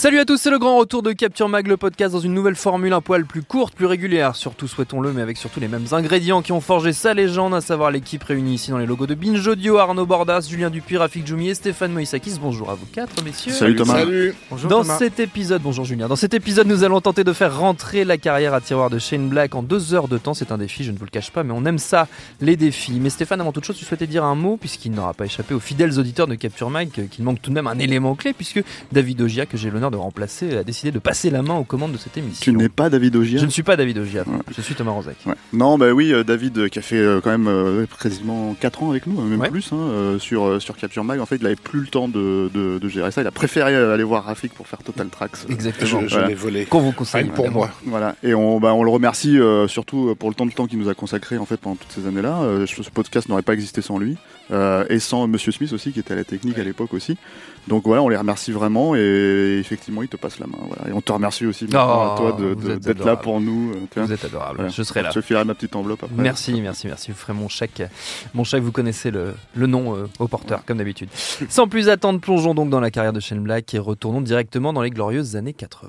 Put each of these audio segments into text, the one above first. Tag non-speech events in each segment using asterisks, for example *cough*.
Salut à tous, c'est le grand retour de Capture Mag, le podcast dans une nouvelle formule un poil plus courte, plus régulière, surtout souhaitons-le, mais avec surtout les mêmes ingrédients qui ont forgé sa légende, à savoir l'équipe réunie ici dans les logos de Binge Audio, Arnaud Bordas, Julien Dupuis, Rafik Djoumi et Stéphane Moïsakis. Bonjour à vous quatre, messieurs. Salut Thomas. Salut. Dans cet épisode, bonjour Julien, dans cet épisode, nous allons tenter de faire rentrer la carrière à tiroir de Shane Black en deux heures de temps. C'est un défi, je ne vous le cache pas, mais on aime ça, les défis. Mais Stéphane, avant toute chose, tu souhaitais dire un mot, puisqu'il n'aura pas échappé aux fidèles auditeurs de Capture Mag, qu'il manque tout de même un élément clé, puisque David Ogia, que j'ai l'honneur de remplacer, a décidé de passer la main aux commandes de cette émission. Tu n'es pas David Ogier Je ne suis pas David Ogia, je suis Thomas Rozek. Ouais. Non, bah oui, euh, David euh, qui a fait euh, quand même euh, quasiment 4 ans avec nous, même Ouais. plus, hein, sur, sur Capture Mag. En fait, il avait plus le temps de, de, de gérer ça. Il a préféré aller voir Rafik pour faire Total Tracks. *laughs* Exactement. Je, je Voilà. volé. Qu'on vous conseille. Pour moi. Voilà, et on, bah, on le remercie euh, surtout pour le temps de temps qu'il nous a consacré en fait pendant toutes ces années-là. Euh, ce podcast n'aurait pas existé sans lui euh, et sans Monsieur Smith aussi qui était à la technique à l'époque aussi. Donc voilà, on les remercie vraiment et effectivement il te passe la main. Voilà. Et on te remercie aussi maintenant, à toi Oh, d'être là pour nous. euh, tiens. Vous êtes adorable, Voilà. je serai là. Je te filerai ma petite enveloppe après. Merci, merci, merci. Vous ferez mon chèque. Mon chèque, vous connaissez le, le nom euh, au porteur, comme d'habitude. *laughs* Sans plus attendre, plongeons donc dans la carrière de Shane Black et retournons directement dans les glorieuses années 80.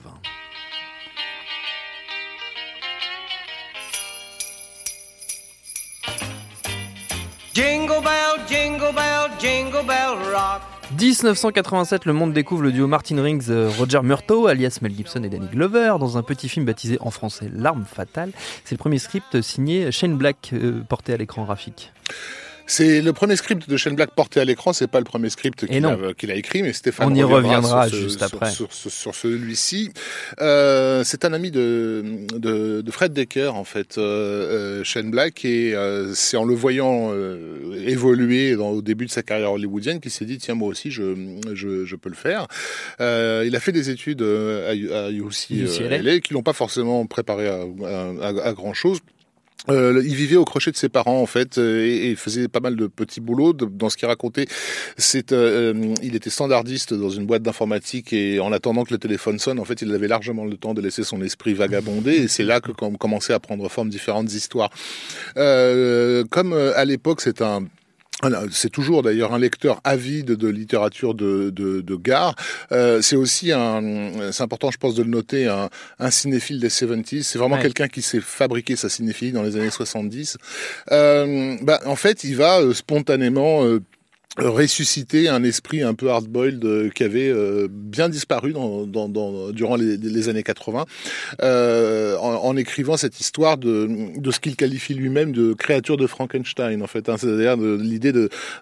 Jingle bell, jingle bell, jingle bell rock. 1987, le monde découvre le duo Martin Rings, euh, Roger Murtaugh, alias Mel Gibson et Danny Glover, dans un petit film baptisé en français L'arme fatale. C'est le premier script signé Shane Black, euh, porté à l'écran graphique. C'est le premier script de Shane Black porté à l'écran. C'est pas le premier script qu'il a, qu'il a écrit, mais Stéphane On y reviendra sur juste sur après. Sur, sur- sur celui-ci, Euh, c'est un ami de, de, de Fred Decker en fait, euh, euh, Shane Black, et euh, c'est en le voyant euh, évoluer dans, au début de sa carrière hollywoodienne qu'il s'est dit tiens moi aussi je, je, je peux le faire. Euh, il a fait des études euh, à, à UC, UCLA. euh, LA, qui l'ont pas forcément préparé à, à, à- à grand chose. Euh, il vivait au crochet de ses parents en fait euh, et, faisait pas mal de petits boulots. Dans ce qu'il racontait, c'est euh, euh, il était standardiste dans une boîte d'informatique et en attendant que le téléphone sonne, en fait, il avait largement le temps de laisser son esprit vagabonder et c'est là que com- commençaient à prendre forme différentes histoires. Euh, comme euh, à l'époque, c'est un C'est toujours d'ailleurs un lecteur avide de littérature de, de, de gare. Euh, c'est aussi un, c'est important, je pense, de le noter, un, un cinéphile des 70s. C'est vraiment Ouais. quelqu'un qui s'est fabriqué sa cinéphilie dans les années 70. Euh, bah, en fait, il va euh, spontanément euh, ressusciter un esprit un peu hard-boiled euh, qui avait euh, bien disparu dans, dans, dans, durant les, années 80 euh, en, en écrivant cette histoire de, de ce qu'il qualifie lui-même de créature de Frankenstein en fait hein, c'est-à-dire l'idée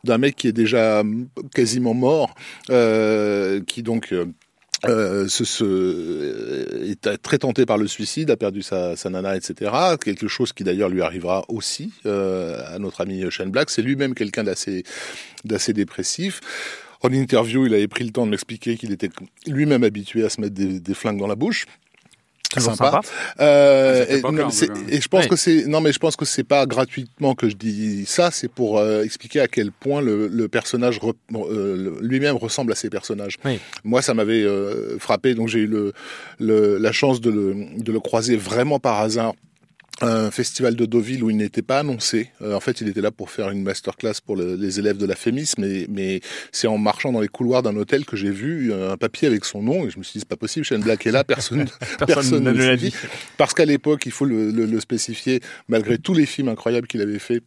d'un mec qui est déjà quasiment mort euh, qui donc euh, se, se, euh, est très tenté par le suicide, a perdu sa, sa nana, etc. Quelque chose qui d'ailleurs lui arrivera aussi euh, à notre ami Shane Black. C'est lui-même quelqu'un d'assez, d'assez dépressif. En interview, il avait pris le temps de m'expliquer qu'il était lui-même habitué à se mettre des, des flingues dans la bouche. Toujours sympa. Euh, À cette et, non, je pense Oui. que c'est non mais je pense que c'est pas gratuitement que je dis ça, c'est pour euh, expliquer à quel point le, le personnage re- euh, lui-même ressemble à ses personnages. Oui. Moi, ça m'avait euh, frappé, donc j'ai eu le, le- la chance de le, de le croiser vraiment par hasard. Un festival de Deauville où il n'était pas annoncé. Euh, en fait, il était là pour faire une masterclass pour le- les élèves de la FEMIS, mais, mais c'est en marchant dans les couloirs d'un hôtel que j'ai vu euh, un papier avec son nom et je me suis dit c'est pas possible, Shane Black est là, personne, *laughs* personne ne l'a dit. Parce qu'à l'époque, il faut le, le- le spécifier, malgré tous les films incroyables qu'il avait fait.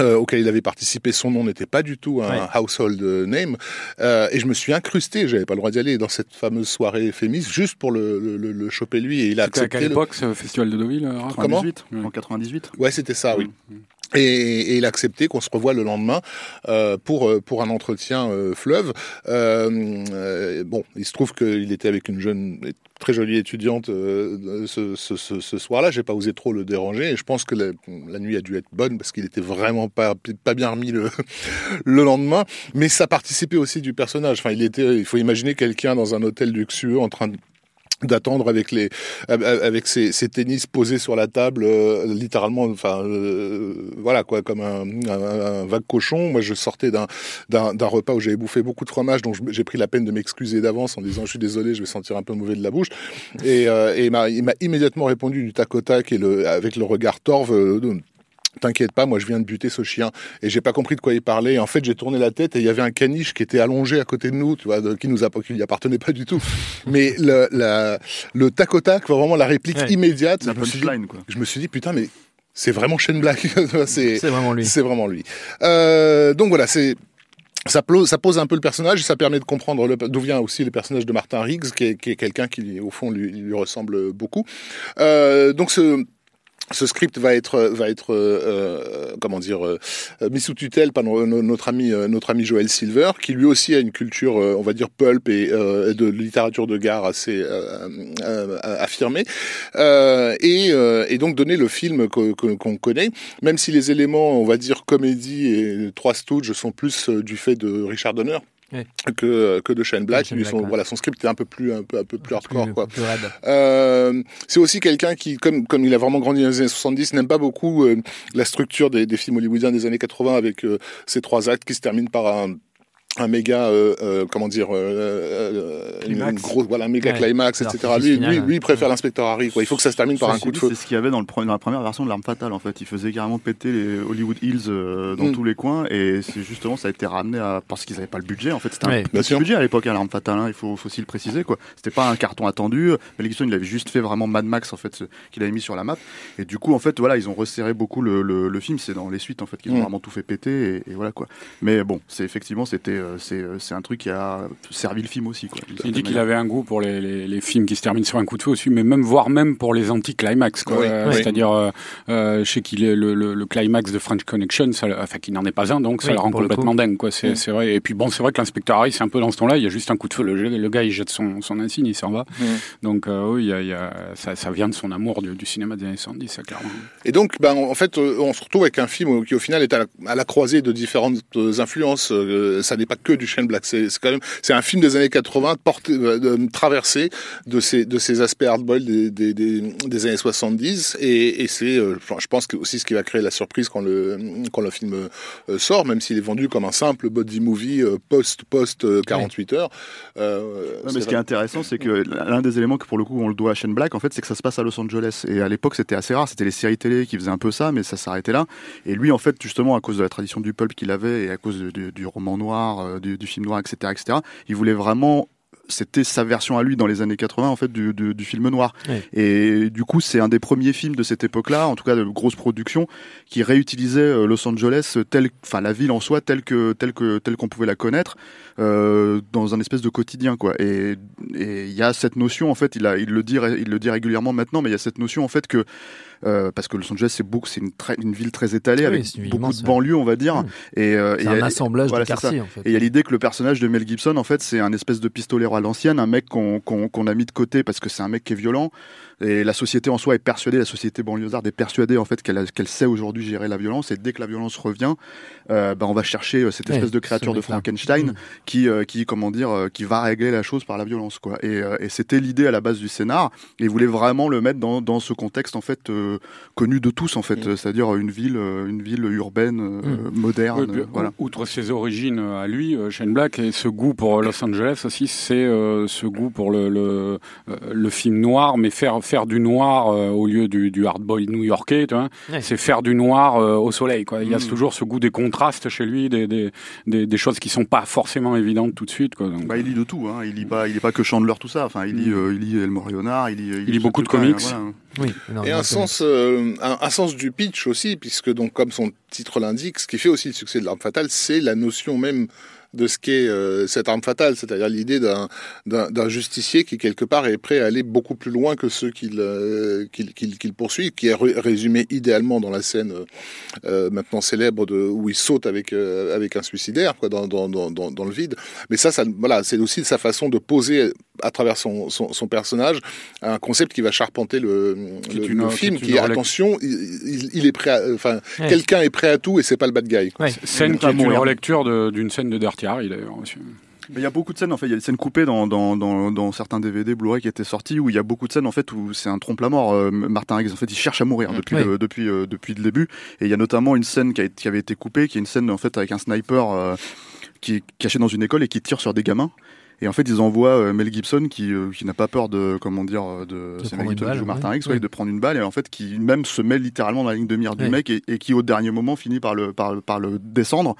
Euh, auquel il avait participé, son nom n'était pas du tout un Ouais. household name, Euh, et je me suis incrusté, j'avais pas le droit d'y aller dans cette fameuse soirée féministe juste pour le, le, le- le choper lui, et il a C'était à accepté. quelle le- époque ce festival de Deauville euh, Comment? 98, en 98. Ouais, c'était ça, oui. Mm. Et, et accepté qu'on se revoie le lendemain euh, pour euh, pour un entretien euh, fleuve. Euh, euh, bon, il se trouve qu'il était avec une jeune très jolie étudiante euh, ce, ce, ce, ce soir-là. J'ai pas osé trop le déranger et je pense que la, la nuit a dû être bonne parce qu'il était vraiment pas pas bien remis le *laughs* le lendemain. Mais ça participait aussi du personnage. Enfin, il était. Il faut imaginer quelqu'un dans un hôtel luxueux en train de d'attendre avec les avec ses, ses, tennis posés sur la table euh, littéralement enfin euh, voilà quoi comme un, un, un, vague cochon. Moi je sortais d'un d'un repas où j'avais bouffé beaucoup de fromage donc j'ai pris la peine de m'excuser d'avance en disant je suis désolé je vais sentir un peu mauvais de la bouche. Et, euh, et il m'a immédiatement répondu du tac au tac et le avec le regard torve euh, T'inquiète pas, moi je viens de buter ce chien et j'ai pas compris de quoi il parlait. Et en fait, j'ai tourné la tête et il y avait un caniche qui était allongé à côté de nous, tu vois, de, qui nous qui lui appartenait pas du tout. *laughs* Mais le, la, le tac au tac, vraiment la réplique ouais. immédiate. La je, me suis dit, quoi. je me suis dit, putain, mais c'est vraiment Shane Black. *laughs* c'est vraiment lui. C'est vraiment lui. Euh, donc voilà, c'est ça pose, un peu le personnage ça permet de comprendre d'où vient aussi le personnage de Martin Riggs, qui est, qui est quelqu'un qui, au fond, lui, lui ressemble beaucoup. Euh, donc ce ce script va être va être euh, comment dire euh, mis sous tutelle par notre ami euh, notre ami Joel Silver qui lui aussi a une culture euh, on va dire pulp et de littérature de gare assez affirmée. Et, et donc donner le film qu'on qu connaît. Même si les éléments on va dire comédie et trois Stooges sont plus du fait de Richard Donner Que que de Shane Black. Shane Black, son, ouais. voilà, son script est un peu plus un peu un peu plus hardcore Plus- quoi. plus. Euh, c'est aussi quelqu'un qui, comme comme il a vraiment grandi dans les années 70, n'aime pas beaucoup euh, la structure des, des films hollywoodiens des années 80 avec euh, ces trois actes qui se terminent par un un méga euh, euh, comment dire euh, euh, une, grosse voilà un méga Ouais. climax etc lui, final, lui lui il préfère l'inspecteur Harry quoi il faut que ça se termine par un coup de feu C'est ce qu'il y avait dans, le, pre- dans la première version de l'arme fatale en fait. Il faisait carrément péter les Hollywood Hills euh, dans Mm. tous les coins et c'est justement ça a été ramené à parce qu'ils n'avaient pas le budget en fait. C'était Ouais. un petit budget à l'époque à l'arme fatale. hein, il faut, faut aussi le préciser quoi. C'était pas un carton attendu. Mel Gibson il avait juste fait vraiment Mad Max en fait ce- qu'il avait mis sur la map et du coup en fait voilà ils ont resserré beaucoup le, le, le film. C'est dans les suites en fait qu'ils ont Mm. vraiment tout fait péter et, et voilà quoi. Mais bon c'est effectivement c'était c'est euh, c'est un truc qui a servi le film aussi quoi. Il dit qu'il avait un goût pour les, les, les films qui se terminent sur un coup de feu aussi, mais même voire même pour les anti-climax. Oui, Euh, oui. C'est-à-dire, euh, euh, je sais qu'il est le, le, le climax de French Connection, ça, enfin qui n'en est pas un, donc ça Oui, le rend le complètement dingue. Quoi. C'est, c'est vrai. Et puis bon, c'est vrai que l'inspecteur Harry, c'est un peu dans ce ton-là. Il y a juste un coup de feu, le, le gars il jette son, son insigne, il s'en va. Donc euh, oui, il y a, il y a, ça, ça vient de son amour du, du cinéma des années 70, ça clairement. Et donc, ben, en fait, euh, on se retrouve avec un film qui, au final, est à la, à la croisée de différentes euh, influences. Euh, ça n'est pas que du Shane Black. C'est quand même, c'est un film des années 80 porté, euh, traversé de ces, de ces aspects hardboiled des, des, des, des années 70. Et, et c'est, euh, je pense que aussi ce qui va créer la surprise quand le, quand le film euh, sort, même s'il est vendu comme un simple body movie euh, post, post euh, 48 heures. Ouais, mais ce qui est intéressant, c'est que l'un des éléments que pour le coup on le doit à Shane Black, en fait, c'est que ça se passe à Los Angeles. Et à l'époque, c'était assez rare. C'était les séries télé qui faisaient un peu ça, mais ça s'arrêtait là. Et lui, en fait, justement, à cause de la tradition du pulp qu'il avait et à cause de- du, du roman noir, euh, du, du film noir, etc., etc., il voulait vraiment c'était sa version à lui dans les années 80 en fait du, du, du film noir Ouais. et du coup c'est un des premiers films de cette époque-là en tout cas de grosse production qui réutilisait euh, Los Angeles tel enfin la ville en soi telle que telle que telle qu'on pouvait la connaître euh, dans un espèce de quotidien quoi et et il y a cette notion en fait il a il le dit il le dit régulièrement maintenant mais il y a cette notion en fait que euh, parce que Los Angeles c'est beaucoup c'est une une ville très étalée Oui, avec une beaucoup immense, de banlieues on va dire Mm. et, euh, C'est il y un a- assemblage voilà, de quartiers en fait. et il y a l'idée que le personnage de Mel Gibson, en fait, c'est un espèce de pistolero à l'ancienne, un mec qu'on a mis de côté parce que c'est un mec qui est violent. Et la société en soi est persuadée, la société banlieusarde est persuadée en fait qu'elle sait aujourd'hui gérer la violence. Et dès que la violence revient, euh, bah, on va chercher euh, cette Ouais, espèce de créature de. Frankenstein Mm. qui, euh, qui, comment dire, euh, qui va régler la chose par la violence, quoi. Et, euh, et c'était l'idée à la base du scénar. Et il voulait vraiment le mettre dans, dans ce contexte en fait euh, connu de tous, en fait, Mm. c'est-à-dire une ville, une ville urbaine, euh, moderne, Oui, puis, voilà. Outre ses origines à lui, Shane Black, et ce goût pour Los Angeles aussi, c'est euh, ce goût pour le, le, le film noir, mais faire, faire du noir euh, au lieu du, du hardboiled new-yorkais, tu vois. Ouais. c'est faire du noir euh, au soleil. Quoi. Il y a Mm. toujours ce goût des contrastes chez lui, des, des, des, des choses qui sont pas forcément évidentes tout de suite. Quoi. Donc, Bah, il lit de tout, hein. il lit pas, il lit pas que Chandler tout ça. Enfin, il lit, Mm. euh, il lit Elmore Leonard, il lit, beaucoup de truc-là, comics. voilà. Oui, Et un de sens, euh, un, un sens du pitch aussi, puisque donc comme son titre l'indique, ce qui fait aussi le succès de l'arme fatale, c'est la notion même de ce qu'est euh, cette arme fatale, c'est-à-dire l'idée d'un, d'un, d'un justicier qui quelque part est prêt à aller beaucoup plus loin que ceux qu'il, euh, qu'il, qu'il, qu'il poursuit, qui est ré- résumé idéalement dans la scène euh, euh, maintenant célèbre de, où il saute avec, euh, avec un suicidaire quoi, dans, dans, dans, le vide. Mais ça, ça, voilà, c'est aussi sa façon de poser à travers son, son, son personnage un concept qui va charpenter le, le, une- le qui film, qui est attention, il, il, il est prêt, à, enfin, Ouais. quelqu'un est prêt à tout et c'est pas le bad guy. Ouais. Scène qui est à une mourir. relecture de- d'une scène de Dirty Il y a beaucoup de scènes en fait, il y a des scènes coupées dans, dans, dans, dans certains DVD Blu-ray qui étaient sortis où il y a beaucoup de scènes en fait où c'est un trompe la mort. Euh, Martin Higgs en fait il cherche à mourir depuis Oui. le, depuis euh, depuis le début et il y a notamment une scène qui, a, qui avait été coupée qui est une scène en fait avec un sniper euh, qui est caché dans une école et qui tire sur des gamins. Et en fait, ils envoient euh, Mel Gibson qui, euh, qui n'a pas peur de comment dire euh, de, c'est Mel une qui joue Martin ouais. Higgs, ouais, Ouais. de prendre une balle et en fait qui même se met littéralement dans la ligne de mire du mec et, et qui au dernier moment finit par le par, le- par le descendre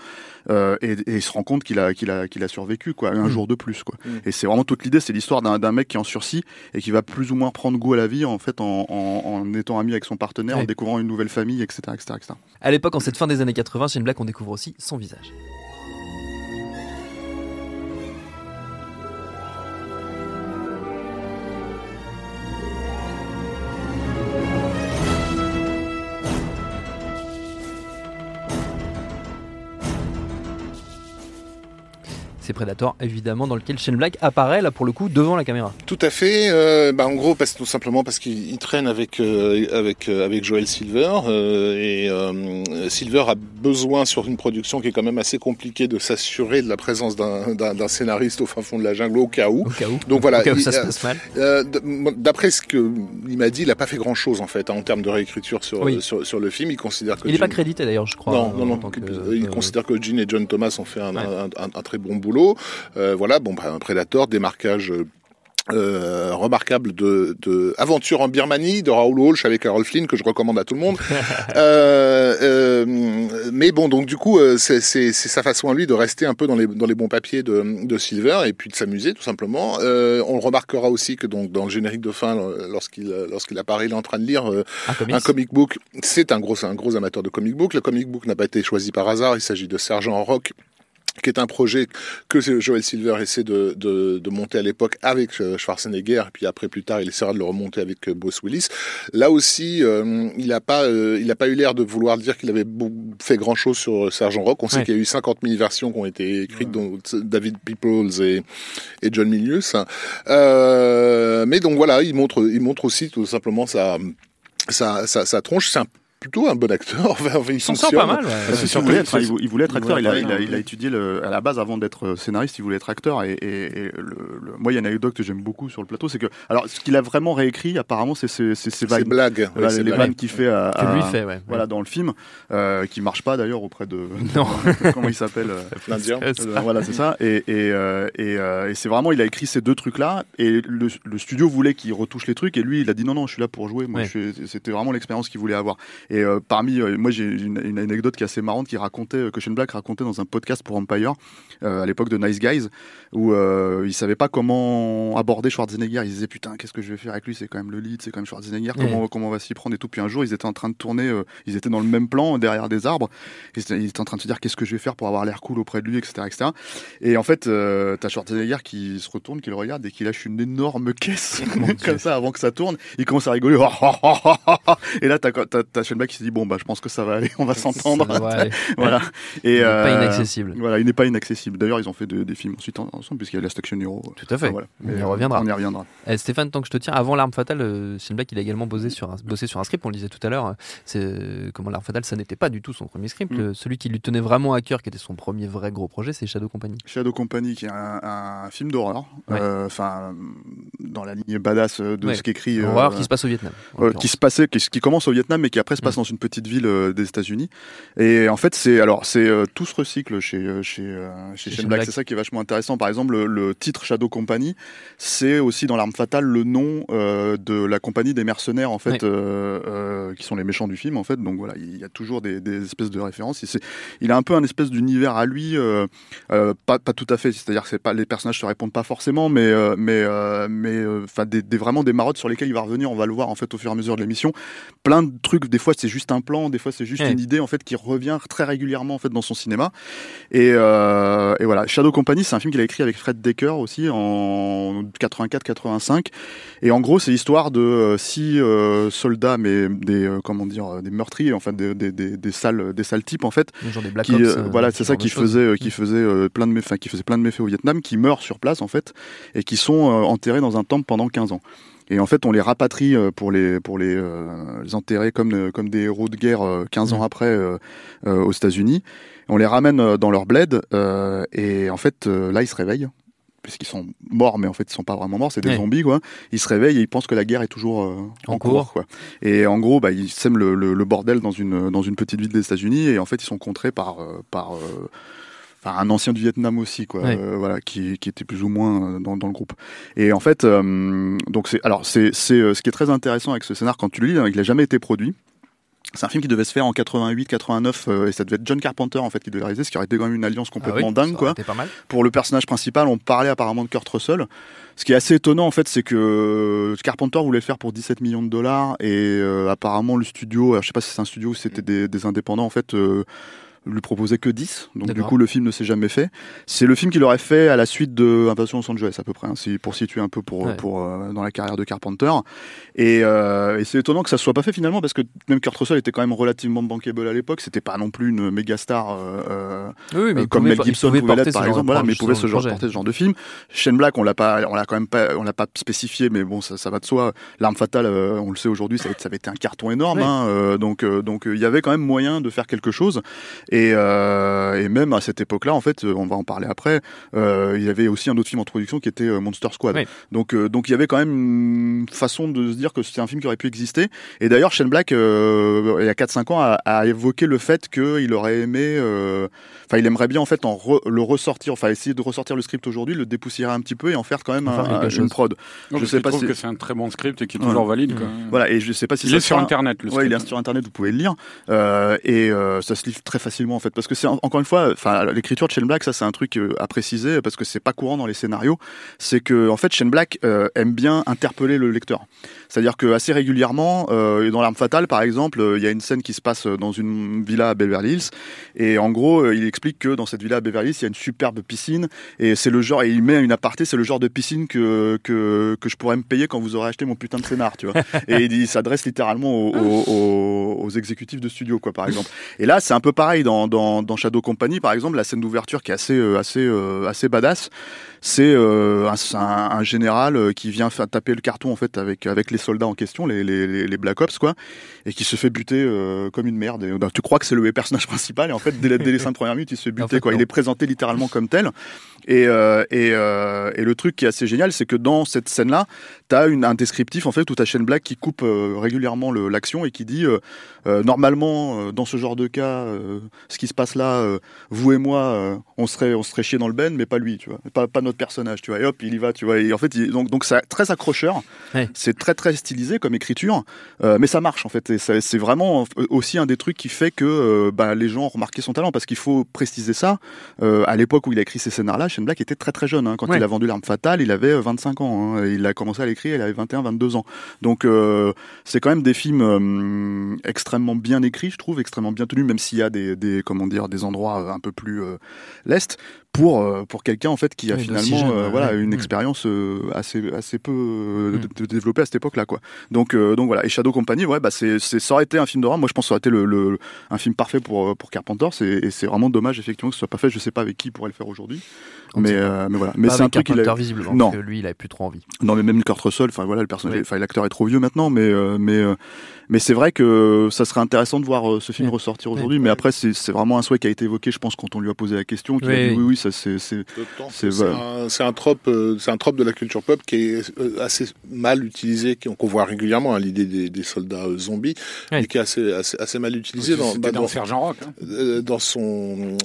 euh, et, et il se rend compte qu'il a qu'il a qu'il a survécu quoi un Mm. jour de plus quoi. Mm. Et c'est vraiment toute l'idée, c'est l'histoire d'un d'un mec qui est en sursis et qui va plus ou moins prendre goût à la vie en fait en, en, en étant ami avec son partenaire, Ouais. en découvrant une nouvelle famille, etc., etc., etc. À l'époque, en cette fin des années 80, Shane Black, on découvre aussi son visage. C'est Predator, évidemment, dans lequel Shane Black apparaît, là, pour le coup, devant la caméra. Tout à fait. euh, bah, en gros, parce, tout simplement parce qu'il il traîne avec euh, avec euh, avec Joel Silver et Silver a besoin sur une production qui est quand même assez compliquée de s'assurer de la présence d'un scénariste au fin fond de la jungle au cas où. Au cas où. Donc voilà. Au cas où il- ça se passe mal. D- D'après ce que il m'a dit, il a pas fait grand chose en fait hein, en termes de réécriture sur, Oui. sur sur le film. Il considère que Il n'est pas crédité, d'ailleurs, je crois. non, euh, non, non. que, il considère que Gene et John Thomas ont fait un, Ouais. un, un- un très bon boulot. Euh, voilà, bon, bah, un Predator, démarquage. euh, euh, remarquable de, de Aventure en Birmanie de Raoul Walsh avec Harold Flynn que je recommande à tout le monde. *laughs* euh, euh, mais bon, donc du coup, c'est sa façon à lui de rester un peu dans les, dans les bons papiers de, de Silver et puis de s'amuser tout simplement. On le remarquera aussi que donc dans le générique de fin, lorsqu'il lorsqu'il apparaît, il est en train de lire un comics. un comic book, c'est un gros, c'est un gros amateur de comic book. Le comic book n'a pas été choisi par hasard. Il s'agit de Sergent Rock qui est un projet que Joel Silver essaie de, de, de monter à l'époque avec euh, Schwarzenegger, et puis après plus tard il essaiera de le remonter avec euh, Bruce Willis. Là aussi, euh, il n'a pas, euh, il a pas eu l'air de vouloir dire qu'il avait fait grand chose sur Sergent Rock. On sait qu'il y a eu 50 000 versions qui ont été écrites, dont David Peoples et, et John Milius. Euh, mais donc voilà, il montre, il montre aussi tout simplement sa, sa, sa, sa tronche. C'est un- plutôt un bon acteur. *laughs* Enfin, il s'en sort pas mal. ouais. Il, voulait être, il vou- il voulait être il acteur, il a, voulait il, a, être il a étudié le, à la base avant d'être euh, scénariste, il voulait être acteur et, et, et le, le- moi il y a une anecdote que j'aime beaucoup sur le plateau, c'est que alors ce qu'il a vraiment réécrit apparemment c'est ses, c'est ses C'est vannes, blague. Voilà, les blague. vannes qu'il fait à, Que lui à- fait, ouais. voilà dans le film, euh, qui marche pas d'ailleurs auprès de *laughs* *laughs* Non. comment il s'appelle euh, L'Indien. Euh, voilà, c'est ça. Et, et, euh, et, euh, et c'est vraiment, il a écrit ces deux trucs-là. Et le, le studio voulait qu'il retouche les trucs. Et lui, il a dit non, non, je suis là pour jouer. Moi, Ouais. je suis- c'était vraiment l'expérience qu'il voulait avoir. Et euh, parmi, euh, moi, j'ai une, une anecdote qui est assez marrante, qui racontait, euh, que Shane Black racontait dans un podcast pour Empire, à l'époque de Nice Guys, où il savait pas comment aborder Schwarzenegger. Il disait putain, qu'est-ce que je vais faire avec lui? C'est quand même le lead, c'est quand même Schwarzenegger. Comment, comment on va s'y prendre et tout? Puis un jour, ils étaient en train de tourner, ils étaient dans le même plan derrière des arbres. Et c'était- il était en train de se dire qu'est-ce que je vais faire pour avoir l'air cool auprès de lui, etc., etc. Et en fait, euh, t'as Schwarzenegger qui se retourne, qui le regarde et qui lâche une énorme caisse *laughs* comme ça avant que ça tourne. Il commence à rigoler. *laughs* et là, t'as t'as Shane Black qui se dit bon bah je pense que ça va aller, on va s'entendre. *laughs* Voilà. Et Il est pas euh, inaccessible. Voilà, il n'est pas inaccessible. D'ailleurs, ils ont fait de- des films ensuite en- ensemble puisqu'il y a Last Action Hero. Tout à fait. Voilà. On y Mais, euh, reviendra. On y reviendra. Eh, Stéphane, tant que je te tiens, avant l'arme fatale, euh, Shane Black, il a également bossé sur un, bossé sur un script. On le disait tout à l'heure. euh, C'est euh, comment l'arme fatale, ça n'était pas du tout son premier script. Mm. Euh, Celui qui lui tenait vraiment à cœur, qui était son premier vrai gros projet, c'est Shadow Company. Shadow Company, qui est un, un film d'horreur, Ouais. euh, enfin dans la ligne badass de Ouais. ce qu'écrit. Horreur euh, qui se passe au Vietnam. Euh, qui se passait, qui, qui commence au Vietnam, mais qui après se passe Dans une petite ville euh, des États-Unis. Et en fait, c'est alors c'est euh, tout se recycle chez euh, chez chez Chez Black. C'est ça qui est vachement intéressant. Par exemple, le, le titre Shadow Company, c'est aussi dans l'arme fatale le nom de la compagnie des mercenaires en fait, Ouais. qui sont les méchants du film en fait. Donc voilà, il y a toujours des, des espèces de références. C'est- il a un peu un espèce d'univers à lui, pas pas tout à fait. C'est-à-dire que c'est pas les personnages se répondent pas forcément, mais mais mais enfin des, des- vraiment des marottes sur lesquelles il va revenir. On va le voir en fait au fur et à mesure de l'émission plein de trucs. Des fois, c'est juste un plan, des fois c'est juste Ouais. une idée en fait qui revient très régulièrement en fait dans son cinéma. Et, euh, et voilà, Shadow Company, c'est un film qu'il a écrit avec Fred Decker aussi en 84-85. Et en gros, c'est l'histoire de euh, six euh, soldats, mais des euh, comment dire, des meurtriers, enfin des, des, des, des sales, des sales types en fait, Genre des Black qui, Ops. voilà, ce c'est ça qui faisait, euh, qui faisait plein de méfaits, qui faisait plein de méfaits au Vietnam, qui meurent sur place en fait, et qui sont enterrés dans un temple pendant 15 ans. Et en fait, on les rapatrie euh, pour les pour les, euh, les enterrer comme euh, comme des héros de guerre euh, 15 ans Mhm. après euh, euh, aux États-Unis. On les ramène euh, dans leur bled euh, et en fait euh, là ils se réveillent puisqu'ils sont morts, mais en fait ils sont pas vraiment morts, c'est des Ouais. zombies quoi. Ils se réveillent et ils pensent que la guerre est toujours euh, En en, cours. cours. quoi. Et en gros, bah, ils sèment le, le- le bordel dans une dans une petite ville des États-Unis et en fait ils sont contrés par euh, par euh, enfin, un ancien du Vietnam aussi quoi, Ouais. euh, voilà, qui, qui était plus ou moins euh, dans, dans le groupe. Et en fait, euh, donc c'est alors c'est c'est ce qui est très intéressant avec ce scénar quand tu le lis, hein, il n'a jamais été produit. C'est un film qui devait se faire en 88, 89, euh, et ça devait être John Carpenter en fait qui devait réaliser, ce qui aurait été quand même une alliance Ah oui, complètement dingue quoi pas mal. pour le personnage principal, on parlait apparemment de Kurt Russell. Ce qui est assez étonnant en fait, c'est que Carpenter voulait le faire pour 17 millions de dollars et euh, apparemment le studio, alors, je sais pas si c'est un studio ou c'était des, des indépendants en fait. euh, lui proposait que 10, donc du coup le film ne s'est jamais fait. C'est le film qu'il aurait fait à la suite de Invasion Los Angeles à peu près, hein, pour situer un peu pour, Ouais. pour euh, dans la carrière de Carpenter. Et, euh, et c'est étonnant que ça se soit pas fait finalement parce que même Kurt Russell était quand même relativement bankable à l'époque. C'était pas non plus une méga star euh, euh, Oui, oui, mais euh, comme Mel Gibson pouvait l'être par exemple, voilà, mais pouvait ce genre, porter ce genre de film. Shane Black, on l'a pas, on l'a quand même pas, on l'a pas spécifié, mais bon, ça, ça va de soi. L'arme fatale, on le sait aujourd'hui, ça, ça avait été un carton énorme, hein, donc donc il y avait quand même moyen de faire quelque chose. Et, euh, et même à cette époque-là, en fait, on va en parler après. euh, il y avait aussi un autre film en production qui était euh, Monster Squad. Oui. Donc euh, donc il y avait quand même une façon de se dire que c'était un film qui aurait pu exister. Et d'ailleurs, Shane Black, euh, il y a 4-5 ans, a, a évoqué le fait qu'il aurait aimé, euh, enfin, il aimerait bien en fait en re- le ressortir, enfin, essayer de ressortir le script aujourd'hui, le dépoussiérer un petit peu et en faire quand même un- une prod. Donc, Je sais pas trouve si- que c'est un très bon script et qui est Ouais. toujours valide. Mmh. quoi. Voilà, et je sais pas si Il ça est sur internet le Ouais, il est script. sur internet, vous pouvez le lire. Euh, et euh, ça se livre très facilement en fait. Parce que c'est en- encore une fois, enfin l'écriture de Shane Black, ça c'est un truc euh, à préciser parce que c'est pas courant dans les scénarios. C'est que en fait Shane Black euh, aime bien interpeller le lecteur. C'est-à-dire que assez régulièrement, euh, dans l'arme fatale par exemple, euh, il y a une scène qui se passe dans une villa à Beverly Hills et en gros euh, il explique que dans cette villa à Beverly Hills il y a une superbe piscine et c'est le genre et il met une aparté, c'est le genre de piscine que que que je pourrais me payer quand vous aurez acheté mon putain de scénar, tu vois. *laughs* et il s'adresse littéralement aux, aux- aux- aux exécutifs de studio, quoi, par exemple. Et là, c'est un peu pareil dans, dans, dans Shadow Company, par exemple, la scène d'ouverture qui est assez, euh, assez, euh, assez badass. C'est euh, un, c'est un- un général euh, qui vient taper le carton en fait avec avec les soldats en question, les, les, les- Black Ops, quoi, et qui se fait buter euh, comme une merde. Et, bah, tu crois que c'est le personnage *laughs* principal, et en fait, dès, les- dès les cinq premières minutes, il se fait buter, En fait, quoi. Il est présenté littéralement comme tel. Et, euh, et, euh, et le truc qui est assez génial, c'est que dans cette scène-là, t'as une, un descriptif en fait où t'as Shane Black qui coupe euh, régulièrement l'action et qui dit normalement dans ce genre de cas, ce qui se passe là, vous et moi, on serait on serait chié dans le ben, mais pas lui, tu vois, pas, pas notre personnage, tu vois. Et hop, il y va, tu vois. Et en fait, il- donc donc c'est très accrocheur, Ouais. c'est très très stylisé comme écriture, mais ça marche en fait. Et c'est vraiment aussi un des trucs qui fait que bah, les gens ont remarqué son talent parce qu'il faut préciser ça. À l'époque où il a écrit ces scénars-là, Shane Black était très très jeune. hein. Quand Ouais. il a vendu l'arme fatale, il avait euh, 25 ans. hein. Il a commencé à l'écrire, il avait 21, 22 ans. Donc euh, c'est quand même des films euh, extrêmement bien écrits, je trouve, extrêmement bien tenus, même s'il y a des, des comment dire des endroits euh, un peu plus euh, lestes pour euh, pour quelqu'un en fait qui a Oui, finalement jeune, euh, ouais. voilà Ouais. une expérience euh, assez assez peu euh, Mm. développée à cette époque-là quoi. Donc euh, donc voilà. Et Shadow Company, ouais, bah c'est c'est ça aurait été un film d'horreur. Moi, je pense que ça aurait été le, le un film parfait pour euh, pour Carpenter. C'est et c'est vraiment dommage effectivement que ce soit pas fait. Je sais pas avec qui pourrait le faire aujourd'hui. Mais euh, mais voilà. Mais c'est un truc qu'il a visiblement, Non. parce que lui, il avait plus trop envie. non, mais même Kurt Russell, enfin voilà, le personnage, Oui. enfin l'acteur est trop vieux maintenant, mais euh, mais euh, mais c'est vrai que ça serait intéressant de voir euh, ce film Oui. ressortir aujourd'hui. Mais après, c'est c'est vraiment un souhait qui a été évoqué, je pense, quand on lui a posé la question, qui a Oui, dit oui. oui, ça c'est c'est C'est un, c'est un trope, euh, c'est un trope de la culture pop qui est euh, assez mal utilisé, qui- qu'on voit régulièrement, hein, l'idée des, des soldats euh, zombies, mais qui est assez, assez, assez mal utilisé dans, bah, dans dans, Sergent Rock. hein. euh, dans son, euh,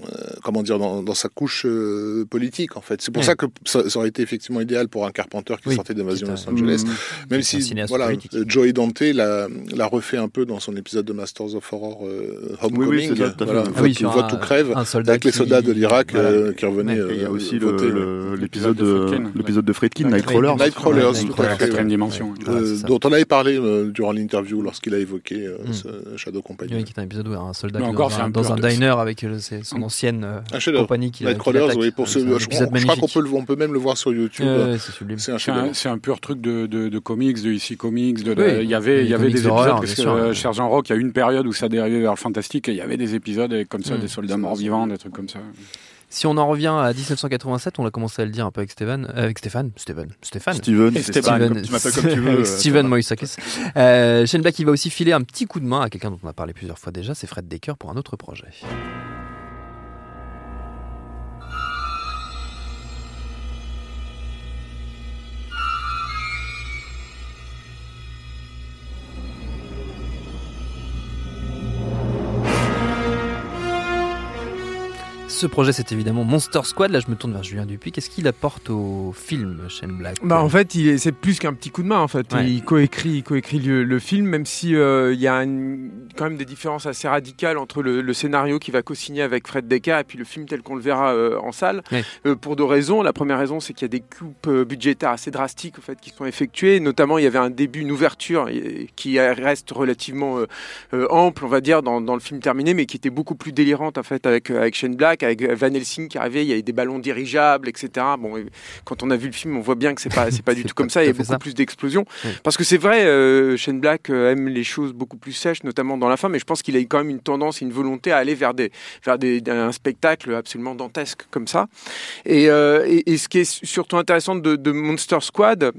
comment dire, dans, dans sa couche euh, politique en fait. C'est pour Ouais. ça que ça, ça aurait été effectivement idéal pour un Carpenter qui Oui, sortait d'Invasion qui Los Angeles. Mm. Même si, voilà, politique. euh, Joey Dante l'a l'a refait un peu dans son épisode de Masters of Horror euh, Oui, Homecoming. oui, ça, fait. Voilà, Ah Ah oui, un- crève. Avec les soldats de l'Irak voilà. euh, qui revenaient. Il y a aussi voter le- le- le- l'épisode de de, l'épisode de Friedkin, Ouais, Nightcrawlers. Nightcrawlers, Ouais, tout à fait. dimension. Dont on avait parlé durant l'interview lorsqu'il a évoqué euh, Mm. ce Shadow Company. Oui, qui est un épisode où un soldat Mais qui est encore, dans un, de- diner avec son ancienne compagnie qui Nightcrawlers, oui, pour ce je, crois- je crois qu'on peut, le- on peut même le voir sur YouTube. c'est sublime. C'est un C'est un, chef-d'œuvre. c'est un pur truc de, de, de comics, de ici comics. De, de- Oui, il y avait, il les y avait comics des épisodes parce que bien sûr, euh, ouais. Sergent Rock, il y a eu une période où ça dérivait vers le fantastique et il y avait des épisodes avec, comme ça, Mm. des soldats morts vivants, des trucs comme ça. Si on en revient à 1987, on a commencé à le dire un peu avec Stéphane, euh, avec Stéphane, Stéphane, Stéphane. Steven, Steven. Steven, comme tu m'appelles comme tu veux. Euh, Steven. Moïsakis. Euh, Shane Black, il va aussi filer un petit coup de main à quelqu'un dont on a parlé plusieurs fois déjà, c'est Fred Decker pour un autre projet. Ce projet, c'est évidemment Monster Squad. Là, je me tourne vers Julien Dupuis. Qu'est-ce qu'il apporte au film, Shane Black Bah en fait, c'est plus qu'un petit coup de main en fait. Ouais. Il coécrit, coécrit le, le film, même si euh, il y a une- quand même des différences assez radicales entre le, le scénario qu'il va co-signer avec Fred Decker et puis le film tel qu'on le verra euh, en salle. Ouais. Euh, pour deux raisons. La première raison, c'est qu'il y a des coupes budgétaires assez drastiques en fait qui sont effectuées. Notamment, il y avait un début, une ouverture et- qui reste relativement ample, on va dire, dans, dans le film terminé, mais qui était beaucoup plus délirante en fait avec avec Shane Black, avec Van Helsing qui arrivait. Il y avait des ballons dirigeables, etc. Bon, et quand on a vu le film, on voit bien que c'est pas c'est pas du *laughs* tout comme ça. Il y a beaucoup ça. plus d'explosions. Oui. Parce que c'est vrai, euh, Shane Black euh, aime les choses beaucoup plus sèches, notamment dans la fin, mais je pense qu'il a eu quand même une tendance une volonté à aller vers, des, vers des, un spectacle absolument dantesque comme ça. Et, euh, et, et ce qui est surtout intéressant de, de Monster Squad,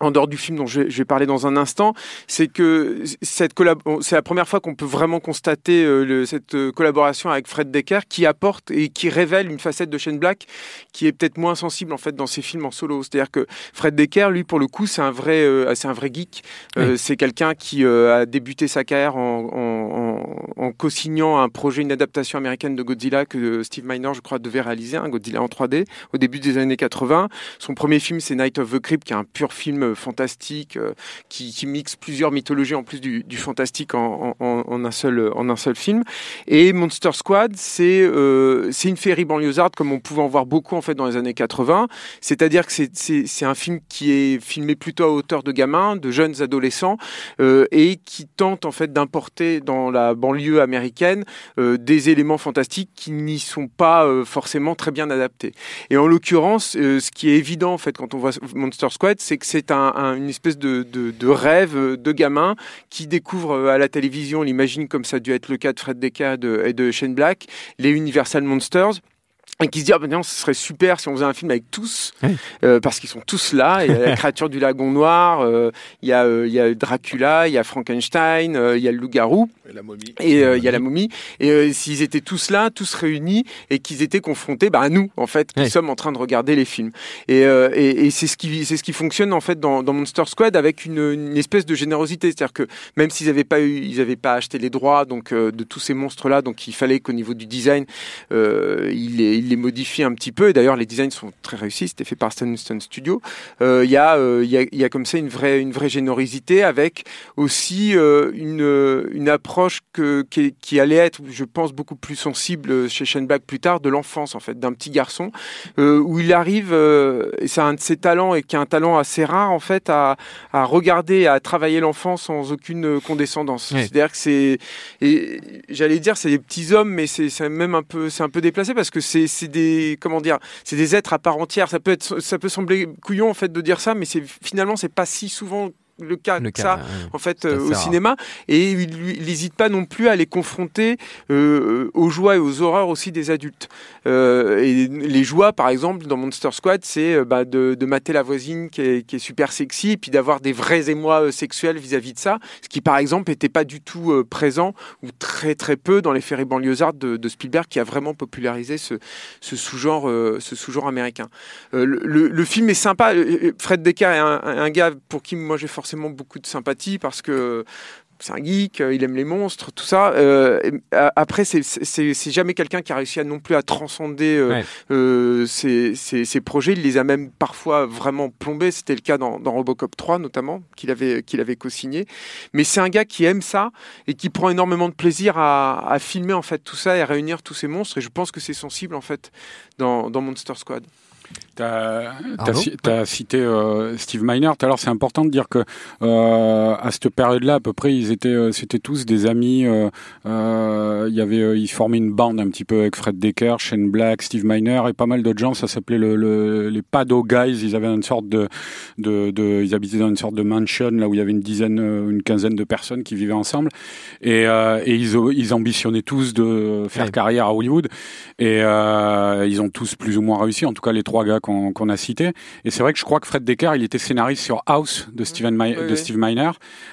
en dehors du film dont je vais, parler dans un instant, c'est que cette c'est la première fois qu'on peut vraiment constater euh, le- cette euh, collaboration avec Fred Decker qui apporte et qui révèle une facette de Shane Black qui est peut-être moins sensible en fait dans ses films en solo. C'est-à-dire que Fred Decker, lui, pour le coup, c'est un vrai, euh, c'est un vrai geek. Euh, C'est quelqu'un qui a débuté sa carrière en, en, en, en co-signant un projet, une adaptation américaine de Godzilla que Steve Miner, je crois, devait réaliser, un Godzilla en 3D, au début des années 80. Son premier film, c'est Night of the Crypt, qui est un pur film euh, fantastique, euh, qui, mixe plusieurs mythologies en plus du, fantastique en, un seul, en un seul film. Et Monster Squad, c'est euh, une féerie banlieusarde comme on pouvait en voir beaucoup en fait dans les années 80. C'est-à-dire que c'est- un film qui est filmé plutôt à hauteur de gamins, de jeunes adolescents, euh, et qui tente en fait d'importer dans la banlieue américaine euh, des éléments fantastiques qui n'y sont pas euh, forcément très bien adaptés. Et en l'occurrence, euh, ce qui est évident en fait quand on voit Monster Squad, c'est que c'est un, un- une espèce de, de, de rêve euh, de gamin qui découvre euh, à la télévision, on l'imagine comme ça a dû être le cas de Fred Decker et de, et de Shane Black, les Universal Monsters. Et qui se dit, ah ben non, ce serait super si on faisait un film avec tous, Oui. euh, parce qu'ils sont tous là. Il y a la *laughs* créature du lagon noir, euh, il, y a, euh, il y a Dracula, il y a Frankenstein, euh, il y a le loup-garou. Et la momie. Et euh, il y a la momie. Et euh, s'ils étaient tous là, tous réunis, et qu'ils étaient confrontés bah, à nous, en fait, qui sommes en train de regarder les films. Et, euh, et, et c'est ce qui c'est ce qui fonctionne en fait dans, dans Monster Squad avec une, une espèce de générosité, c'est-à-dire que même s'ils n'avaient pas eu, ils avaient pas acheté les droits donc euh, de tous ces monstres là, donc il fallait qu'au niveau du design, euh, ils ils les modifient un petit peu. Et d'ailleurs, les designs sont très réussis. C'était fait par Stone Stone Studio. Euh, Il y a euh, il y, a, il y a comme ça une vraie une vraie générosité avec aussi euh, une, une approche que, qui, qui allait être, je pense, beaucoup plus sensible chez Black plus tard, de l'enfance, en fait, d'un petit garçon, où il arrive, et c'est un de ses talents, et qui est un talent assez rare, en fait, à, à regarder, à travailler l'enfant sans aucune condescendance. Oui. C'est-à-dire que c'est, et j'allais dire, c'est des petits hommes, mais c'est c'est même un peu, c'est un peu déplacé parce que c'est c'est des, comment c'est des êtres à part entière. Ça peut être, ça peut sembler couillon, en fait, de dire ça, mais c'est finalement, c'est pas si souvent le cas Le que cas, ça en fait euh, au rare. cinéma et il n'hésite pas non plus à les confronter euh, aux joies et aux horreurs aussi des adultes Euh, et les joies par exemple dans Monster Squad c'est bah, de, de mater la voisine qui est, qui est super sexy et puis d'avoir des vrais émois sexuels vis-à-vis de ça ce qui par exemple n'était pas du tout présent ou très très peu dans les féeries banlieusardes de, de Spielberg qui a vraiment popularisé ce, ce sous-genre ce sous-genre américain le, le- le film est sympa. Fred Decker est un, un gars pour qui moi j'ai forcément beaucoup de sympathie parce que c'est un geek, euh, il aime les monstres, tout ça. Euh, après, c'est- jamais quelqu'un qui a réussi à non plus à transcender euh, Ouais. euh, ses, ses- ses projets. Il les a même parfois vraiment plombés. C'était le cas dans, dans Robocop 3 notamment, qu'il avait, qu'il avait co-signé. Mais c'est un gars qui aime ça et qui prend énormément de plaisir à, à filmer en fait tout ça et à réunir tous ces monstres. Et je pense que c'est sensible en fait dans, dans Monster Squad. Arnaud ci- t'as cité euh, Steve Miner. Tout à l'heure, c'est important de dire que euh, à cette période-là, à peu près, ils étaient, euh, c'était tous des amis. euh, euh, Il y avait, euh, ils formaient une bande un petit peu avec Fred Decker, Shane Black, Steve Miner et pas mal d'autres gens. Ça s'appelait le, le- les Pado Guys. Ils avaient une sorte de, de, de, ils habitaient dans une sorte de mansion là où il y avait une dizaine, une quinzaine de personnes qui vivaient ensemble. Et, euh, et ils, ils ambitionnaient tous de faire Ouais. carrière à Hollywood. Et euh, ils ont tous plus ou moins réussi, en tout cas les trois gars qu'on a cités. Et c'est vrai que je crois que Fred Decker, il était scénariste sur House de, Steven Oui, de oui. Steve Miner.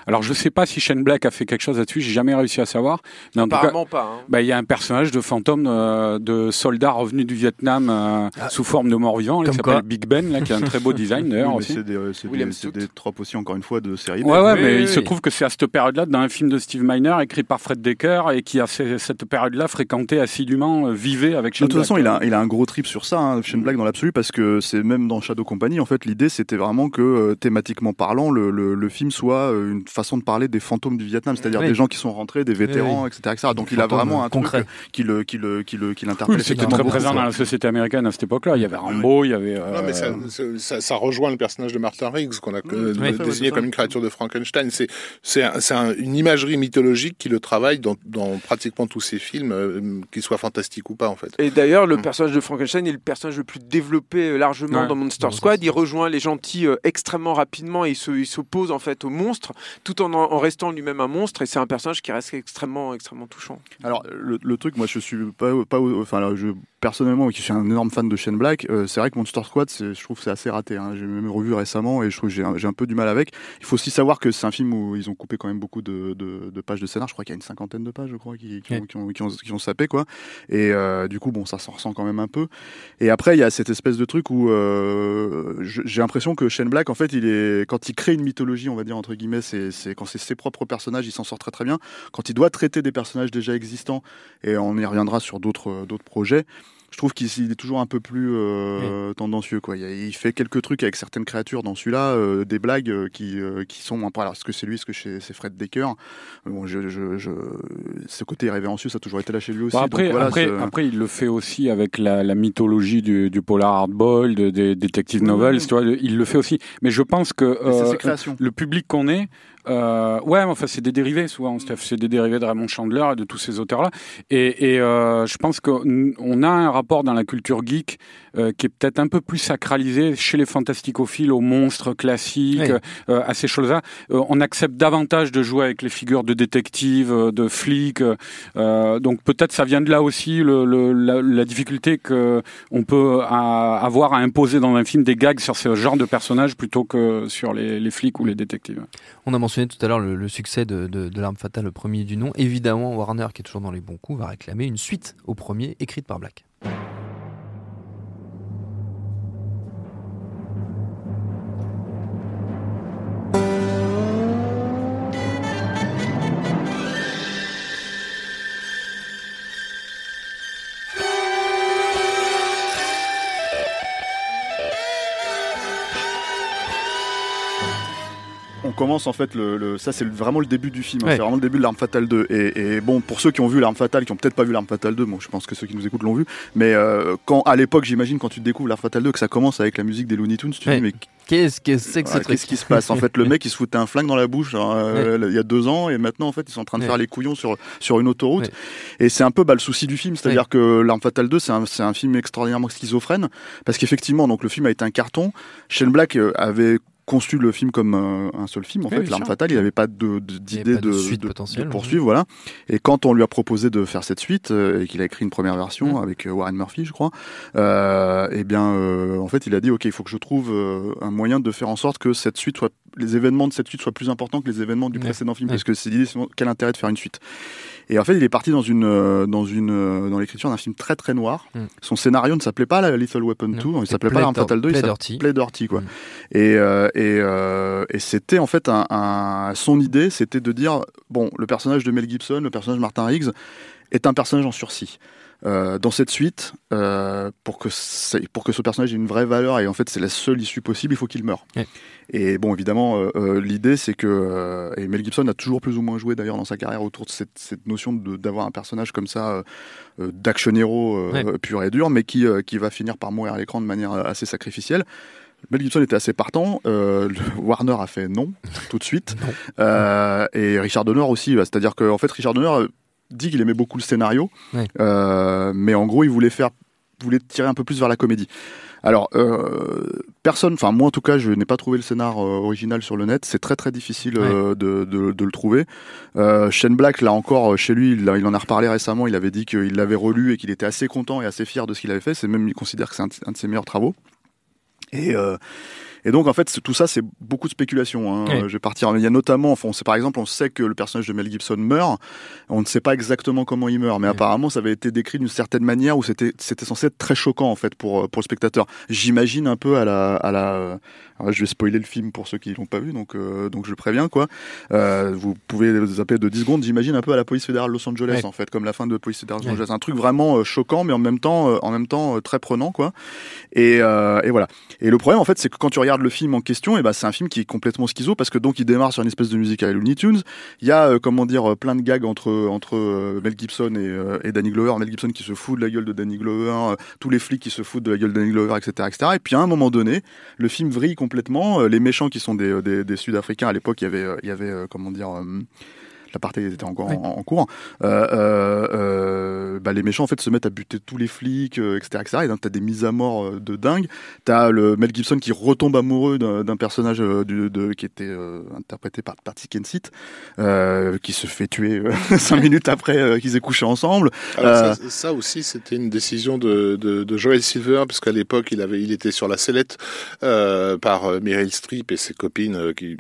Alors je sais pas si Shane Black a fait quelque chose là-dessus, j'ai jamais réussi à savoir. Mais en tout cas, Apparemment pas. hein. bah, il y a un personnage de fantôme euh, de soldat revenu du Vietnam euh, sous forme de mort-vivant, qui s'appelle Big Ben, là, qui a un très beau design *laughs* Oui, d'ailleurs aussi. c'est des, euh, des, des tropes aussi, encore une fois, de série. Ouais, ouais, Oui, mais oui, il se oui. trouve que c'est à cette période-là, dans un film de Steve Miner, écrit par Fred Decker, et qui a fait- cette période-là fréquenté assidûment, euh, vivait avec De Shane toute façon, Black. il a, il a un gros trip sur ça, hein, Shane Black dans l'absolu, parce que c'est même dans Shadow Company, en fait, l'idée c'était vraiment que euh, thématiquement parlant, le, le, le film soit euh, une façon de parler des fantômes du Vietnam, c'est-à-dire Oui. des gens qui sont rentrés, des vétérans, etc., etc. Donc il a vraiment un concrets. truc qui le, qui le, qui le, qui l'interpelle. c'était très présent quoi. dans la société américaine à cette époque-là. Il y avait Rambo, il y avait. euh, Non, mais ça, ça, ça- ça rejoint le personnage de Martin Riggs qu'on a euh, Oui. désigné comme une créature de Frankenstein. C'est c'est un- c'est un- une imagerie mythologique qui le travaille dans, dans pratiquement tous ses films, euh, qu'ils soient fantastiques ou pas en fait. Et d'ailleurs, le Mm. personnage de Frankenstein est le personnage le plus développé largement Ouais. dans Monster Dans Squad. Il rejoint les gentils euh, extrêmement rapidement et il se- il s'oppose en fait au monstre, tout en, en restant lui-même un monstre. Et c'est un personnage qui reste extrêmement, extrêmement touchant. Alors le, le truc, moi je suis pas, pas enfin là, je personnellement qui suis un énorme fan de Shane Black, euh, c'est vrai que Monster Squad, je trouve c'est assez raté. Hein. J'ai même revu récemment et je trouve que j'ai un, un peu du mal avec. Il faut aussi savoir que c'est un film où ils ont coupé quand même beaucoup de, de, de pages de scénar. Je crois qu'il y a une cinquantaine de pages, je crois, qui, qui, ont, qui, ont, qui, ont, sapé quoi. Et euh, du coup, bon, ça s'en ressent quand même un peu. Et après, il y a cette espèce de truc où euh, j'ai l'impression que Shane Black, en fait, il est quand il crée une mythologie, on va dire entre guillemets, c'est c'est- quand c'est ses propres personnages, il s'en sort très très bien. Quand il doit traiter des personnages déjà existants, et on y reviendra sur d'autres d'autres projets. Je trouve qu'il il est toujours un peu plus euh, tendancieux. Quoi. Il, fait quelques trucs avec certaines créatures dans celui-là, euh, des blagues euh, qui, euh, qui sont. Alors, est-ce que c'est lui, est-ce que c'est Fred Decker? Bon, je, je, je, Ce côté révérencieux, ça a toujours été là chez lui aussi. Bon, après, donc voilà, après, après, il le fait aussi avec la, la mythologie du, du polar hardboiled, de- des detective novels, oui. tu vois, il le fait aussi. Mais je pense que euh, le public qu'on est, euh, ouais, mais enfin, c'est des dérivés souvent, c'est des dérivés de Raymond Chandler et de tous ces auteurs-là. Et, et euh, je pense qu'on a un rapport dans la culture geek euh, qui est peut-être un peu plus sacralisé chez les fantasticophiles aux monstres classiques, Oui. euh, à ces choses-là. Euh, on accepte davantage de jouer avec les figures de détectives, euh, de flics. donc peut-être ça vient de là aussi le, le- la, la difficulté que on peut à- avoir à imposer dans un film des gags sur ce genre de personnages plutôt que sur les, les flics ou les détectives. On a mentionné tout à l'heure le, succès de, de, de l'arme fatale, le premier du nom. Évidemment, Warner, qui est toujours dans les bons coups, va réclamer une suite au premier, écrite par Black. Commence en fait le, le- ça c'est vraiment le début du film hein, Ouais. c'est vraiment le début de l'arme fatale 2 et, et bon pour ceux qui ont vu l'arme fatale qui ont peut-être pas vu l'arme fatale 2 bon je pense que ceux qui nous écoutent l'ont vu mais euh, quand à l'époque j'imagine quand tu découvres l'arme fatale 2 que ça commence avec la musique des Looney Tunes tu Ouais. dis mais Qu'est-ce que c'est que ce Ouais, truc? Qu'est-ce qui se passe? En fait, le *laughs* mec, il se foutait un flingue dans la bouche euh, il y a deux ans, et maintenant, en fait, ils sont en train de Ouais. faire les couillons sur sur une autoroute. Et c'est un peu bah, le souci du film, c'est-à-dire que L'Arme Fatale 2, c'est un, c'est un film extraordinairement schizophrène, parce qu'effectivement, donc le film a été un carton. Shane Black euh, avait conçu le film comme euh, un seul film en Oui, fait l'arme fatale il n'avait pas de- d'idée de de, suite de- potentielle, de poursuivre voilà et quand on lui a proposé de faire cette suite euh, et qu'il a écrit une première version Mm. avec euh, Warren Murphy je crois euh, eh bien euh, en fait il a dit ok il faut que je trouve un moyen de faire en sorte que cette suite soit les événements de cette suite soient plus importants que les événements du Ouais. précédent film, Ouais. parce que c'est l'idée, quel intérêt de faire une suite? Et en fait, il est parti dans une, euh, dans une, euh, dans l'écriture d'un film très très noir. Mm. Son scénario ne s'appelait pas la Lethal Weapon Non, 2, il c'était s'appelait pas L'Arme Play Fatale 2, il Play s'appelait. Play Dirty, quoi. Mm. Et, euh, et, euh, et c'était en fait un, un- son idée, c'était de dire bon, le personnage de Mel Gibson, le personnage de Martin Riggs, est un personnage en sursis. Euh, dans cette suite, euh, pour que pour que ce personnage ait une vraie valeur et en fait c'est la seule issue possible, il faut qu'il meure. Ouais. Et bon, évidemment, euh, l'idée c'est que et Mel Gibson a toujours plus ou moins joué d'ailleurs dans sa carrière autour de cette, cette notion de- d'avoir un personnage comme ça, d'action héros Ouais. pur et dur, mais qui qui va finir par mourir à l'écran de manière assez sacrificielle. Mel Gibson était assez partant. euh, *laughs* Warner a fait non tout de suite. Non. Euh, et Richard Donner aussi. bah, C'est-à-dire qu'en fait, Richard Donner dit qu'il aimait beaucoup le scénario, Ouais. euh, mais en gros, il voulait faire, voulait tirer un peu plus vers la comédie. Alors, euh, personne, enfin moi en tout cas, je n'ai pas trouvé le scénar euh, original sur le net. C'est très très difficile euh, de, de, de le trouver. Shane Black, là encore, chez lui, il, en a reparlé récemment. Il avait dit qu'il l'avait relu et qu'il était assez content et assez fier de ce qu'il avait fait. C'est même, il considère que c'est un, de- un de ses meilleurs travaux. Et, et donc en fait tout ça c'est beaucoup de spéculation. Hein. Euh, Je vais partir. Il y a notamment, enfin, on sait par exemple, on sait que le personnage de Mel Gibson meurt. On ne sait pas exactement comment il meurt, mais apparemment ça avait été décrit d'une certaine manière où c'était c'était censé être très choquant en fait pour euh, pour le spectateur. J'imagine un peu à la à la. Alors, je vais spoiler le film pour ceux qui l'ont pas vu, donc euh, donc je préviens quoi. Euh, vous pouvez vous appeler de 10 secondes. J'imagine un peu à la police fédérale Los Angeles Ouais. en fait, comme la fin de Police fédérale Los Ouais. Angeles. Un truc vraiment euh, choquant, mais en même temps euh, en même temps euh, très prenant quoi. Et, euh, et voilà. Et le problème, en fait, c'est que quand tu regardes le film en question, et ben, c'est un film qui est complètement schizo parce que donc il démarre sur une espèce de musique à Looney Tunes. Il y a, comment dire, plein de gags entre entre Mel Gibson et, et Danny Glover. Mel Gibson qui se fout de la gueule de Danny Glover, tous les flics qui se foutent de la gueule de Danny Glover, etc., etc. Et puis à un moment donné, le film vrille complètement. Euh, les méchants qui sont des, euh, des, des Sud-Africains à l'époque, il y avait, euh, il y avait, comment dire. L'apartheid était encore en, en cours. Euh, euh, euh, bah, les méchants en fait se mettent à buter tous les flics, euh, etc., etc. Et donc t'as des mises à mort euh, de dingue. T'as le Mel Gibson qui retombe amoureux d'un personnage euh, du- de, qui était euh, interprété par Patty Kensit, euh, qui se fait tuer euh, *laughs* cinq *laughs* minutes après euh, qu'ils aient couché ensemble. Alors Euh, ça, ça aussi, c'était une décision de, de, de Joel Silver, parce qu'à l'époque, il avait, il était sur la sellette euh, par Meryl Streep et ses copines euh, qui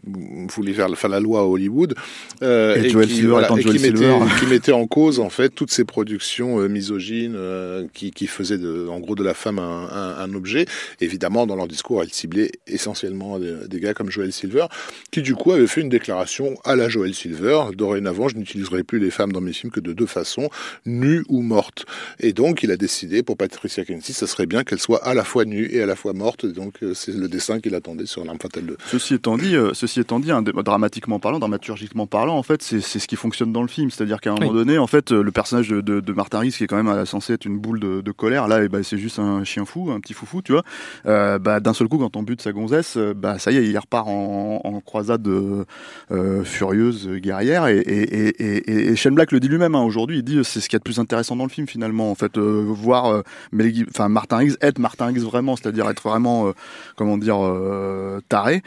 voulaient faire, faire la loi à Hollywood. euh, Et Joel qui, Silver étant et Joel qui mettait, Silver. qui mettait en cause en fait toutes ces productions euh, misogynes euh, qui, qui faisaient de, en gros de la femme un, un, un objet. Évidemment, dans leur discours, elle ciblait essentiellement des, des gars comme Joel Silver, qui du coup avait fait une déclaration à la Joel Silver. Dorénavant, je n'utiliserai plus les femmes dans mes films que de deux façons, nues ou mortes. Et donc, il a décidé pour Patricia Kensit, ça serait bien qu'elle soit à la fois nue et à la fois morte. Donc, euh, c'est le dessin qu'il attendait sur L'Arme Fatale 2. Ceci étant dit, euh, ceci étant dit, hein, dramatiquement parlant, dramaturgiquement parlant, en fait, c'est c'est ce qui fonctionne dans le film. C'est-à-dire qu'à un moment donné, en fait, le personnage de, de, de Martin Riggs, qui est quand même euh, censé être une boule de, de colère, là, eh ben, c'est juste un chien fou, un petit foufou, tu vois. Euh, bah, D'un seul coup, quand on bute sa gonzesse, euh, bah, ça y est, il repart en, en croisade euh, furieuse, guerrière. Et, et, et, et, et Shane Black le dit lui-même hein, aujourd'hui. Il dit c'est ce qu'il y a de plus intéressant dans le film finalement. En fait, euh, voir enfin Martin Riggs être Martin Riggs vraiment, c'est-à-dire être vraiment, comment dire, taré.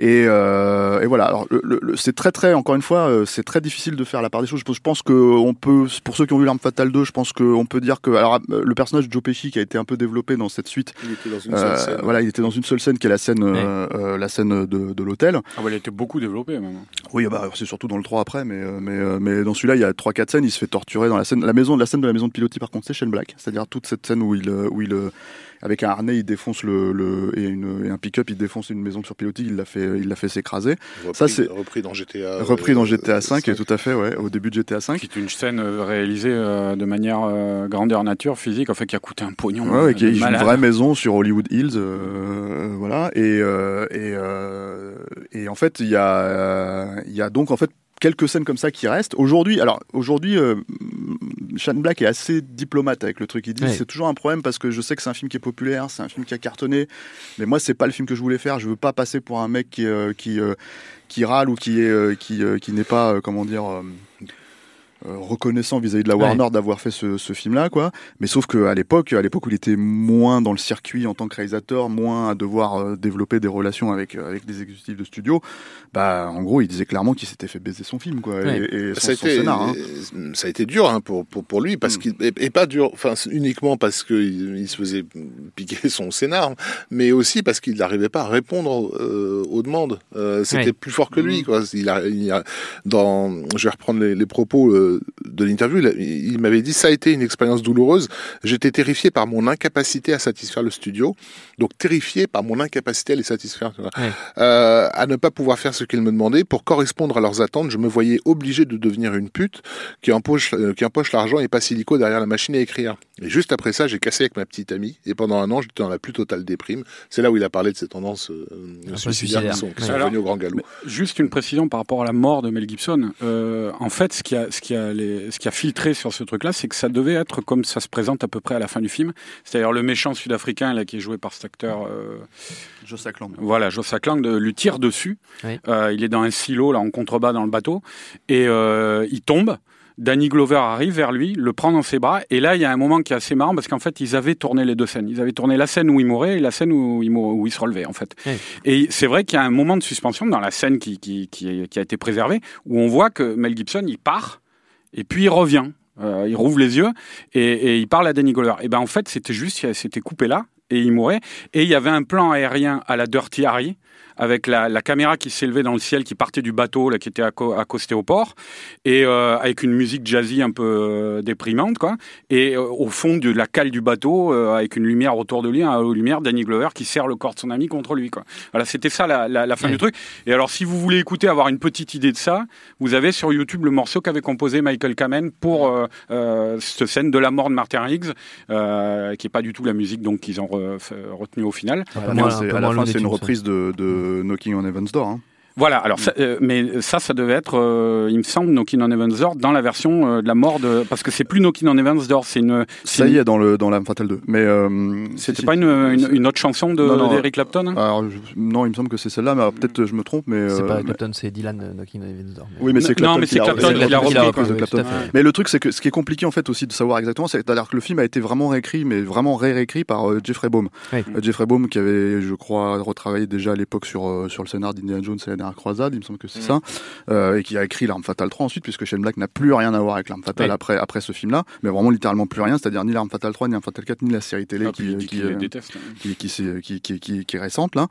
Et, euh, et voilà. Alors, le, le- le- c'est très, très, encore une fois, euh, c'est très difficile de faire la part des choses. Je pense, je pense que on peut, pour ceux qui ont vu l'arme fatale 2, je pense qu'on peut dire que, alors, euh, le personnage de Joe Pesci qui a été un peu développé dans cette suite, Il était dans une euh, seule scène. voilà, il était dans une seule scène qui est la scène, euh, euh, la scène de, de l'hôtel. Ah bah, elle était beaucoup développée même. Oui, bah, c'est surtout dans le 3 après, mais, euh, mais, euh, mais dans celui-là, il y a 3-4 scènes, il se fait torturer dans la scène. La maison, la scène de la maison de pilotis, par contre, c'est Shane Black. C'est-à-dire toute cette scène où il, euh, où il, euh, avec un harnais, il défonce le, le et, une, et un pick-up, il défonce une maison sur pilotis, il l'a fait, il l'a fait s'écraser. Repris, ça, c'est- repris dans GTA. Repris dans euh, GTA 5, et 5. tout à fait, ouais, au début de GTA 5. Qui est une scène euh, réalisée euh, de manière euh, grandeur nature, physique, en fait, qui a coûté un pognon. Ouais, ouais, euh, qui est une vraie maison sur Hollywood Hills, euh, voilà. Et, euh, et, euh, et en fait, il y a, euh, il y a donc en fait quelques scènes comme ça qui restent. Aujourd'hui, alors aujourd'hui, euh, Shane Black est assez diplomate avec le truc. Il dit c'est toujours un problème parce que je sais que c'est un film qui est populaire, c'est un film qui a cartonné, mais moi c'est pas le film que je voulais faire. Je veux pas passer pour un mec qui euh, qui euh, qui râle ou qui est qui qui n'est pas comment dire. Euh, reconnaissant vis-à-vis de la Warner d'avoir fait ce, ce film-là, quoi. Mais sauf qu'à l'époque, à l'époque où il était moins dans le circuit en tant que réalisateur, moins à devoir euh, développer des relations avec euh, avec des exécutifs de studio, bah en gros, il disait clairement qu'il s'était fait baiser son film, quoi. Ouais. Et, et son, ça a, son été, scénar, hein. ça a été dur hein, pour, pour, pour lui, parce Mm. qu'il et, pas dur, enfin uniquement parce qu'il il se faisait piquer son scénar, mais aussi parce qu'il n'arrivait pas à répondre euh, aux demandes. Euh, C'était Ouais. plus fort que Mm. lui. Quoi. Il a, il a, dans, je vais reprendre les, les propos euh, de l'interview. Il, m'avait dit ça a été une expérience douloureuse. J'étais terrifié par mon incapacité à satisfaire le studio, donc terrifié par mon incapacité à les satisfaire. Ouais. Euh, à ne pas pouvoir faire ce qu'ils me demandaient pour correspondre à leurs attentes. Je me voyais obligé de devenir une pute qui empoche, euh, qui empoche l'argent et pas silico derrière la machine à écrire. Et juste après ça, j'ai cassé avec ma petite amie et pendant un an, j'étais dans la plus totale déprime. C'est là où il a parlé de ces tendances euh, suicidaires qui sont, qui Ouais. sont Alors, venues au grand galop. Juste une précision par rapport à la mort de Mel Gibson. Euh, en fait, ce qui a, ce qui a, les, ce qui a filtré sur ce truc-là, c'est que ça devait être comme ça se présente à peu près à la fin du film. C'est-à-dire le méchant sud-africain là qui est joué par cet acteur. euh, Sackland. Voilà, Joe Sackland euh, lui tire dessus. Oui. Euh, il est dans un silo là en contrebas dans le bateau et euh, il tombe. Danny Glover arrive vers lui, le prend dans ses bras, et là il y a un moment qui est assez marrant parce qu'en fait ils avaient tourné les deux scènes. Ils avaient tourné la scène où il mourait et la scène où il, mourait- où il se relevait en fait. Oui. Et c'est vrai qu'il y a un moment de suspension dans la scène qui, qui, qui, qui a été préservée où on voit que Mel Gibson il part et puis il revient. Euh, il rouvre les yeux et, et il parle à Danny Glover. Et ben en fait c'était juste, c'était coupé là et il mourait. Et il y avait un plan aérien à la Dirty Harry avec la, la caméra qui s'élevait dans le ciel, qui partait du bateau, là, qui était acco- accosté au port, et euh, avec une musique jazzy un peu euh, déprimante, quoi. Et euh, au fond de la cale du bateau, euh, avec une lumière autour de lui, un de lumière, Danny Glover qui serre le corps de son ami contre lui, quoi. Voilà, c'était ça la, la, la fin Ouais. du truc. Et alors, si vous voulez écouter, avoir une petite idée de ça, vous avez sur YouTube le morceau qu'avait composé Michael Kamen pour euh, euh, cette scène de la mort de Martin Riggs, euh, qui est pas du tout la musique donc qu'ils ont re- fait- retenu au final. À la fin, un c'est- peu à la fin, c'est une ça. reprise de, de Knocking on Heaven's Door. Hein. Voilà, alors ça, euh, mais ça, ça devait être, euh, il me semble, Knocking on Heaven's Door dans la version euh, de la mort de, parce que c'est plus Knocking on Heaven's Door, c'est une, c'est Ça y une- est, dans, le, dans l'âme fatale 2. Mais, euh, c'était si, pas si. une, une, une autre chanson de Non, non, d'Eric Clapton. hein? Alors, je- non, il me semble que c'est celle-là, mais alors, peut-être je me trompe. Mais, C'est euh, pas mais- Clapton, c'est Dylan euh, Knocking on Heaven's Door. Oui, mais c'est Clapton. non, mais c'est l'a- Clapton qui l'a repris. Mais le truc, c'est que ce qui est compliqué en fait aussi de savoir exactement, c'est c'est-à-dire que le film a été vraiment réécrit, mais vraiment réécrit par euh, Jeffrey Baum. Oui. Euh, Jeffrey Baum qui avait, je crois, retravaillé déjà à l'époque sur euh, sur le scénar d'Indiana Jones et dernière croisade, il me semble que c'est ça, euh, et qui a écrit L'Arme Fatale 3 ensuite, puisque Shane Black n'a plus rien à voir avec L'Arme Fatale Oui. après après ce film-là, mais vraiment littéralement plus rien, c'est-à-dire ni L'Arme Fatale 3, ni L'Arme Fatale 4, ni la série télé Ah, qui est récente là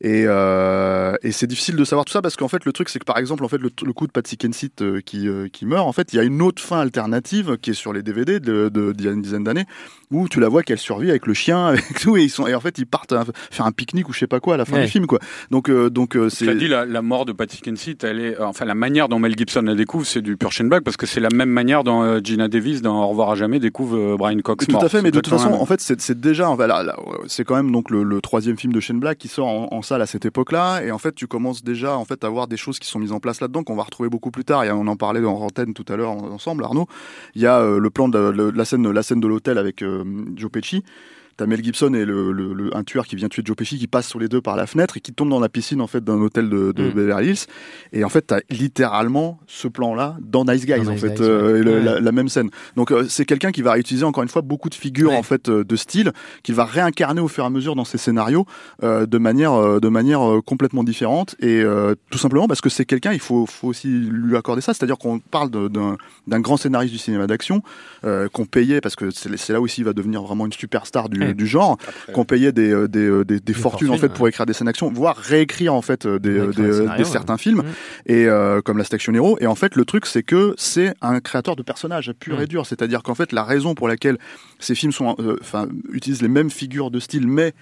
et, euh, et c'est difficile de savoir tout ça parce qu'en fait le truc c'est que par exemple en fait le, le coup de Patsy Kensit euh, qui, qui meurt en fait il y a une autre fin alternative qui est sur les DVD de, de, d'il y a une dizaine d'années où tu la vois qu'elle survit avec le chien *laughs* avec tout et ils sont et en fait ils partent faire un pique-nique ou je sais pas quoi à la fin Ouais. du film quoi donc euh, donc c'est dit, la, la mort de Patsy Kensit, elle est, euh, enfin, la manière dont Mel Gibson la découvre, c'est du pur Shane Black, parce que c'est la même manière dont euh, Gina Davis, dans Au revoir à jamais, découvre euh, Brian Cox Tout mort. à fait, mais de toute façon, la même. en fait, c'est déjà, enfin, c'est quand même donc le, le troisième film de Shane Black qui sort en, en salle à cette époque-là, et en fait, tu commences déjà en fait à voir des choses qui sont mises en place là-dedans qu'on va retrouver beaucoup plus tard. A, on en parlait en antenne tout à l'heure en- ensemble, Arnaud. Il y a euh, le plan de, la scène, la scène de l'hôtel avec Joe Pesci. T'as Mel Gibson et le, le- le- un tueur qui vient tuer Joe Pesci qui passe sur les deux par la fenêtre et qui tombe dans la piscine en fait d'un hôtel de, de Mm. Beverly Hills. Et en fait, t'as littéralement ce plan-là dans Nice Guys Dans en Nice fait, Guys, euh, ouais. et le- Ouais. la, la même scène. Donc euh, c'est quelqu'un qui va réutiliser encore une fois beaucoup de figures Ouais. en fait euh, de style qu'il va réincarner au fur et à mesure dans ses scénarios euh, de manière euh, de manière complètement différente et euh, tout simplement parce que c'est quelqu'un il faut faut aussi lui accorder ça c'est-à-dire qu'on parle d'un d'un grand scénariste du cinéma d'action euh, qu'on payait parce que c'est c'est là aussi il va devenir vraiment une superstar du, Ouais. du genre qu'on payait des, euh, des, euh, des, des fortunes en fait pour écrire des scènes d'action voire réécrire en fait euh, des, Réécrire des, un scénario, des ouais. certains films Mhm. et euh, comme la Station Hero et en fait le truc c'est que c'est un créateur de personnages pur Mm. et dur c'est-à-dire qu'en fait la raison pour laquelle ces films sont euh, enfin utilisent les mêmes figures de style mais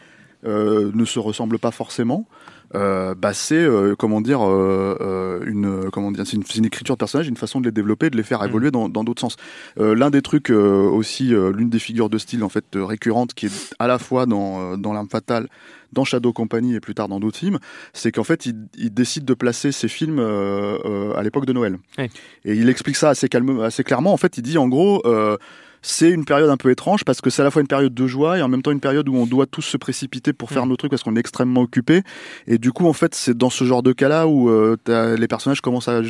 euh, ne se ressemblent pas forcément euh, bah c'est euh, comment dire euh, euh, une comment dire c'est une, une écriture de personnage une façon de les développer de les faire Mm. évoluer dans dans d'autres sens Euh, l'un des trucs euh, aussi euh, l'une des figures de style en fait récurrente qui est à la fois dans euh, dans l'arme fatale dans Shadow Company et plus tard dans d'autres films, c'est qu'en fait, il, il décide de placer ses films euh, euh, à l'époque de Noël. Ouais. Et il explique ça assez, calme, assez clairement. En fait, il dit en gros, euh, c'est une période un peu étrange parce que c'est à la fois une période de joie et en même temps une période où on doit tous se précipiter pour faire Mm. nos trucs parce qu'on est extrêmement occupé. Et du coup, en fait, c'est dans ce genre de cas-là où euh, les personnages commencent à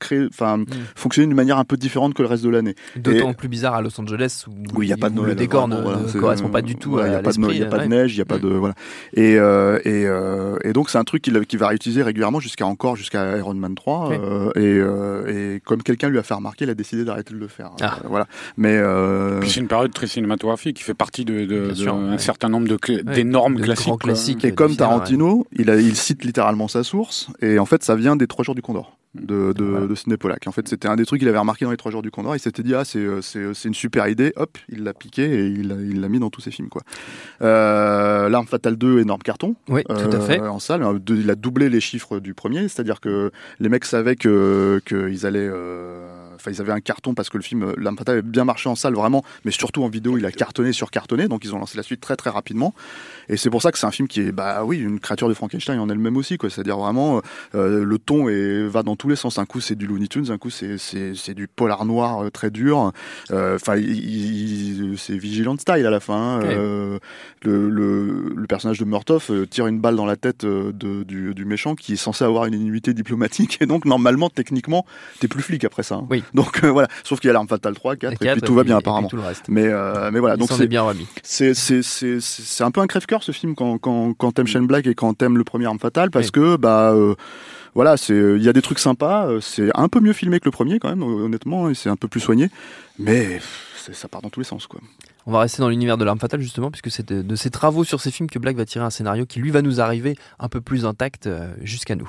créer, enfin, fonctionner d'une manière un peu différente que le reste de l'année. D'autant plus bizarre à Los Angeles où, où il n'y a pas de où Noël. le décor ne, voilà, correspond pas du tout voilà, à a pas de, no- il y a pas de l'esprit, neige, il y a pas de voilà. Et euh, et, euh, et donc c'est un truc qu'il qu'il va réutiliser régulièrement jusqu'à encore jusqu'à Iron Man 3 Ok. euh, et euh, et comme quelqu'un lui a fait remarquer, il a décidé d'arrêter de le faire. Ah. Euh, voilà. Mais euh, Puis c'est une période très cinématographique qui fait partie de, un certain nombre Ouais, d'énormes classiques. et comme Tarantino, il, a, il cite littéralement sa source et en fait ça vient des Trois Jours du Condor de, de, Voilà. de Sidney Pollack. En fait c'était un des trucs qu'il avait remarqué dans les Trois Jours du Condor. Il s'était dit ah c'est euh, c'est une super idée, hop il l'a piqué et il l'a- mis dans tous ses films quoi. Euh, L'arme fatale 2 énorme carton. Oui, tout à fait. Euh, en salle. Euh, de- il a doublé les chiffres du premier, c'est-à-dire que les mecs savaient que qu'ils allaient, euh, enfin ils avaient un carton parce que le film euh, L'âme fatale avait bien marché en salle vraiment, mais surtout en vidéo il a cartonné sur cartonné, donc ils ont lancé la suite très très rapidement. Et c'est pour ça que c'est un film qui est, bah oui, une créature de Frankenstein en elle-même aussi, quoi. C'est-à-dire vraiment euh, le ton est, va dans tous les sens. Un coup c'est du Looney Tunes, un coup c'est du polar noir euh, très dur. Euh, Enfin, c'est Vigilant style à la fin. hein. Euh, le, le, le personnage de Murtoff euh, tire une balle dans la tête euh, de, du, du méchant qui est censé avoir une immunité diplomatique et donc normalement techniquement t'es plus flic après ça. hein. Oui. *laughs* Donc euh, voilà, sauf qu'il y a l'arme fatale 3, 4 La et quatre, puis tout va bien apparemment. tout le reste. Mais euh, mais voilà, Il donc c'est est bien remis. c'est c'est un peu un crève-cœur ce film quand quand quand t'aimes Shane Black et quand t'aimes le premier Arme Fatale parce Oui. que bah euh, voilà c'est il y a des trucs sympas c'est un peu mieux filmé que le premier quand même honnêtement et c'est un peu plus soigné mais ça part dans tous les sens quoi. On va rester dans l'univers de l'arme fatale justement, puisque c'est de, de ses travaux sur ces films que Black va tirer un scénario qui lui va nous arriver un peu plus intact jusqu'à nous.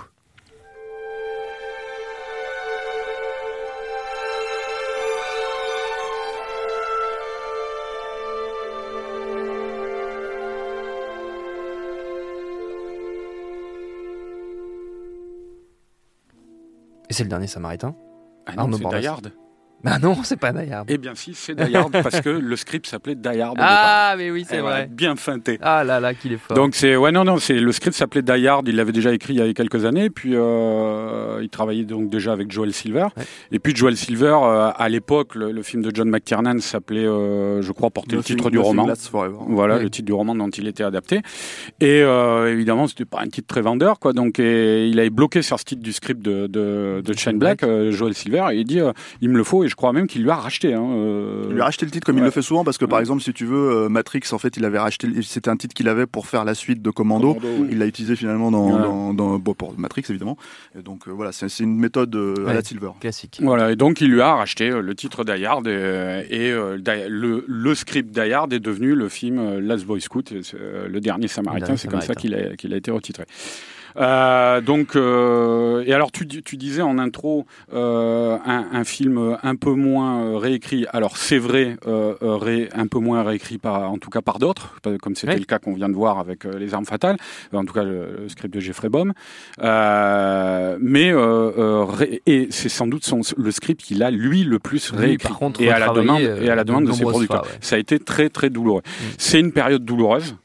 C'est le dernier Samaritain. Ah non, Arnaud Bordas. Die Hard. Bah non, *laughs* c'est pas Die Hard. Eh bien si, c'est Die Hard *laughs* parce que le script s'appelait Die Hard. Ah, mais oui, Eh c'est voilà, vrai. Bien feinté. Ah là là, qu'il est fort. Donc c'est ouais non non c'est le script s'appelait Die Hard il l'avait déjà écrit il y a quelques années puis euh, il travaillait donc déjà avec Joel Silver Ouais. et puis Joel Silver euh, à l'époque le, le film de John McTiernan s'appelait euh, je crois porter le titre du roman voilà le titre du roman dont il était adapté et euh, évidemment c'était pas un titre très vendeur quoi donc et il avait bloqué sur ce titre du script de de, de Shane Black euh, Joel Silver et il dit euh, il me le faut et je crois même qu'il lui a racheté hein, euh, Il lui a racheté le titre comme il le fait souvent parce que par exemple si tu veux euh, Matrix en fait il avait racheté c'était un titre qu'il avait pour faire la suite de Commando. Commando, oui. Il l'a utilisé finalement dans, Ouais. dans, dans- bon, pour Matrix évidemment. Et donc euh, voilà, c'est une méthode euh, à la Silver. Classique. Voilà, et donc il lui a racheté euh, le titre Die Hard et, euh, euh, le, le script Die Hard est devenu le film euh, Last Boy Scout, euh, le dernier Samaritain, c'est comme ça Samaritain. qu'il a, qu'il a été retitré. Euh, donc, euh, et alors tu, dis- tu disais en intro euh, un, un film un peu moins euh, réécrit. Alors c'est vrai, euh, ré- un peu moins réécrit par, en tout cas par d'autres, comme c'était Oui. le cas qu'on vient de voir avec les armes fatales. En tout cas, le, le script de Jeffrey Baum. Euh, mais ré- et c'est sans doute son, le script qu'il a lui le plus réécrit par contre, et à la demande et à la de demande de, ses nombreuses producteurs. fois, ouais. Ça a été très très douloureux. Mm. C'est une période douloureuse.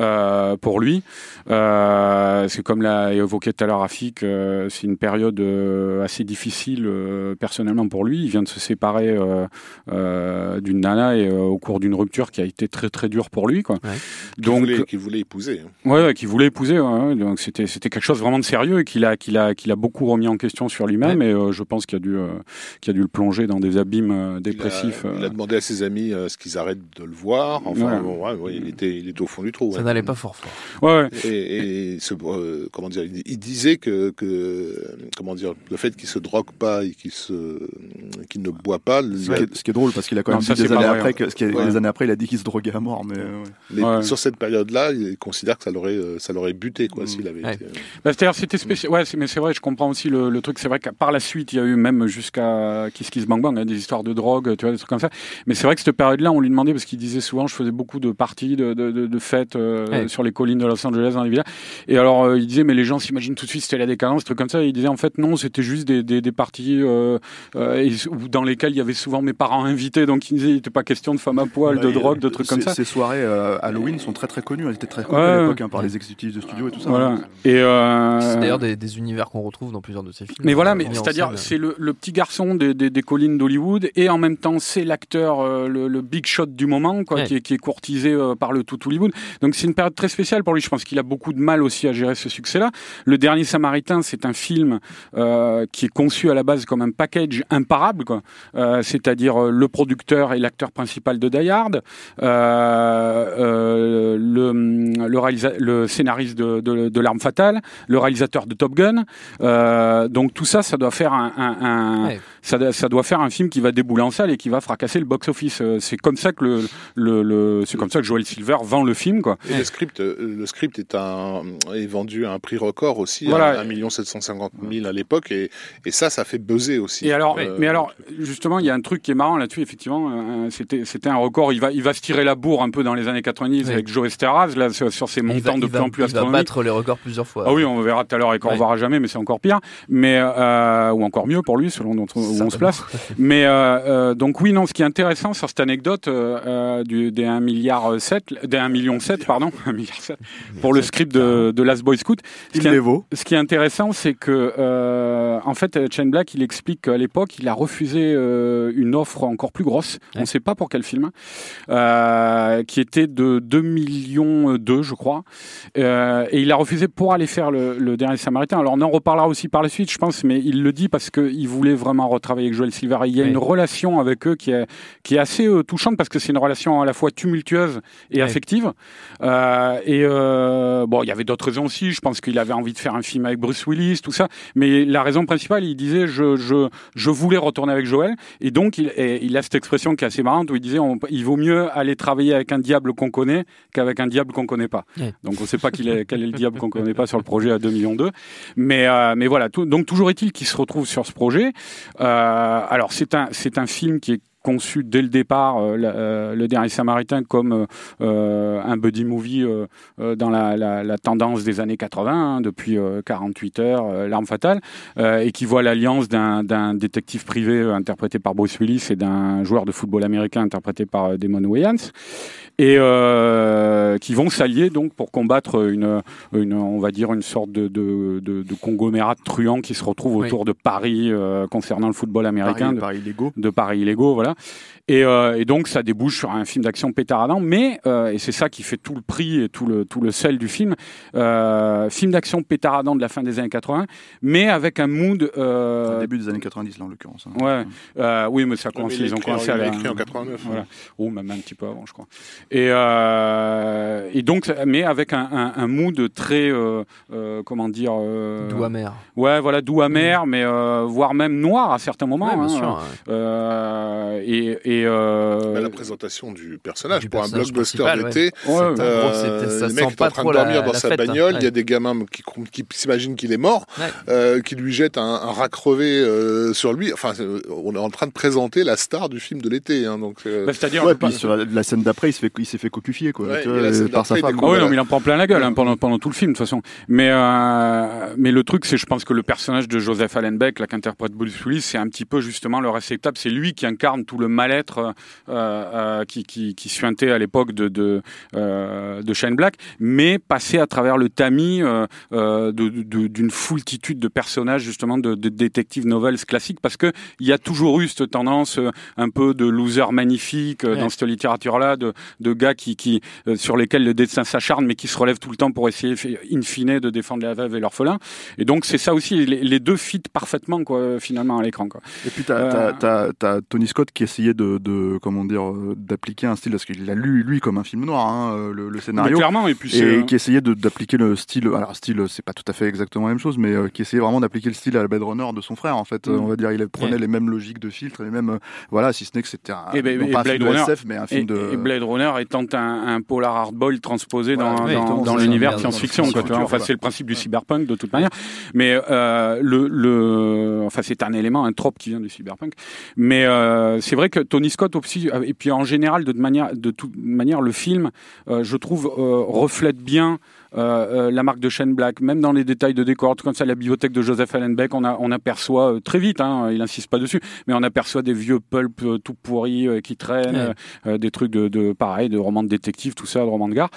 euh, pour lui, euh, c'est comme l'a évoqué tout à l'heure Rafik, euh, c'est une période euh, assez difficile euh, personnellement pour lui. Il vient de se séparer euh, euh, d'une nana et euh, au cours d'une rupture qui a été très très dure pour lui. Quoi. Ouais. Qu'il Donc, voulait, qu'il voulait épouser. hein. Ouais, ouais, qu'il voulait épouser. ouais, ouais. donc c'était c'était quelque chose vraiment de sérieux et qu'il a qu'il a qu'il a beaucoup remis en question sur lui-même et euh, je pense qu'il a dû euh, qu'il a dû le plonger dans des abîmes euh, dépressifs. Il a, il a demandé à ses amis euh, ce qu'ils arrêtent de le voir. Enfin, Ouais. bon, ouais, ouais, il était, il était au fond du trou. Ça ouais. n'allait pas fort fort. Ouais, ouais. Et, et ce, euh, comment dire, il, disait que, que, comment dire, le fait qu'il se drogue pas et qu'il se, qu'il ne boit pas, Ce a- qui, est, ce qui est drôle parce qu'il a quand Non, même ça, dit des c'est années vrai, après hein. que, ce qui est- Ouais. des années après il a dit qu'il se droguait à mort mais euh, ouais. mais Ouais. sur cette période-là, il considère que ça l'aurait, euh, ça l'aurait buté, quoi, Mm. s'il avait Ouais. été. Bah, C'est-à-dire c'était spécial. Ouais, c'est- mais c'est vrai, je comprends aussi le, le truc. C'est vrai que par la suite, il y a eu même jusqu'à Kiss Kiss Bang Bang, hein, des histoires de drogue, tu vois, des trucs comme ça. Mais c'est vrai que cette période-là, on lui demandait parce qu'il disait souvent, je faisais beaucoup de parties, de, de, de, de fêtes, euh, Ouais. sur les collines de Los Angeles Et alors euh, il disait mais les gens s'imaginent tout de suite c'était la décadence, trucs comme ça. Et il disait en fait non, c'était juste des, des, des parties euh, euh, et- où- dans lesquelles il y avait souvent mes parents invités. Donc il disait il n'était pas question de femmes à poil, de Ouais, drogue, de trucs comme ça. Ces soirées euh, Halloween sont très très connues. Elles étaient très connues Ouais, à l'époque hein, par les exécutifs de studio et tout ça. Voilà. Et euh, C'est d'ailleurs des, des univers qu'on retrouve dans plusieurs de ces films. Mais voilà, mais c'est-à-dire, c'est le, le petit garçon des, des, des collines d'Hollywood et en même temps, c'est l'acteur, le, le big shot du moment, quoi, Ouais. qui, est, qui est courtisé par le tout Hollywood. Donc c'est une période très spéciale pour lui. Je pense qu'il a beaucoup de mal aussi à gérer ce succès-là. Le Dernier Samaritain, c'est un film euh, qui est conçu à la base comme un package imparable. Euh, c'est-à-dire euh, le producteur et l'acteur principal de Die Hard, le, scénariste de, L'Arme Fatale, le réalisateur de Top Gun. Donc tout ça, ça doit faire un. Ça, doit- ça doit faire un film qui va débouler en salle et qui va fracasser le box-office. Euh, C'est comme ça que le, le, le- c'est comme ça que Joel Silver vend le film, quoi. Et le script, euh, le script est, un, est vendu à un prix record aussi, Voilà. à 1 750 000 à l'époque, et, et ça, ça fait buzzer aussi. Et alors, Euh, mais alors, justement, il y a un truc qui est marrant là-dessus, effectivement, c'était, c'était un record. Il va, il va se tirer la bourre un peu dans les années 90 Oui. avec Joe Esteraz, là, sur, va- montants de plus va- en plus Il va astronomiques. battre les records plusieurs fois. Ah oui, on verra tout à l'heure et qu'on Ouais. reverra jamais, mais c'est encore pire. Mais euh, ou encore mieux pour lui, selon dont- où on se place. Mais euh, euh, donc oui, non, ce qui est intéressant sur cette anecdote euh, du, des 1 milliard 7, des 1 million 7, pardon, *laughs* 1 milliard 7, pour le script de, de Last Boy Scout. Ce qui est- ce qui est intéressant, c'est que en fait, Shane Black, il explique qu'à l'époque, il a refusé une offre encore plus grosse. On ne sait pas pour quel film, qui était de 2 millions 2, je crois. Euh, et il a refusé pour aller faire le, le dernier Samaritain. Alors on en reparlera aussi par la suite, je pense, mais il le dit parce qu'il voulait vraiment retravailler avec Joel Silver. Et il y a Oui. une relation avec eux qui est, qui est assez euh, touchante parce que c'est une relation à la fois tumultueuse et Oui. affective. Euh, et euh, bon, il y avait d'autres raisons aussi. Je pense qu'il avait envie de faire un film avec Bruce Willis, tout ça. Mais la raison principale, il disait, je, je, je voulais retourner avec Joel. Et donc, il, et il a cette expression qui est assez marrante où il disait, on- il vaut mieux aller travailler avec un diable qu'on connaît qu'avec un diable qu'on connaît pas. Oui. Donc, on ne sait pas qu'il est, quel est le diable qu'on connaît pas sur le projet à 2 millions 2. Mais, euh, mais voilà. Tout- donc, toujours est-il qu'il se retrouve sur ce projet. Euh, alors, c'est un, c'est un film qui est conçu dès le départ, euh, euh, le dernier Samaritain, comme euh, euh, un buddy movie euh, euh, dans la, la- la tendance des années 80, hein, depuis euh, 48 heures, L'arme fatale, euh, et qui voit l'alliance d'un détective privé interprété par Bruce Willis et d'un joueur de football américain interprété par Damon Wayans, et euh, qui vont s'allier donc pour combattre une, une, on va dire, une sorte de, de, de, de conglomérat de truands qui se retrouve Oui. autour de Paris euh, concernant le football américain, Paris, de- Paris illégaux. de paris illégaux, voilà. Et, euh, et donc ça débouche sur un film d'action pétaradant, mais euh, et c'est ça qui fait tout le prix et tout le tout le sel du film, euh, film d'action pétaradant de la fin des années 80, mais avec un mood. Euh, Au début des années 90, là, en l'occurrence. hein. Ouais, euh, oui, mais ça mais commence, il ils ont commencé à écrit en 89. Voilà. Ou même un petit peu avant, je crois. Et, euh, et donc, mais avec un, un, un mood très, euh, euh, comment dire, euh, Doux amer. ouais, voilà, doux amer, mais euh, voire même noir à certains moments. Ouais, bien hein. sûr. ouais. Et et euh, Bah, la présentation du personnage Du pour personnage un blockbuster d'été. ouais, gros, Euh, le mec est en train de dormir la- dans la sa fête, hein. bagnole, il y Ouais. a des gamins qui, qui s'imaginent qu'il est mort, Ouais. euh, qui lui jettent un, un rat crevé euh, sur lui. Enfin, on est en train de présenter la star du film de l'été. Hein, donc, euh, bah, c'est-à-dire, Ouais, sur la, la scène d'après, il s'est fait, il s'est fait cocufier, quoi. Ouais, et par sa il femme. découvre- Ah oui, Voilà. non, mais il en prend plein la gueule hein, pendant, pendant tout le film, de toute façon. Mais, euh, mais le truc, c'est, je pense que le personnage de Joseph Allenbeck, là, qu'interprète Bruce Willis, c'est un petit peu justement le réceptable. C'est lui qui incarne tout le mal-être euh, euh, qui, qui, qui suintait à l'époque de, de, euh, de Shane Black, mais passé à travers le tamis d'une foultitude de personnages, justement, de, de détectives novels classiques, parce que il y a toujours eu cette tendance un peu de loser magnifique Ouais. dans cette littérature-là, de, de gars qui, qui, sur lesquels le destin s'acharne, mais qui se relèvent tout le temps pour essayer, in fine, de défendre la veuve et l'orphelin. Et donc, c'est ça aussi, les, les deux fit parfaitement, quoi, finalement, à l'écran. Et puis t'as, Euh, Tony Scott qui essayait de, de comment dire, euh, d'appliquer un style parce qu'il l'a lu lui comme un film noir, hein, euh, le, Mais scénario. clairement, et puis et euh, qui essayait d'appliquer le style, alors style, c'est pas tout à fait exactement la même chose, mais euh, qui essayait vraiment d'appliquer le style à la Blade Runner de son frère, en fait. Mm. on va dire, il prenait Ouais. les mêmes logiques de filtre, les mêmes, euh, voilà, si ce n'est que c'était un, Et ben- non et pas un Blade film de Runner- SF, mais un Et, film de. et Blade Runner étant un, un polar hardboiled transposé dans, Voilà, dans, ouais, exactement, dans c'est l'univers science-fiction. Enfin, c'est le principe du cyberpunk de toute manière. Mais le, le, enfin, c'est un élément, un trope qui vient du cyberpunk. Mais euh, c'est vrai que Tony Scott aussi, euh, et puis en général, de toute manière, le film, euh, je trouve, euh, reflète bien. Euh, euh, la marque de Shane Black, même dans les détails de décor, comme ça, la bibliothèque de Joseph Allenbeck, on, a, on aperçoit euh, très vite, hein, il insiste pas dessus, mais on aperçoit des vieux pulp euh, tout pourris euh, qui traînent, Ouais. euh, des trucs de, de pareil, de romans de détective, tout ça, de romans de gare.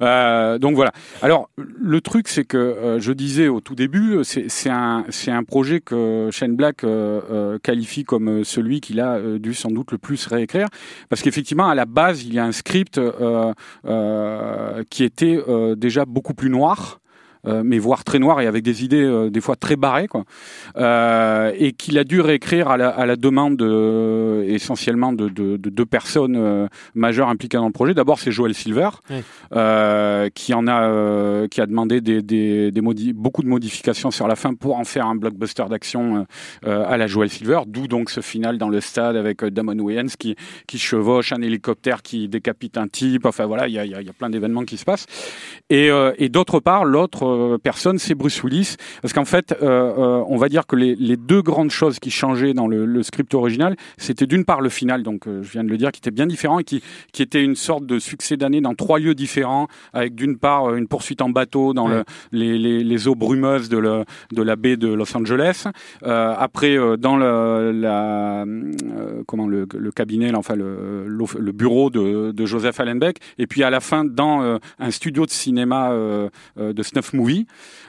Euh, donc voilà. Alors le truc, c'est que euh, je disais au tout début, c'est un, un projet que Shane Black euh, euh, qualifie comme celui qu'il a euh, dû sans doute le plus réécrire, parce qu'effectivement à la base il y a un script euh, euh, qui était euh, déjà beaucoup plus noir. Euh, mais voire très noir et avec des idées euh, des fois très barrées quoi. Euh, et qu'il a dû réécrire à la, à la demande de- essentiellement de, de, de deux personnes euh, majeures impliquées dans le projet. D'abord c'est Joel Silver Oui. euh, qui en a euh, qui a demandé des, des, des modi- beaucoup de modifications sur la fin pour en faire un blockbuster d'action à la Joel Silver. D'où donc ce final dans le stade avec Damon Wayans qui qui chevauche un hélicoptère qui décapite un type. Enfin voilà il y a, y a- y a plein d'événements qui se passent. Et, euh, et d'autre part, l'autre euh, personne, c'est Bruce Willis. Parce qu'en fait, euh, euh, on va dire que les, les deux grandes choses qui changeaient dans le, le script original, c'était d'une part le final, donc je viens de le dire, qui était bien différent et qui, qui était une sorte de succès d'année dans trois lieux différents, avec d'une part une poursuite en bateau dans le, les, les, les eaux brumeuses de, le, de la baie de Los Angeles. Après, dans le, la, comment le, le cabinet, là, enfin le, bureau de, de Joseph Allenbeck, et puis à la fin dans un studio de cinéma de snuff movie.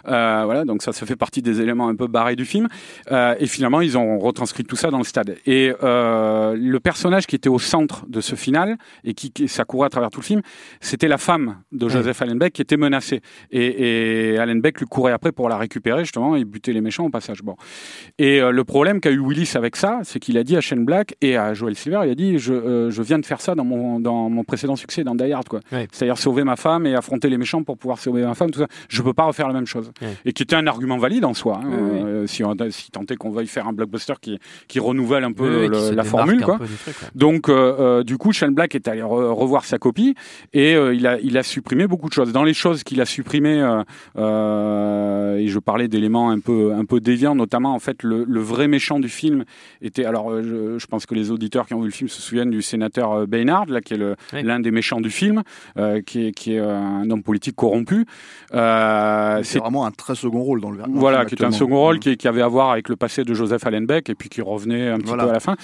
Euh, voilà, donc ça, ça fait partie des éléments un peu barrés du film. Euh, et finalement, ils ont retranscrit tout ça dans le stade. Et euh, le personnage qui était au centre de ce final et qui, qui ça courait à travers tout le film, c'était la femme de Joseph Allenbeck qui était menacée. Et, et Allenbeck lui courait après pour la récupérer justement et buter les méchants au passage. Bon. Et euh, le problème qu'a eu Willis avec ça, c'est qu'il a dit à Shane Black et à Joel Silver, il a dit je, euh, je viens de faire ça dans mon, dans mon précédent succès, dans Die Hard, quoi. Ouais. C'est-à-dire sauver ma femme et affronter les méchants pour pouvoir sauver ma femme, tout ça. Je peux pas refaire la même chose. Ouais. Et qui était un argument valide en soi. hein, euh, si, on, si tant est qu'on veuille faire un blockbuster qui, qui renouvelle un peu le- la formule, quoi. peu du truc, ouais. Donc, euh, euh, du coup, Shane Black est allé re- revoir sa copie et euh, il, a, il a supprimé beaucoup de choses. Dans les choses qu'il a supprimées, euh, euh, et je parlais d'éléments un peu, un peu déviants, notamment en fait le, le vrai méchant du film était. Alors, euh, je, je pense que les auditeurs qui ont vu le film se souviennent du sénateur euh, Baynard, là, qui est l'un des méchants du film, euh, qui est, qui est euh, un homme politique corrompu. Euh, C'est vraiment un très second rôle dans le le voilà, qui était un second rôle qui, qui avait à voir avec le passé de Joseph Allenbeck et puis qui revenait un petit Voilà. peu à la fin.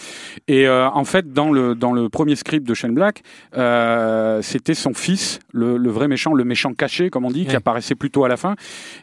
Et euh, en fait, dans le dans le premier script de Shane Black, euh, c'était son fils, le, le vrai méchant, le méchant caché, comme on dit, qui apparaissait plutôt à la fin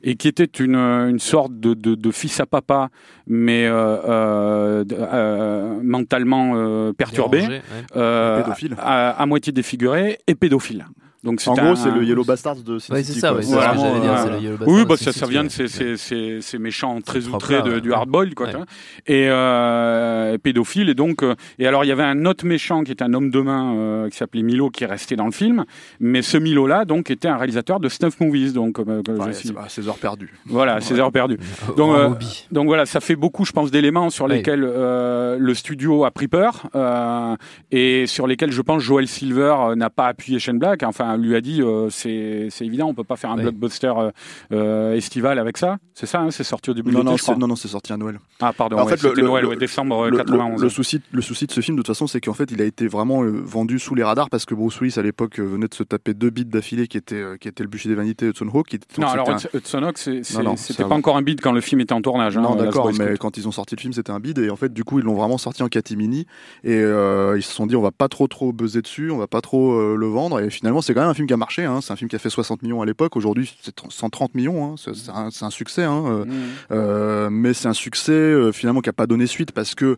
et qui était une une sorte de de, de fils à papa, mais euh, euh, euh, mentalement euh, perturbé, Dérangé, ouais. euh, Pédophile. à, à moitié défiguré et pédophile. Donc En gros, un- c'est le Yellow Bastards de Sin Ouais, c'est City, ça, ouais, c'est Voilà. ce que j'allais dire, c'est le Yellow Oui, bah, ça, ça vient de ces, ces, ces, ces méchants très outrés de- ouais. du hardboiled, quoi. Ouais. tu vois. Et euh, pédophile. Et donc, euh, et alors il y avait un autre méchant qui était un homme de main euh, qui s'appelait Milo, qui est resté dans le film. Mais ce Milo-là, donc, était un réalisateur de snuff movies. Donc, euh, que je Ouais, suis- c'est bah, ses heures perdues. voilà, ses heures perdues. *laughs* Donc, euh. Donc voilà, ça fait beaucoup, je pense, d'éléments sur Oui. lesquels euh, le studio a pris peur euh, et sur lesquels je pense Joel Silver euh, n'a pas appuyé Shane Black. Enfin, lui a dit euh, c'est évident, on peut pas faire un Oui. blockbuster euh, euh, estival avec ça. C'est ça, hein, c'est sorti au début Non, de l'été, non, non, c'est sorti à Noël. Ah pardon, En ouais, fait, le- Noël, le- ouais, décembre Le, 91. le- souci, le souci de ce film, de toute façon, c'est qu'en fait, il a été vraiment vendu sous les radars parce que Bruce Willis, à l'époque, venait de se taper deux beats d'affilée qui étaient, euh, qui étaient le bûcher des vanités de Hudson Hawk. Qui était, non, alors Hudson Hawk, c'était pas encore un bid quand le film était en tournage. hein, Non, d'accord, mais quand ils ont sorti le film, c'était un bid et en fait, du coup, ils l'ont vraiment sorti en catimini et ils se sont dit, on va pas trop trop buzzer dessus, on va pas trop le vendre et finalement, c'est quand même un film qui a marché. Hein, c'est un film qui a fait 60 millions à l'époque. Aujourd'hui, c'est 130 millions. Hein, c'est un, succès. Hein, euh, Mm. Euh, mais c'est un succès euh, finalement qui a pas donné suite parce que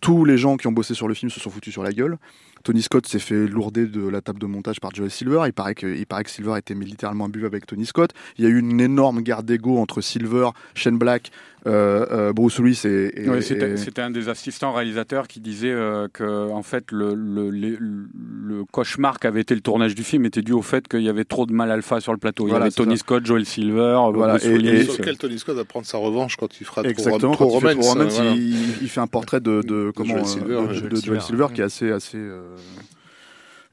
tous les gens qui ont bossé sur le film se sont foutus sur la gueule. Tony Scott s'est fait lourder de la table de montage par Joel Silver. Il paraît que, il paraît que Silver était mais littéralement imbu avec Tony Scott. Il y a eu une énorme guerre d'ego entre Silver, Shane Black, Bruce Willis et. et- Ouais, c'était et- c'était un des assistants réalisateurs qui disait euh, que en fait le, le, le, le cauchemar qu'avait été le tournage du film était dû au fait qu'il y avait trop de mal alpha sur le plateau. Il Voilà, y avait c'est Tony ça. Scott, Joel Silver, Voilà, Bruce et- Willis. et- sur lequel Tony Scott va prendre sa revanche quand il fera trop- Exactement. trop, quand il fait romance. trop romance, euh, voilà. il, il fait un porter de, de comment Joel euh, Silver, de- ouais. de Joel Joel Silver. Silver qui est assez assez.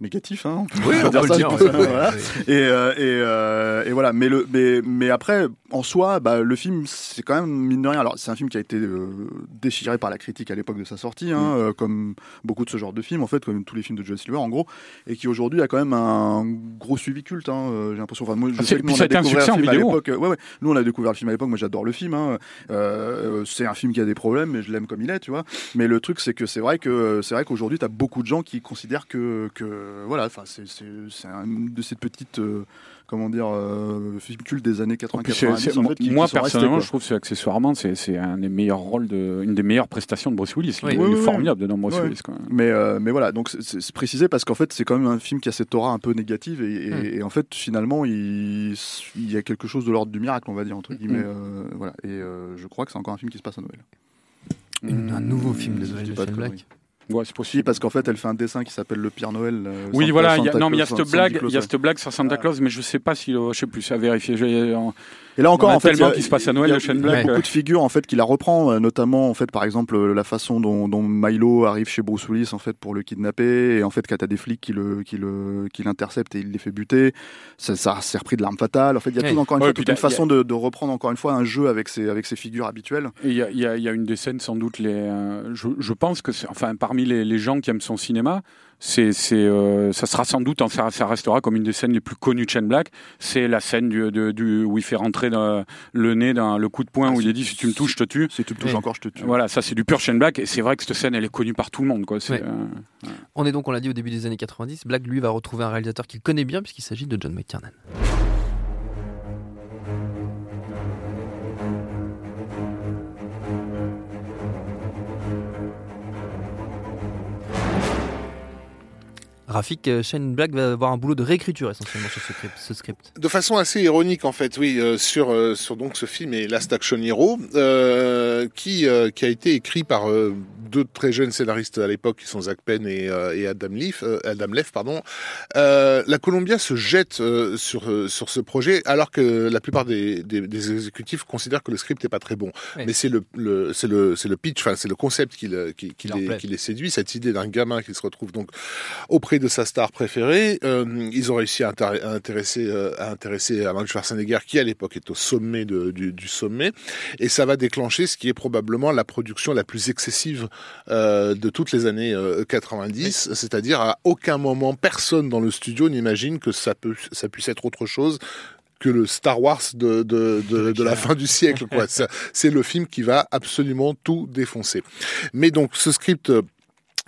Négatif. Hein, Oui, on dire peut ça, dire. voilà. ouais. Et, euh, et, euh, et voilà. Mais, le, mais, mais après, en soi, bah, le film, c'est quand même mine de rien. Alors, c'est un film qui a été euh, déchiré par la critique à l'époque de sa sortie, hein, euh, comme beaucoup de ce genre de films, en fait, comme tous les films de Joe Silver, en gros, et qui aujourd'hui a quand même un gros suivi culte. Hein, J'ai l'impression. Enfin, moi, je Ah, sais c'est- que nous, on ça a découvert le film à l'époque. Ouais, ouais. Nous, on a découvert le film à l'époque. Moi, j'adore le film. Hein. Euh, c'est un film qui a des problèmes, mais je l'aime comme il est, tu vois. Mais le truc, c'est que c'est vrai que c'est vrai qu'aujourd'hui, tu as beaucoup de gens qui considèrent que, que voilà, enfin, c'est c'est c'est un de ces petites euh, comment dire euh, films cultes des années 80 Puis c'est- 90 c'est- en fait, qui- moi qui sont restés, personnellement, je trouve que c'est accessoirement, c'est c'est un des meilleurs rôles de, une des meilleures prestations de Bruce Willis. Oui. il, Oui, est oui, formidable dedans, Bruce. Willis. Quand même. Mais, euh, mais voilà, donc c'est- précisé parce qu'en fait, c'est quand même un film qui a cette aura un peu négative et, et- Hmm. et en fait, finalement, il, il y a quelque chose de l'ordre du miracle, on va dire, entre guillemets. Hmm. euh, voilà. Et euh, je crois que c'est encore un film qui se passe à Noël. Une- un nouveau film de Je Noël de pas de Shane Black. Ouais, c'est Si, possible. parce qu'en fait, elle fait un dessin qui s'appelle Le Pire Noël. euh, Oui, Santa- voilà. il y a- Santa non, mais il y a cette Santa blague, il y a cette blague sur Santa Claus, mais je sais pas si, je sais plus, à vérifier. En- Et là encore, a en fait, tellement il y a- qui se passe à Noël, il y a- le Shane il y a Black, beaucoup euh. de figures en fait qui la reprend, euh, notamment en fait par exemple euh, la façon dont, dont Milo arrive chez Bruce Willis en fait pour le kidnapper et en fait quand t'as des flics qui le qui le qui l'interceptent et il les fait buter, ça, ça s'est repris de l'arme fatale. En fait, il y a Ouais. tout encore une Ouais, fois toute une a- façon de, de reprendre encore une fois un jeu avec ses avec ses figures habituelles. Et Il y, a- il y a- il y a une des scènes, sans doute, les, euh, je, je pense que, c'est- enfin, parmi les, les gens qui aiment son cinéma, c'est, c'est, euh, ça sera sans doute, ça, ça restera comme une des scènes les plus connues de Shane Black. C'est la scène du, de- du- où il fait rentrer dans le nez dans le coup de poing Ah, où il a dit si tu me touches, je te tue. Si tu me touches Ouais. encore, je te tue. Voilà, ça c'est du pur Shane Black et c'est vrai que cette scène elle est connue par tout le monde quoi. Ouais. euh, On est donc, on l'a dit au début des années 90, Black lui va retrouver un réalisateur qu'il connaît bien puisqu'il s'agit de John McTiernan. Rafik, euh, Shane Black va avoir un boulot de réécriture essentiellement sur ce script. De façon assez ironique en fait, oui, euh, sur euh, sur donc ce film et Last Action Hero, euh, qui qui a été écrit par deux très jeunes scénaristes à l'époque, qui sont Zach Penn et, et Adam Leaf, Adam Leff, pardon. La Columbia se jette sur sur ce projet, alors que la plupart des, des, des exécutifs considèrent que le script est pas très bon. Oui. Mais c'est le, le c'est le c'est le pitch, enfin c'est le concept qui le- qui, les, qui les séduit, cette idée d'un gamin qui se retrouve donc auprès de sa star préférée. Euh, ils ont réussi à, intér- à intéresser, euh, à intéresser Arnold Schwarzenegger, qui à l'époque est au sommet de- du, du sommet, et ça va déclencher ce qui est probablement la production la plus excessive euh, de toutes les années euh, 90, c'est-à-dire à aucun moment personne dans le studio n'imagine que ça peut, ça puisse être autre chose que le Star Wars de, de, de, de la fin du siècle. *laughs* C'est le film qui va absolument tout défoncer. Mais donc ce script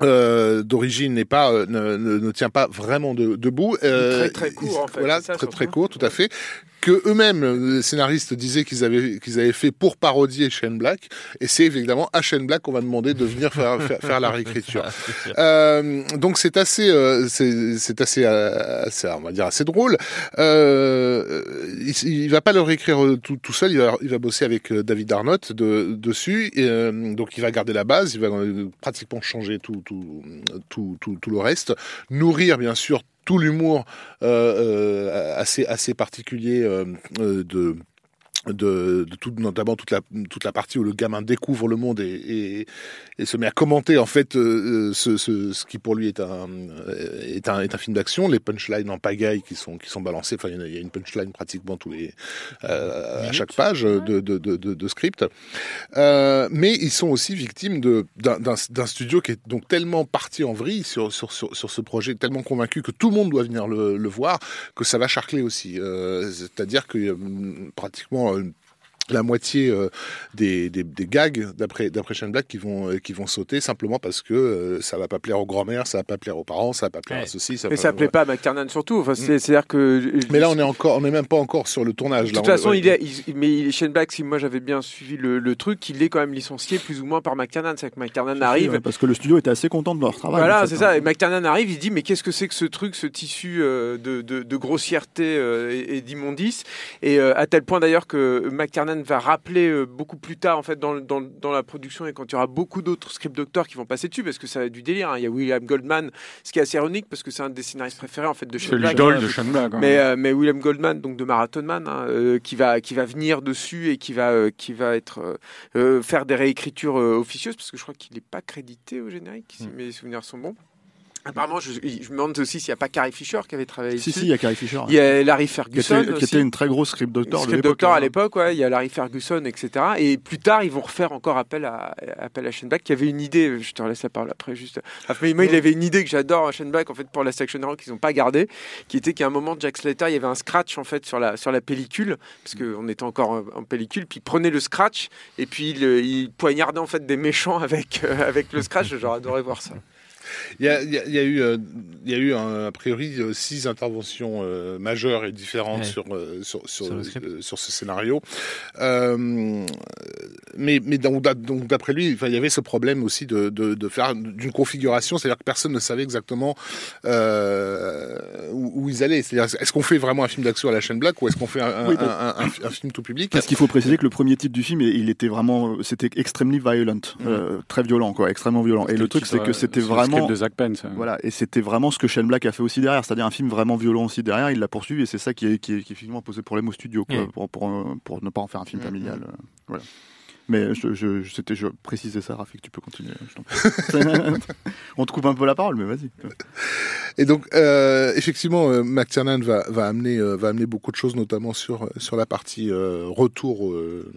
euh, d'origine n'est pas euh, ne, ne, ne tient pas vraiment de, debout. Euh, Très, très court, en fait, Voilà, ça, très très court, tout à fait. Que eux-mêmes, les scénaristes disaient qu'ils avaient qu'ils avaient fait pour parodier Shane Black, et c'est évidemment à Shane Black qu'on va demander de venir faire faire, faire la réécriture. *laughs* Euh, donc c'est assez, euh, c'est assez, euh, assez, on va dire assez drôle. Euh, il, il va pas le réécrire tout, tout seul. Il va, il va bosser avec David Arnott de, dessus. Et, donc il va garder la base. Il va pratiquement changer tout, tout, tout, tout, tout le reste. Nourrir bien sûr tout l'humour euh, euh, assez, assez particulier euh, euh, de de, de tout, notamment toute la, toute la partie où le gamin découvre le monde et, et, et se met à commenter en fait euh, ce, ce, ce qui pour lui est un, euh, est un, est un film d'action, les punchlines en pagaille qui sont, qui sont balancées, enfin il y, a- une punchline pratiquement tous les, euh, à chaque page de, de, de, de, de script. Euh, mais ils sont aussi victimes d'un studio qui est donc tellement parti en vrille sur, sur, sur, sur ce projet, tellement convaincu que tout le monde doit venir le, le voir, que ça va charcler aussi. Euh, C'est-à-dire que euh, pratiquement euh, la moitié euh, des, des, des gags d'après d'après Shane Black qui vont euh, qui vont sauter simplement parce que euh, ça va pas plaire aux grand-mères, ça va pas plaire aux parents, ça va pas plaire Ouais. à ceci, ça Mais ça plaît pas à McTiernan surtout. Enfin, c'est- c'est-à-dire que. Mais là on est encore on est même pas encore sur le tournage. De là, toute on- façon, ouais. il est, il- mais Shane Black, si moi j'avais bien suivi le, le truc, il est quand même licencié plus ou moins par McTiernan. C'est que McTiernan arrive. Ouais, parce que le studio était assez content de leur travail. Voilà, en fait, c'est hein. ça. Et McTiernan arrive, il dit mais qu'est-ce que c'est que ce truc, ce tissu euh, de, de, de grossièreté euh, et, et d'immondice? Et euh, à tel point d'ailleurs que McTiernan va rappeler euh, beaucoup plus tard en fait dans, la production et quand il y aura beaucoup d'autres script doctors qui vont passer dessus parce que ça être du délire. hein. Il y a William Goldman, ce qui est assez ironique parce que c'est un des scénaristes préférés en fait de Shane Black. de Black. hein. Mais, euh, mais William Goldman, donc de Marathon Man, hein, euh, qui va qui va venir dessus et qui va euh, qui va être faire des réécritures officieuses parce que je crois qu'il n'est pas crédité au générique si Mm. mes souvenirs sont bons. Apparemment, je, je me demande aussi s'il n'y a pas Carrie Fisher qui avait travaillé Si, dessus. si, il y a Carrie Fisher. Il y a Larry qui Ferguson était, qui était une très grosse script doctor Script. Doctor à hein. l'époque, ouais, il y a Larry Ferguson, etc. Et plus tard, ils vont refaire encore appel à, appel à qui avait une idée, je te laisse la parole après, juste. Moi, il avait une idée que j'adore, Shane Black, en fait, pour la Section Hero, qu'ils n'ont pas gardé, qui était qu'à un moment, Jack Slater, il y avait un scratch, en fait, sur la, sur la pellicule, parce qu'on était encore en, en pellicule, puis il prenait le scratch, et puis il, il poignardait, en fait, des méchants avec, euh, avec le scratch, j'aurais adoré voir ça. Il y a, il y a- il y a eu, euh, il y a eu un- a priori euh, six interventions euh, majeures et différentes Ouais. sur, euh, sur, sur, Sur euh, sur ce scénario. Euh, mais mais donc, d'a- donc, d'après lui, il y avait ce problème aussi de, de, de faire d'une configuration, c'est-à-dire que personne ne savait exactement euh, où, où ils allaient. C'est-à-dire, est-ce qu'on fait vraiment un film d'action à la chaîne Black ou est-ce qu'on fait un, un, Oui, un- un- un- un film tout public? Parce qu'il faut préciser que le premier titre du film, il était vraiment, c'était extremely violent, euh, très violent, quoi, extrêmement violent. Et le truc, c'est que c'était le vraiment, de Zach Penn. ça. voilà, et c'était vraiment ce que Shane Black a fait aussi derrière, c'est-à-dire un film vraiment violent aussi derrière. Il l'a poursuivi et c'est ça qui, est, qui, est, qui effectivement a posé problème au studio, quoi, pour, pour, pour ne pas en faire un film familial. euh, voilà. Mais je, je, je, c'était, je précisais ça, Rafik, tu peux continuer. *laughs* On te coupe un peu la parole, mais vas-y. Et donc, euh, effectivement, euh, McTiernan va, va, amener, euh, va amener beaucoup de choses, notamment sur, sur la partie euh, retour, euh,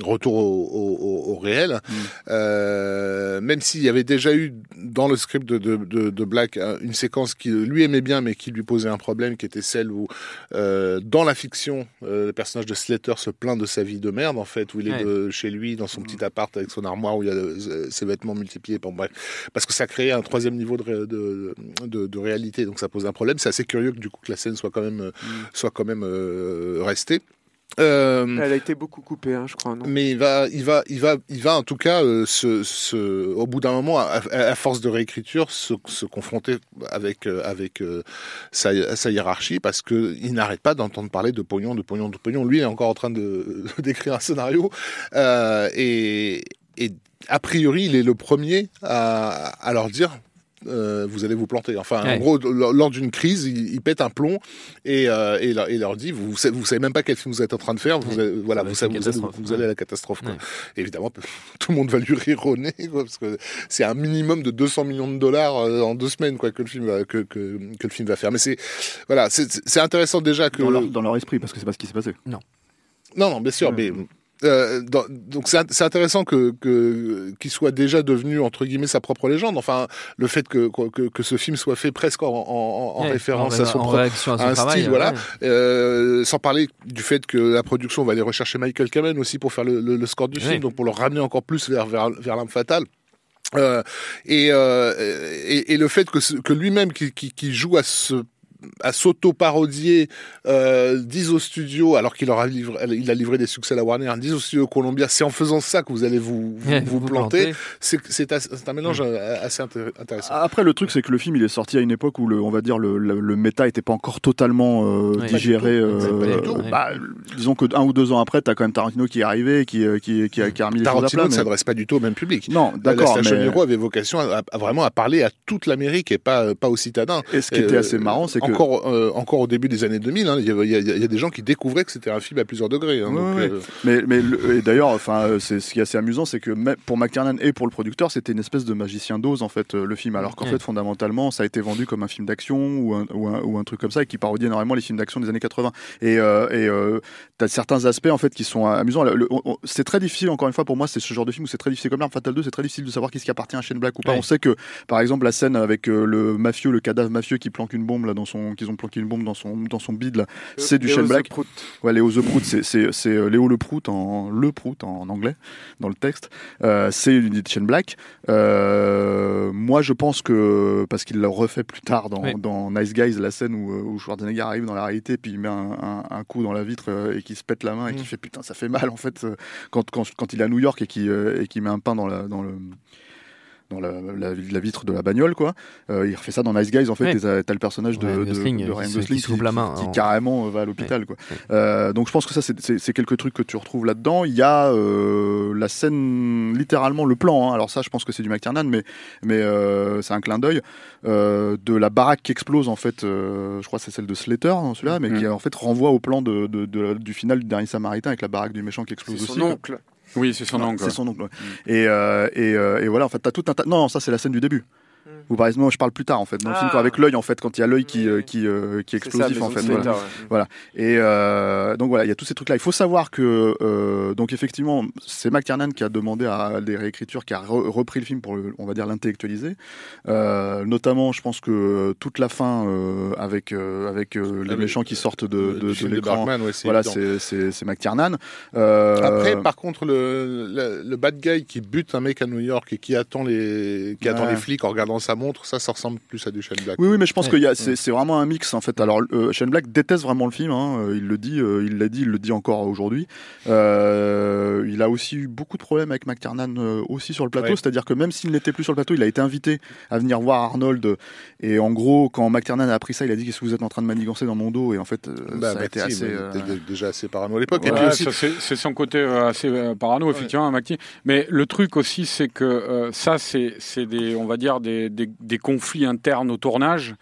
retour au, au, au- au réel. Mm. Euh, même s'il y avait déjà eu dans le script de, de, de, de Black une séquence qui lui aimait bien, mais qui lui posait un problème, qui était celle où, euh, dans la fiction, euh, le personnage de Slater se plaint de sa vie de merde, en fait, où il est Ouais. de, chez lui, dans son petit appart avec son armoire, où il y a euh, ses vêtements multipliés. Bon, bref, parce que ça créait un troisième niveau de, ré- de, de, de réalité, donc ça pose un problème. C'est assez curieux que du coup que la scène soit quand même, euh, soit quand même euh, restée. Euh, Elle a été beaucoup coupée, hein, je crois, non? mais il va, il va, il va, il va en tout cas, euh, se, se- au bout d'un moment, à, force de réécriture, se, se confronter avec, euh, avec sa, sa hiérarchie, parce que il n'arrête pas d'entendre parler de pognon, de pognon, de pognon. Lui il est encore en train de *laughs* d'écrire un scénario, et, et a priori, il est le premier à, à leur dire. Euh, vous allez vous planter. Enfin, Ouais. en gros, lors d'une crise, il, il pète un plomb et, euh, et, leur, et leur dit vous, savez- vous savez même pas quel film vous êtes en train de faire. Vous Ouais. avez- voilà, vous, savez, allez, vous allez à la catastrophe. quoi. Ouais. Évidemment, *laughs* tout le monde va lui rire au nez, quoi, parce que c'est un minimum de 200 millions de dollars euh, en deux semaines quoi, que, le film va, que, que, que le film va faire. Mais c'est voilà, c'est intéressant déjà que Dans leur, dans leur esprit, parce que c'est pas ce qui s'est passé. non, non, bien sûr, mais euh, dans- donc c'est int- c'est intéressant que qu'il soit déjà devenu entre guillemets sa propre légende. Enfin, le fait que que, que ce film soit fait presque en, en, en Ouais, référence en, à son en propre réaction à son un travail. style, voilà. ouais. euh, sans parler du fait que la production va aller rechercher Michael Kamen aussi pour faire le, le- le score du film, donc pour le ramener encore plus vers, vers, vers l'arme fatale. Euh, et, euh, et, et le fait que, ce- que lui-même qui, qui, qui joue à se à s'auto-parodier, euh, disent au studio, alors qu'il leur a livré, il a livré des succès à la Warner, disent au studio Columbia, c'est en faisant ça que vous allez vous, vous, Ouais, vous vous planter. C'est un mélange euh, assez intér- intéressant. Après, le truc, c'est que le film, il est sorti à une époque où le, on va dire, le, le, le méta était pas encore totalement euh, Ouais. digéré. Pas du tout. euh, Pas du tout. bah, disons que un ou deux ans après, t'as quand même Tarantino qui est arrivé, qui, euh, qui, qui, a, qui a remis les choses à Tarantino ne mais- s'adresse pas du tout au même public. Non, La d'accord, Station mais Hero avait vocation à, à vraiment à parler à toute l'Amérique et pas, pas aux citadins. et ce qui était assez marrant, c'est que encore, euh, encore au début des années 2000, hein, il y, a, il y a des gens qui découvraient que c'était un film à plusieurs degrés. hein, Ouais, donc, ouais. euh, Mais, mais le- et d'ailleurs, enfin, euh, c'est ce qui est assez amusant, c'est que pour McTiernan et pour le producteur, c'était une espèce de magicien d'ose en fait le film, alors qu'en Ouais. fait fondamentalement, ça a été vendu comme un film d'action ou un, ou, un, ou un truc comme ça et qui parodie énormément les films d'action des années 80. Et, euh, et euh, t'as certains aspects en fait qui sont amusants. C'est très difficile encore une fois pour moi, c'est ce genre de film où c'est très difficile comme l'arme fatale 2, c'est très difficile de savoir qu'est-ce qui appartient à Shane Black ou pas. Ouais. On sait que par exemple la scène avec le mafieux, le cadavre mafieux qui planque une bombe là dans son, qu'ils ont planqué une bombe dans son dans son bide là, c'est du Léo Shane Black. The Prout. Ouais, Léo The Prout, c'est- c'est c'est, euh, Léo Le Prout en Le Prout en anglais dans le texte. Euh, c'est une idée de Shane Black. Euh, moi, je pense que parce qu'il l'a refait plus tard dans, Oui. dans Nice Guys, la scène où, euh, où Schwarzenegger arrive dans la réalité, puis il met un, un- un coup dans la vitre euh, et qui se pète la main et qui Mm. fait putain, ça fait mal en fait euh, quand, quand, quand il est à New York et qui et qui met un pain dans la dans le dans la, la- la vitre de la bagnole quoi Euh, il refait ça dans Nice Guys en fait Ouais. et t'as t'as le personnage de, Ryan de- Gosling, de euh, Ryan qui Gosling qui la main qui, en- carrément euh, va à l'hôpital quoi Ouais. euh, donc je pense que ça c'est- c'est c'est quelques trucs que tu retrouves là-dedans. Il y a euh, la scène, littéralement le plan. hein. Alors ça, je pense que c'est du McTiernan, mais mais euh, c'est un clin d'œil euh, de la baraque qui explose en fait. euh, je crois que c'est celle de Slater, hein, celui-là, mais Mm. qui en fait renvoie au plan de, de- de- du final du dernier Samaritain avec la baraque du méchant qui C'est explose aussi. son quoi. Oui, c'est son Ouais, oncle. C'est son oncle. ouais. Et, euh, et, euh, et voilà, en fait, t'as tout un tas. Non, ça c'est la scène du début. Ou par exemple, moi, je parle plus tard en fait dans le film Ah. quand- avec l'œil en fait quand il y a l'œil qui, euh, qui, euh, qui est ça, explosif en fait. voilà. Ouais. Et euh, donc voilà, il y a tous ces trucs-là. Il faut savoir que euh, donc effectivement, c'est McTiernan qui a demandé à des réécritures, qui a re- repris le film pour, le- on va dire, l'intellectualiser. Euh, notamment, je pense que toute la fin euh, avec euh, avec euh, les Ah, méchants qui sortent de, de, de l'écran. Ouais, Voilà, c'est c'est c'est McTiernan. Euh, Après, par contre, le, le, le bad guy qui bute un mec à New York et qui attend les, qui attend les flics en regardant sa montre, ça, ça ressemble plus à du Shane Black. Oui, oui, mais je pense Ouais. qu'il y a, c'est, c'est vraiment un mix en fait. Alors, euh, Shane Black déteste vraiment le film. hein, euh, il le dit, euh, il l'a dit, il le dit encore aujourd'hui. Euh, il a aussi eu beaucoup de problèmes avec McTiernan euh, aussi sur le plateau. Ouais. C'est-à-dire que même s'il n'était plus sur le plateau, il a été invité à venir voir Arnold. Et en gros, quand McTiernan a appris ça, il a dit qu'est-ce que vous êtes en train de manigancer dans mon dos? Et en fait, euh, Bah, ça a été Maxime assez. euh, déjà assez parano à l'époque. C'est c'est son côté assez parano, effectivement, Macti. Mais le truc aussi, c'est que euh, ça, c'est c'est des, on va dire, des, des, des conflits internes au tournage.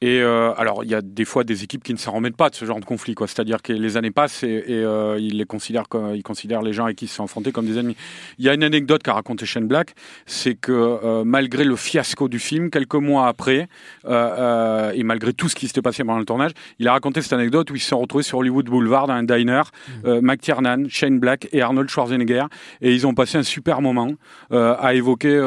Et euh, alors, il y a des fois des équipes qui ne s'en remettent pas de ce genre de conflit, quoi. C'est-à-dire que les années passent et, et, euh, ils les considèrent comme, ils considèrent les gens avec qui ils se sont affrontés comme des ennemis. Il y a une anecdote qu'a raconté Shane Black, c'est que euh, malgré le fiasco du film, quelques mois après, et malgré tout ce qui s'était passé pendant le tournage, il a raconté cette anecdote où ils se sont retrouvés sur Hollywood Boulevard dans un diner, euh, McTiernan, Shane Black et Arnold Schwarzenegger, et ils ont passé un super moment à évoquer,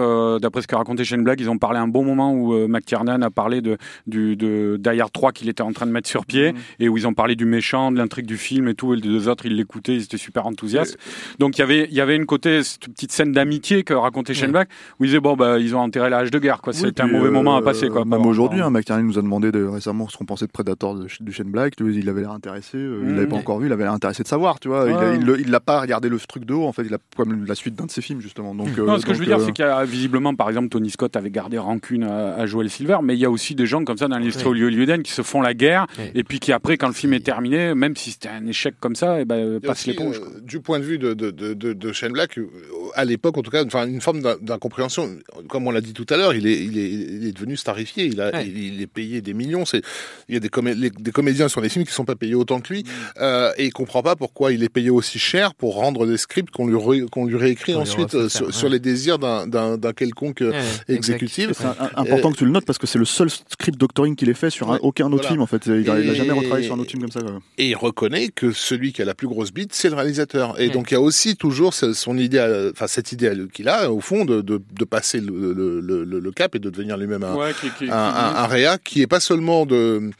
d'après ce qu'a raconté Shane Black, ils ont parlé un bon moment où euh, McTiernan a parlé de, du, de Die Hard 3 qu'il était en train de mettre sur pied, et où ils ont parlé du méchant, de l'intrigue du film et tout, et les deux autres, ils l'écoutaient, ils étaient super enthousiastes. Donc il y avait, il y avait une côté, cette petite scène d'amitié que racontait Ouais. Black, où ils disaient, bon, bah, ils ont enterré l'âge de guerre, quoi. Oui, C'était un mauvais euh, moment à passer, quoi. Même aujourd'hui, hein, McTiernan nous a demandé de, récemment ce qu'on pensait de Predator de, du Shane Black. Tu vois, Il avait l'air intéressé. euh, il Mhm. l'avait pas encore vu. Il avait l'air intéressé de savoir. Tu vois, il, Ouais. l'a pas regardé le truc de haut. En fait, il a comme la suite d'un de ses films justement. Donc, euh, Non, ce que je veux dire, euh, c'est qu'il y a visiblement, par exemple, Tony Scott avait gardé rancune à, à Joel Silver, mais il y a aussi des gens comme ça dans Oui. qui se font la guerre Oui. et puis qui après, quand le film est terminé, même si c'était un échec comme ça, et ben, a passe l'éponge. euh, du point de vue de, de, de, de, Shane Black, euh, à l'époque, en tout cas, enfin, une forme d'in- d'incompréhension. Comme on l'a dit tout à l'heure, il est, il, est, il est devenu starifié. Il, a, Ouais. il, est payé des millions. C'est, il y a des, comé- les- des comédiens sur les films qui sont pas payés autant que lui. euh, et il comprend pas pourquoi il est payé aussi cher pour rendre des scripts qu'on lui, qu'on lui réécrit ensuite euh, sur, ouais. sur les désirs d'un, quelconque euh, Ouais, exécutif. C'est important que tu le notes parce que c'est le seul script doctoring qu'il ait fait sur un- aucun autre voilà. film en fait. Il a, il a Et- jamais retravaillé sur un autre film comme ça. quoi. et il reconnaît que celui qui a la plus grosse bite, c'est le réalisateur. Et Ouais. donc il y a aussi toujours son idéal, enfin cette idée qu'il a au fond de, de, de passer le, le, le, le cap et de devenir lui-même un, Ouais, qui- qui- un, un, un réa qui est pas seulement de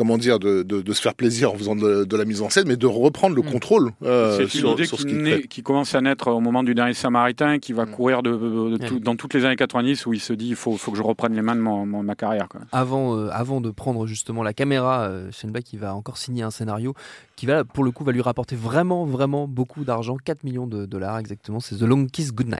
comment dire de, de, de se faire plaisir en faisant de, de la mise en scène, mais de reprendre le Mm. contrôle euh, c'est une sur, idée sur ce qui, qu'il naît- fait. qui commence à naître au moment du dernier Samaritain, qui va Mm. courir de, de- de tout- Ouais. dans toutes les années 90, où il se dit il faut, faut que je reprenne les mains de mon- mon- ma carrière. Quoi. Avant, euh, avant de prendre justement la caméra, euh, Shane Black il va encore signer un scénario qui va pour le coup va lui rapporter vraiment vraiment beaucoup d'argent, 4 millions de dollars exactement. C'est The Long Kiss Goodnight.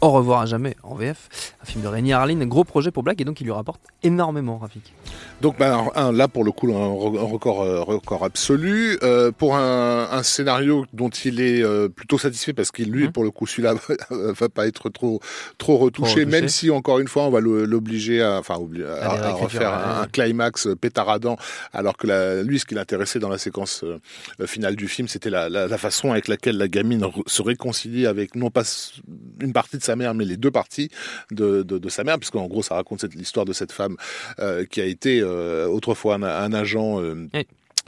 Au revoir à jamais en VF, un film de Rémi Harlin, un gros projet pour Black et donc il lui rapporte énormément, Rafik. Donc un, là pour le coup un, re- un record euh, record absolu Euh, pour un, un scénario dont il est euh, plutôt satisfait parce qu'il lui Mhm. pour le coup celui-là *laughs* va pas être trop trop retouché, retouché. même si encore une fois on va l'obliger à enfin à, refaire un, un climax pétaradant alors que la, lui ce qui l'intéressait dans la séquence euh, finale du film c'était la, la, la façon avec laquelle la gamine se réconcilie avec non pas une partie de sa mère mais les deux parties de, de, sa mère puisqu'en gros ça raconte l'histoire de cette femme euh, qui a été euh, autrefois un, agent euh.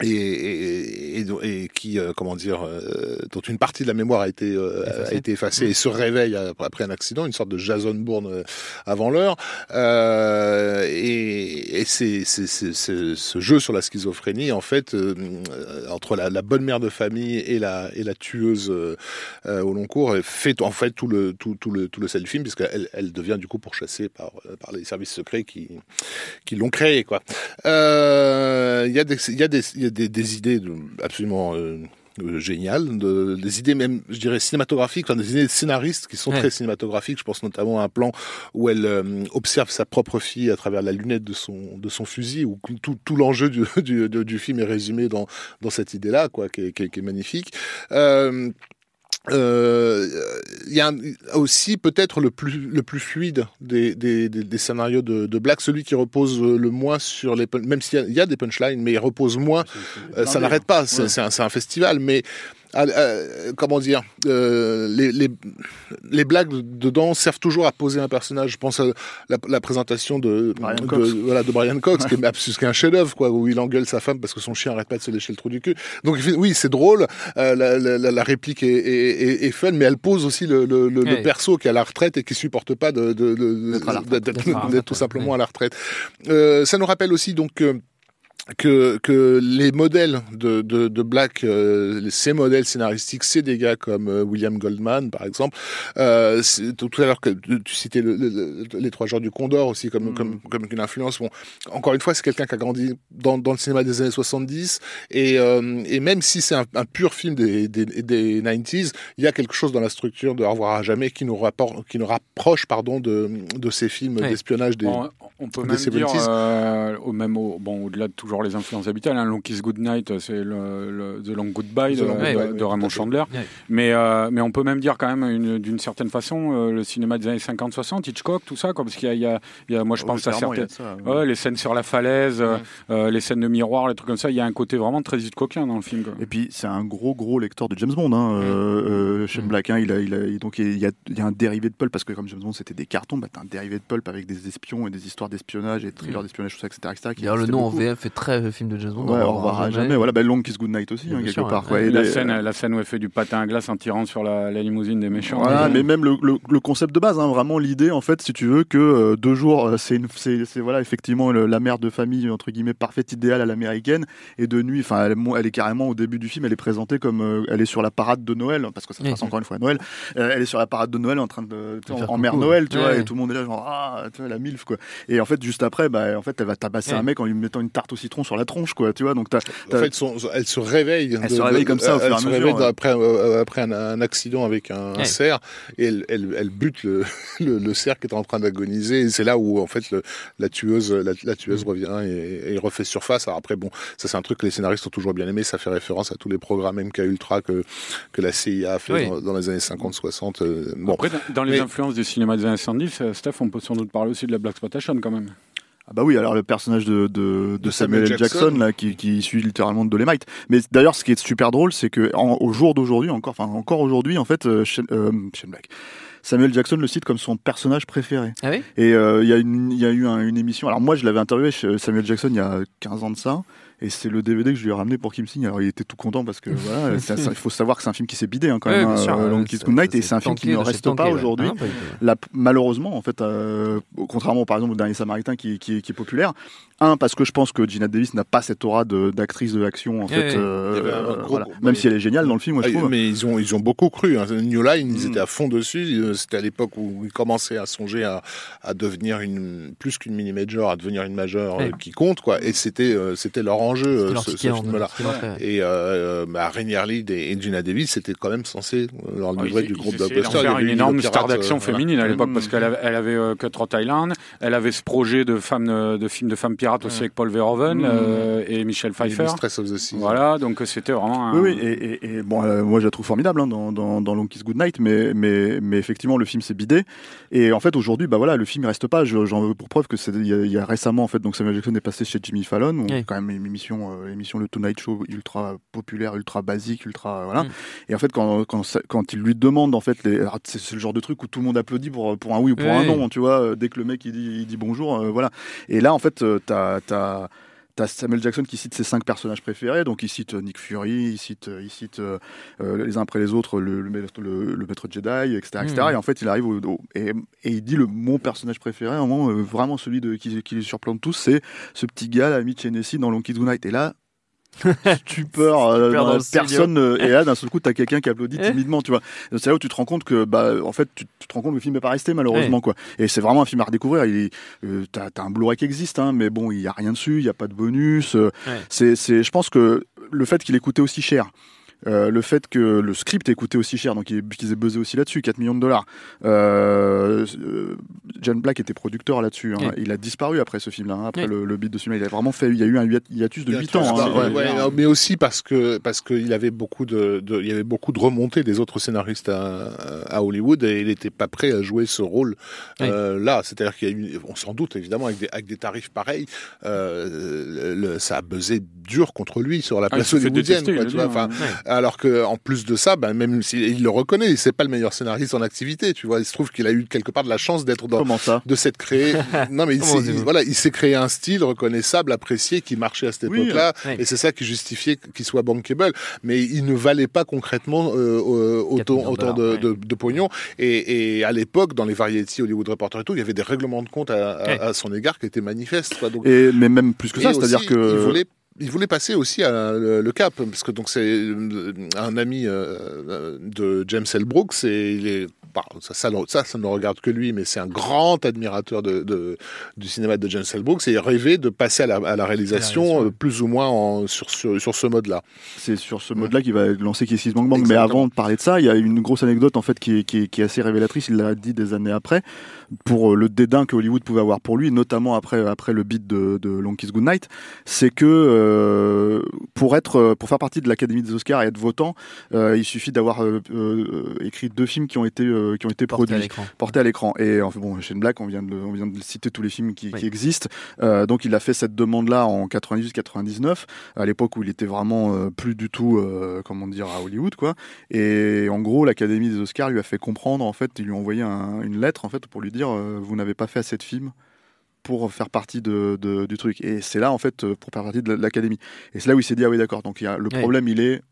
Et, et, et, et qui, euh, comment dire, euh, dont une partie de la mémoire a été, euh, Effacée. a été effacée et se réveille après un accident, une sorte de Jason Bourne euh, avant l'heure. Euh, et et c'est, ce jeu sur la schizophrénie, en fait, euh, entre la, la bonne mère de famille et la, et la tueuse au long cours, fait en fait tout le, tout, tout le, tout le sel du film, puisqu'elle elle devient du coup pourchassée par, par les services secrets qui, qui l'ont créé, quoi. Euh, il y a des, il y a des, y a des, des idées absolument euh, euh, géniales, de- des idées même, je dirais cinématographiques, enfin des idées de scénaristes qui sont Ouais. très cinématographiques. Je pense notamment à un plan où elle euh, observe sa propre fille à travers la lunette de son de son fusil, où tout, tout l'enjeu du, *laughs* du, du- du film est résumé dans dans cette idée-là, quoi, qui est, qui est- qui est magnifique. Euh, euh, Il y a aussi peut-être le plus le plus fluide des, des, des, des scénarios de, de Black, celui qui repose le moins sur les même s'il y y, a des punchlines, mais il repose moins. Euh, ça n'arrête pas. C'est Ouais. c'est un, c'est un festival, mais ah, euh, comment dire, euh, les, les, les blagues dedans servent toujours à poser un personnage. Je pense à la, la présentation de, Brian de, Cox. voilà, de Brian Cox, qui est, absolument- qui est un chef-d'œuvre, quoi, où il engueule sa femme parce que son chien arrête pas de se lécher le trou du cul. Donc oui, c'est drôle, euh, la, la, la- la réplique est, est, est, est fun, mais elle pose aussi le, le, le, le Ouais. perso qui est à la retraite et qui supporte pas de, de, de- D'être tout simplement ouais. à la retraite. Euh, ça nous rappelle aussi donc euh, que, que les modèles de, de, de Black, euh, ces modèles scénaristiques, c'est des gars comme euh, William Goldman, par exemple. Euh, tout à l'heure, que tu citais le- le- le- les Trois Jours du Condor aussi comme, Mm. comme, comme une influence. Bon, encore une fois, c'est quelqu'un qui a grandi dans, dans le cinéma des années 70 et, euh, et même si c'est un, un pur film des, des, des 90s, il y a quelque chose dans la structure de Au revoir à jamais qui nous, rapporte, qui nous rapproche pardon, de, de ces films Ouais. d'espionnage des... on peut même dire, 70s. euh, au même au, bon, au-delà de toujours les influences habituelles, hein, Long Kiss Good Night, c'est le, le- The Long Goodbye The de, Long de- de Raymond. Chandler. Mais, euh, mais on peut même dire quand même une- d'une certaine façon euh, le cinéma des années 50-60, Hitchcock, tout ça, quoi, parce qu'il y a, y y moi je Ouais, pense à certaines. a de ça, ouais. Ouais, les scènes sur la falaise, les scènes de miroir, les trucs comme ça, il y a un côté vraiment très Hitchcockien dans le film. quoi. Et puis c'est un gros gros lecteur de James Bond, hein, Shane Mm. Black. hein, il a, il a, donc il y a, il y a un dérivé de pulp parce que comme James Bond c'était des cartons, bah, t'as un dérivé de pulp avec des espions et des histoires d'espionnage et thrillers Mm. d'espionnage, tout ça, etc. etc. qui le nom en. VF fait très euh, film de James Bond. Ouais, au revoir à jamais. Voilà, bah, Long Kiss Good Night aussi, hein, quelque sûr, part. ouais. quoi. Et la, les- scène, la scène où elle fait du patin à glace en tirant sur la, la limousine des méchants. Voilà, mais même le, le, le concept de base, hein, vraiment l'idée, en fait, si tu veux, que euh, deux jours, euh, c'est une- c'est c'est, voilà effectivement le- la mère de famille entre guillemets parfaite, idéale à l'américaine, et de nuit, enfin, elle, est elle est carrément au début du film, elle est présentée comme, euh, elle est sur la parade de Noël, parce que ça se passe encore une fois à Noël. Euh, elle est sur la parade de Noël en train de, en, mère. Noël, tu vois, et tout le monde est là genre ah, tu vois la milf quoi. Et en fait, juste après, bah, en fait, elle va tabasser Ouais. un mec en lui mettant une tarte au citron sur la tronche, quoi, tu vois. Donc t'as, En fait, son- elle se réveille. Elle se réveille comme ça au elle fur et à se mesure, réveille ouais. après, euh, après un, un accident avec un, cerf et elle, elle, elle bute le, *laughs* le, le cerf qui est en train d'agoniser. Et c'est là où en fait le, la tueuse, la, la tueuse revient et, et refait surface. Alors après, bon, ça c'est un truc que les scénaristes ont toujours bien aimé. Ça fait référence à tous les programmes MK Ultra que que la CIA a fait Oui. dans, dans les années 50-60. euh, Bon, Après, dans- dans les Mais- influences du cinéma des années 70, euh, Steph, on peut sans doute parler aussi de la Black Exploitation quand même. Ah bah oui, alors le personnage de, de, de De Samuel. Jackson, Jackson. là, qui, qui suit littéralement de Dolemite. Mais d'ailleurs, ce qui est super drôle, c'est que en- au jour d'aujourd'hui, encore, enfin encore aujourd'hui, en fait, euh, Shane, euh, Shane Black, Samuel Jackson le cite comme son personnage préféré. Ah oui? Et euh, il y, a y eu un- une émission. Alors moi, je l'avais interviewé chez Samuel Jackson il y a 15 ans de ça. Et c'est le DVD que je lui ai ramené pour qu'il me signe. Alors il était tout content parce que *laughs* voilà, il faut savoir que c'est un film qui s'est bidé hein, quand Ouais, même, hein, sûr, euh, Long Kiss ça et c'est un film qui ne reste tanké, pas aujourd'hui. Ah malheureusement, en fait, euh, contrairement par exemple au dernier Samaritain qui, qui, qui est populaire, un parce que je pense que Gina Davis n'a pas cette aura de- d'actrice de action en Ouais, fait, euh, gros- voilà. même si elle est géniale dans le film, moi je Ah, trouve. mais ils ont, ils ont beaucoup cru. Hein. New Line, ils Mm. étaient à fond dessus. Euh, C'était à l'époque où ils commençaient à songer à, à devenir une, plus qu'une mini-major, à devenir une majeure Ouais. euh, qui compte, quoi. Et c'était, euh, c'était leur enjeu, leur ce, film-là. Et euh, bah, Rainier Lead et, et Gina Davis, c'était quand même censé leur livrer ils- du ils groupe blockbuster. Il y avait une énorme star d'action féminine à l'époque Mm. parce qu'elle avait, elle avait Island, elle avait ce projet de femme de film de femmes pirates aussi Ouais. avec Paul Verhoeven Mm. euh, et Michel Et Pfeiffer. Mistress of the Sea. Voilà, donc euh, c'était vraiment un... Oui, oui, et, et- et bon, euh, moi je la trouve formidable hein, dans, dans, dans Long Kiss Goodnight, mais, mais, mais effectivement le film s'est bidé. Et en fait aujourd'hui, bah voilà, le film il reste pas. Je- J'en veux pour preuve que c'est il y, a- il y a récemment en fait, donc Samuel Jackson est passé chez Jimmy Fallon, où Oui. quand même une émission, euh, émission le Tonight Show ultra populaire, ultra basique, ultra voilà. Mm. Et en fait quand, quand quand il lui demande en fait, alors, c'est le genre de truc où tout le monde applaudit pour pour un oui ou pour un non, tu vois. Dès que le mec il dit, il dit bonjour, euh, voilà. Et là en fait, euh, t'as Samuel Jackson qui cite ses cinq personnages préférés, donc il cite euh, Nick Fury, il cite, euh, il cite euh, les uns après les autres le, le, maître- le- le maître Jedi, etc., etc. Mhm. Et en fait, il arrive au, au- et, et il dit le mon personnage préféré, euh, vraiment celui de, qui, qui les surplante tous, c'est ce petit gars, là, Mitch Hennessy dans Long Kids Night. Et là, stupeur. euh, dans personne euh, *laughs* et là d'un seul coup t'as quelqu'un qui applaudit Eh. timidement, tu vois. C'est là où tu te rends compte que bah en fait tu, tu te rends compte que le film n'est pas resté malheureusement quoi. Et c'est vraiment un film à redécouvrir. Il euh, t'as un Blu-ray qui existe, hein, mais bon il y a rien dessus, il y a pas de bonus. Ouais. C'est c'est je pense que le fait qu'il ait coûté aussi cher. Euh, le fait que le script ait coûté aussi cher, donc il- qu'ils aient buzzé aussi là-dessus, 4 millions de dollars. Euh, euh, John Black était producteur là-dessus. hein. Oui. Il a disparu après ce film-là, hein, après Oui. le, le beat de ce film. Il a vraiment fait, il y a eu un hiat- hiatus de 8 ans. Hein, ouais. ouais, non, mais aussi parce que parce qu'il avait beaucoup de, de- il y avait beaucoup de remontées des autres scénaristes à, à Hollywood et il n'était pas prêt à jouer ce rôle euh, là. C'est-à-dire qu'il y a eu, on s'en doute évidemment avec des, avec des tarifs pareils, euh, le- ça a buzzé dur contre lui sur la Ah, place hollywoodienne. détester, quoi, il tu vois. Alors que en plus de ça, ben, même s'il le reconnaît, c'est pas le meilleur scénariste en activité. Tu vois, il se trouve qu'il a eu quelque part de la chance d'être dans Comment ça de s'être créé. *laughs* non, mais il s'est- il- voilà, il s'est créé un style reconnaissable, apprécié, qui marchait à cette époque-là, oui. et c'est ça qui justifiait qu'il soit bankable. Mais il ne valait pas concrètement euh, autant, de autant de, de- de pognon. Et, et à l'époque, dans les Variety, Hollywood Reporter et tout, il y avait des règlements de compte à, à- Ouais. à son égard qui étaient manifestes. quoi. Donc, Et, mais même plus que ça, c'est-à-dire que il voulait il voulait passer aussi à le, le cap parce que donc c'est euh, un ami euh, euh, de James L. Brooks et il est bah, ça, ça, ça, ça ne regarde que lui, mais c'est un grand admirateur de, de- du cinéma de James L. Brooks et il rêvait de passer à la, à la réalisation réalisation. euh, plus ou moins en- sur, sur, sur ce mode-là. c'est sur ce mode-là qu'il va lancer Kiss Kiss Bang Bang. Mais avant de parler de ça, il y a une grosse anecdote en fait qui est assez révélatrice. Il l'a dit des années après pour euh, le dédain que Hollywood pouvait avoir pour lui, notamment après après le beat de, de Long Kiss Goodnight. C'est que euh, pour être euh, pour faire partie de l'Académie des Oscars et être votant, euh, il suffit d'avoir euh, écrit deux films qui ont été qui ont été Porté à produits l'écran. porté à l'écran. Et enfin bon, Shane Black, on vient de, on vient de citer tous les films qui, Oui. qui existent. Donc il a fait cette demande-là en 98-99, à l'époque où il était vraiment plus du tout, comment dire, à Hollywood, quoi. Et en gros, l'Académie des Oscars lui a fait comprendre, en fait, ils lui ont envoyé un- une lettre, en fait, pour lui dire, euh, vous n'avez pas fait assez de films pour faire partie de, de- du truc. Et c'est là, en fait, euh, pour faire partie de l'Académie. Et c'est là où il s'est dit, ah oui, d'accord. Donc y a, le Ouais. problème, il est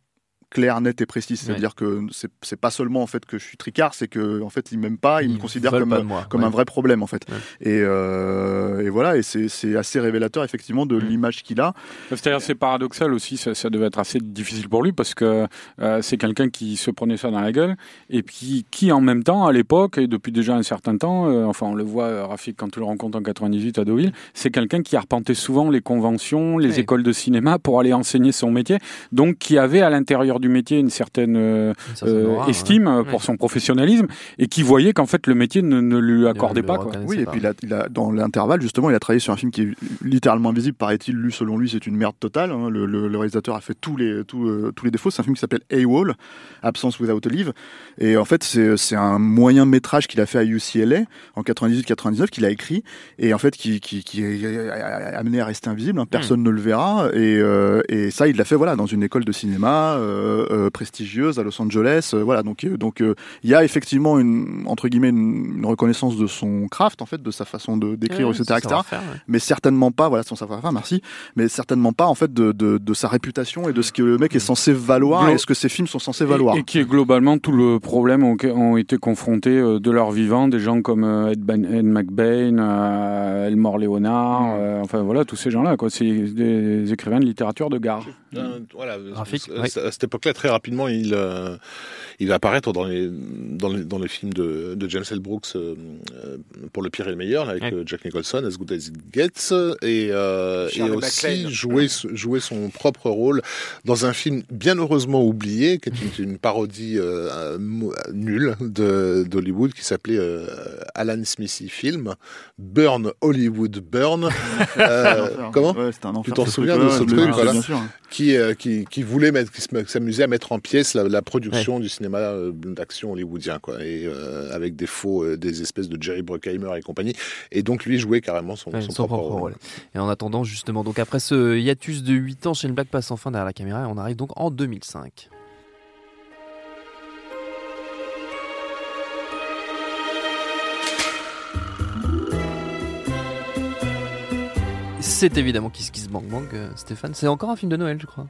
clair, net et précis. C'est-à-dire que c'est pas seulement en fait que je suis tricard, c'est que en fait il m'aime pas, il me considère veulent comme moi. Ouais. un vrai problème en fait. Ouais. Et, euh, et voilà, et c'est assez révélateur effectivement de Mm. l'image qu'il a. C'est-à-dire c'est paradoxal aussi, ça, ça devait être assez difficile pour lui parce que euh, c'est quelqu'un qui se prenait ça dans la gueule et puis qui en même temps à l'époque et depuis déjà un certain temps, euh, enfin on le voit euh, Rafik quand tu le rencontres en 98 à Deauville, c'est quelqu'un qui arpentait souvent les conventions, les écoles de cinéma pour aller enseigner son métier, donc qui avait à l'intérieur du métier une certaine euh, Une certaine euh, aura, ouais. estime euh, pour Ouais. son professionnalisme et qui voyait qu'en fait le métier ne, ne lui accordait le pas. Quoi. Oui, et pas. puis il a, il a- dans l'intervalle justement, il a travaillé sur un film qui est littéralement invisible, paraît-il. Lui, selon lui, c'est une merde totale. hein. Le, le- le réalisateur a fait tous les tous, euh, tous les défauts. C'est un film qui s'appelle A-Wall, Absence Without a Leave. Et en fait, c'est c'est un moyen métrage qu'il a fait à UCLA en 98-99 qu'il a écrit et en fait qui qui, qui est amené à rester invisible. hein. Personne ne le verra. Et, euh, et ça, il l'a fait voilà dans une école de cinéma euh, prestigieuse à Los Angeles. euh, voilà donc euh, donc euh, il y a effectivement une entre guillemets une, une reconnaissance de son craft en fait, de sa façon de d'écrire, Ouais, etc., etc. ouais. Mais certainement pas, voilà, son savoir-faire, merci, mais certainement pas en fait de, de, de sa réputation et de ce que le mec est censé valoir Glo- et ce que ses films sont censés valoir. Et, et qui est globalement tout le problème auquel ont été confrontés euh, de leur vivant des gens comme euh, Ed, Ben- Ed McBain, euh, Elmore Leonard, Mm. euh, enfin voilà tous ces gens-là quoi. C'est des écrivains de littérature de gare. Euh, voilà, Graphique, à, oui. à cette époque-là, très rapidement, il, euh, il va apparaître dans les, dans films de, de James L. Brooks euh, euh, pour le pire et le meilleur, là, avec Ouais. euh, Jack Nicholson, As Good As It Gets, et, euh, et aussi jouer, jouer son propre rôle dans un film bien heureusement oublié, qui est une, une parodie euh, nulle de- d'Hollywood, qui s'appelait euh, Alan Smithy Film, Burn Hollywood Burn. *laughs* Euh, comment Ouais, c'était un enfer, Tu t'en souviens truc, de ce truc, souviens, voilà. hein. qui, euh, qui, qui voulait mettre, qui s'amusait à mettre en pièces la, la production du cinéma d'action hollywoodien, quoi, et euh, avec des faux, euh, des espèces de Jerry Bruckheimer et compagnie. Et donc lui jouait carrément son, Ouais, son son propre rôle. Et en attendant, justement, donc après ce hiatus de 8 ans, Shane Black passe enfin derrière la caméra et on arrive donc en 2005. C'est évidemment Kiss Kiss Bang Bang, euh, Stéphane. C'est encore un film de Noël, je crois.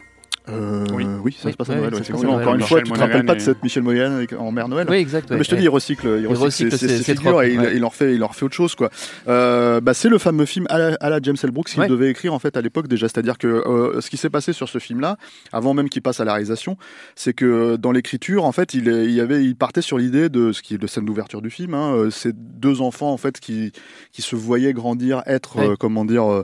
Euh, oui. Oui. ça se passe à Oui, Noël. ça ouais, se passe à Noël. Encore une Michel fois, tu te rappelles pas de et- cette Michel Moyen avec- en Mère Noël Oui, exact. ouais, Mais je te ouais. dis, il recycle, il recycle, ses, figures et il, ouais. il en fait, il en refait autre chose, quoi. Euh, bah, c'est le fameux film à la, à la James L. Brooks qu'il Ouais. devait écrire en fait à l'époque déjà. C'est-à-dire que euh, ce qui s'est passé sur ce film-là, avant même qu'il passe à la réalisation, c'est que dans l'écriture, en fait, il, il y avait, il partait sur l'idée de ce qui est de scène d'ouverture du film. Hein, c'est deux enfants en fait qui qui se voyaient grandir, être, Ouais. euh, comment dire,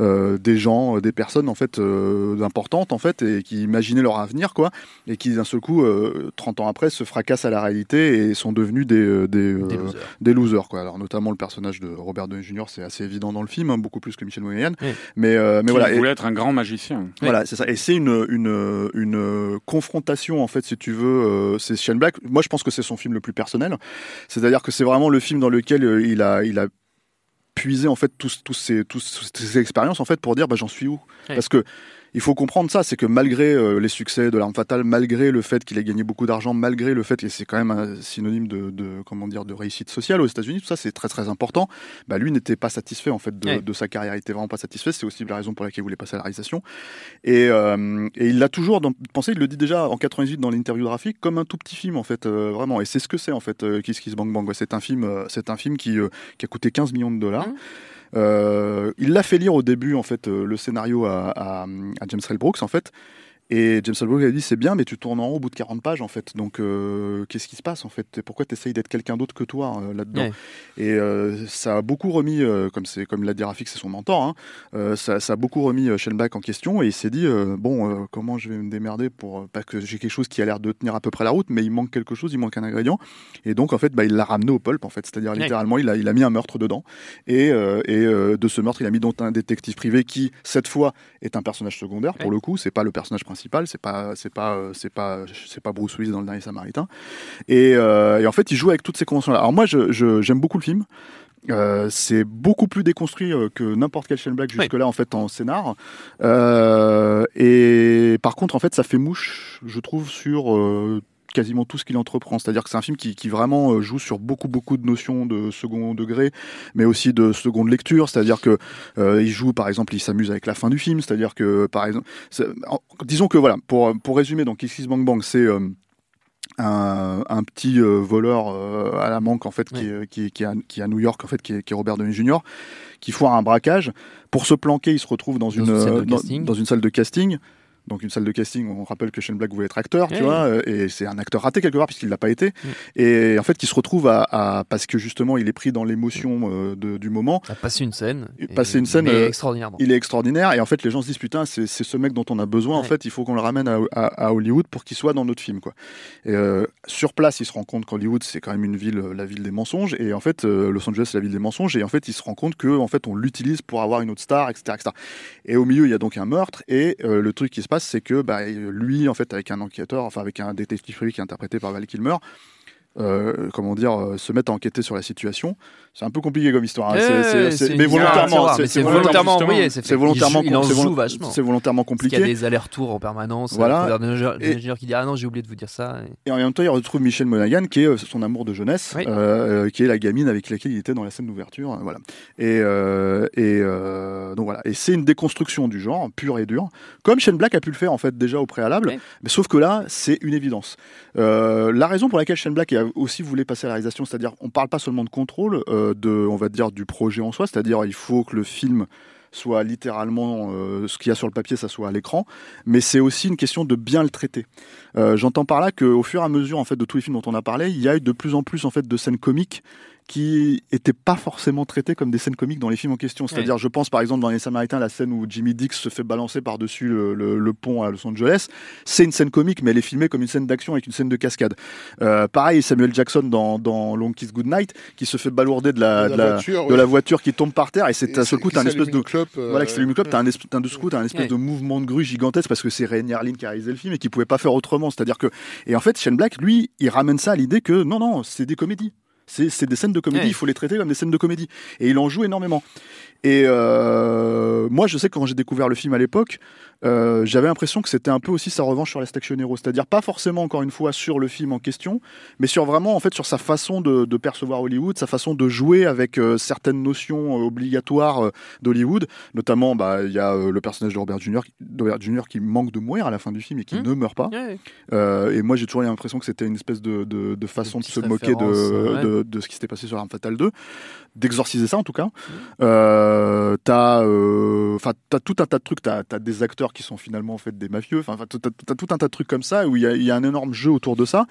des gens, des personnes en fait euh, importantes en fait et qui imaginaient leur avenir, quoi, et qui d'un seul coup, euh, 30 ans après, se fracassent à la réalité et sont devenus des euh, des, euh, Des losers. des losers quoi. Alors notamment le personnage de Robert Downey Jr. c'est assez évident dans le film, hein, beaucoup plus que Michel. Oui. Mais euh, mais Qui voilà. Et- voulait être un grand magicien. voilà, c'est ça. Et c'est une, une, une confrontation, en fait, si tu veux. c'est Shane Black. Moi, je pense que c'est son film le plus personnel. C'est-à-dire que c'est vraiment le film dans lequel il a, il a puisé, en fait, tous, tous ces, tous ces expériences, en fait, pour dire, bah, j'en suis où? Parce que il faut comprendre ça, c'est que malgré euh, les succès de l'arme fatale, malgré le fait qu'il ait gagné beaucoup d'argent, malgré le fait, et c'est quand même un synonyme de, de, comment dire, de réussite sociale aux États-Unis, tout ça c'est très très important. Bah, lui n'était pas satisfait en fait de, Ouais. de sa carrière, il était vraiment pas satisfait. C'est aussi la raison pour laquelle il voulait passer à la réalisation. Et, euh, et il l'a toujours dans- pensé, il le dit déjà en 98 dans l'interview graphique, comme un tout petit film en fait, euh, vraiment. Et c'est ce que c'est en fait, euh, Kiss Kiss Bang Bang. Ouais, C'est un film, euh, c'est un film qui, euh, qui a coûté 15 millions de dollars. Mhm. Euh, il l'a fait lire au début en fait euh, le scénario à, James L. Brooks en fait. Et James L. Brooks a dit c'est bien mais tu tournes en rond au bout de 40 pages en fait donc euh, qu'est-ce qui se passe en fait? Pourquoi tu essayes d'être quelqu'un d'autre que toi euh, là-dedans? Ouais. et euh, ça a beaucoup remis comme c'est comme l'a dit Rafik c'est son mentor hein, ça, ça a beaucoup remis Black en question et il s'est dit bon comment je vais me démerder pour parce que j'ai quelque chose qui a l'air de tenir à peu près la route mais il manque quelque chose il manque un ingrédient et donc en fait bah, il l'a ramené au pulp en fait c'est-à-dire Ouais. littéralement il a il a mis un meurtre dedans et, et de ce meurtre il a mis donc un détective privé qui cette fois est un personnage secondaire pour Ouais. le coup c'est pas le personnage principal c'est pas c'est pas euh, c'est pas c'est pas Bruce Willis dans le dernier Samaritain et, euh, et en fait il joue avec toutes ces conventions là alors moi je- je- j'aime beaucoup le film euh, c'est beaucoup plus déconstruit euh, que n'importe quel Shane Black Oui. jusque-là en fait en scénar. Euh, et par contre en fait ça fait mouche, je trouve, sur quasiment tout ce qu'il entreprend. C'est-à-dire que c'est un film qui, qui vraiment euh, joue sur beaucoup beaucoup de notions de second degré, mais aussi de seconde lecture. C'est-à-dire que euh, il joue par exemple, il s'amuse avec la fin du film. C'est-à-dire que par exemple, disons que voilà, pour pour résumer, donc Kiss Kiss Bang Bang, c'est euh, un, un petit euh, voleur euh, à la manque en fait qui, est, qui, est- qui est à, qui est à New York en fait qui est, Robert Downey Jr. qui foire un braquage pour se planquer il se retrouve dans, une, dans une salle de casting donc une salle de casting on rappelle que Shane Black voulait être acteur tu Ouais. vois euh, et c'est un acteur raté quelque part puisqu'il l'a pas été Mm. et en fait qui se retrouve à, à- parce que justement il est pris dans l'émotion euh, de- du moment a passé une scène. Il passé une scène, euh, extraordinairement. il est extraordinaire et en fait les gens se disent putain c'est ce mec dont on a besoin en fait il faut qu'on le ramène à, à- à Hollywood pour qu'il soit dans notre film quoi. Et, euh, sur place il se rend compte qu'Hollywood c'est quand même une ville la ville des mensonges et en fait Los Angeles c'est la ville des mensonges et en fait il se rend compte que en fait on l'utilise pour avoir une autre star etc etc. Et au milieu il y a donc un meurtre et le truc qui se passe c'est que bah, lui en fait avec un enquêteur enfin avec un détective privé qui est interprété par Val Kilmer euh, comment dire, euh, se mettent à enquêter sur la situation. C'est un peu compliqué comme histoire, hein. C'est- mais volontairement, c'est- volontairement, c'est volontairement, Il, il c'est volontairement Parce qu'il y a compliqué. des allers-retours en permanence. Voilà. Downey Et- Jr. qui dit Ah non, j'ai oublié de vous dire ça. Et- Et en même temps, il retrouve Michel Monaghan, qui est euh, son amour de jeunesse, Oui. euh, euh, qui est la gamine avec laquelle il était dans la scène d'ouverture. euh, voilà. Et, euh, et euh, donc voilà. Et c'est une déconstruction du genre, pure et dure, comme Shane Black a pu le faire en fait déjà au préalable. Oui. Mais sauf que là, c'est une évidence. Euh, la raison pour laquelle Shane Black aussi voulu passer à la réalisation, c'est-à-dire, on parle pas seulement de contrôle, euh, de, on va dire, du projet en soi, c'est-à-dire, il faut que le film soit littéralement euh, ce qu'il y a sur le papier, ça soit à l'écran, mais c'est aussi une question de bien le traiter. Euh, J'entends par là qu'au fur et à mesure en fait de tous les films dont on a parlé, il y a eu de plus en plus en fait de scènes comiques qui étaient pas forcément traitées comme des scènes comiques dans les films en question. C'est-à-dire, je pense par exemple dans Les Samaritains, la scène où Jimmy Dix se fait balancer par-dessus le, le- le pont à Los Angeles, c'est une scène comique, mais elle est filmée comme une scène d'action avec une scène de cascade. Euh, pareil, Samuel Jackson dans, dans Long Kiss Goodnight, qui se fait balourder de la, de la, voiture, de ouais. la voiture qui tombe par terre, et c'est d'un seul coup, t'as un espèce de clope, euh, voilà, c'est t'as un, espèce- t'as un, coup, un espèce Ouais. de mouvement de grue gigantesque parce que c'est Rainier Lynn qui a réalisé le film et qui pouvait pas faire autrement. C'est-à-dire que, et en fait, Shane Black, lui, il ramène ça à l'idée que non, non, c'est des comédies. C'est des scènes de comédie, Ouais. il faut les traiter comme des scènes de comédie. Et il en joue énormément. Et euh, moi, je sais que quand j'ai découvert le film à l'époque, euh, j'avais l'impression que c'était un peu aussi sa revanche sur Last Action Hero, c'est-à-dire pas forcément encore une fois sur le film en question, mais sur vraiment en fait sur sa façon de, de percevoir Hollywood, sa façon de jouer avec euh, certaines notions obligatoires d'Hollywood, notamment bah il y a le personnage de Robert Jr. qui- de Robert Jr. qui manque de mourir à la fin du film et qui Hmm. ne meurt pas. Ouais. Et moi, j'ai toujours eu l'impression que c'était une espèce de, de, de façon de, se moquer de, références, ouais. de, de ce qui s'était passé sur Arme Fatale 2, d'exorciser ça en tout cas. Euh, t'as, euh, t'as tout un tas de trucs. T'as, des acteurs qui sont finalement en fait des mafieux. Enfin, t'as, tout un tas de trucs comme ça où il y a, il y a un énorme jeu autour de ça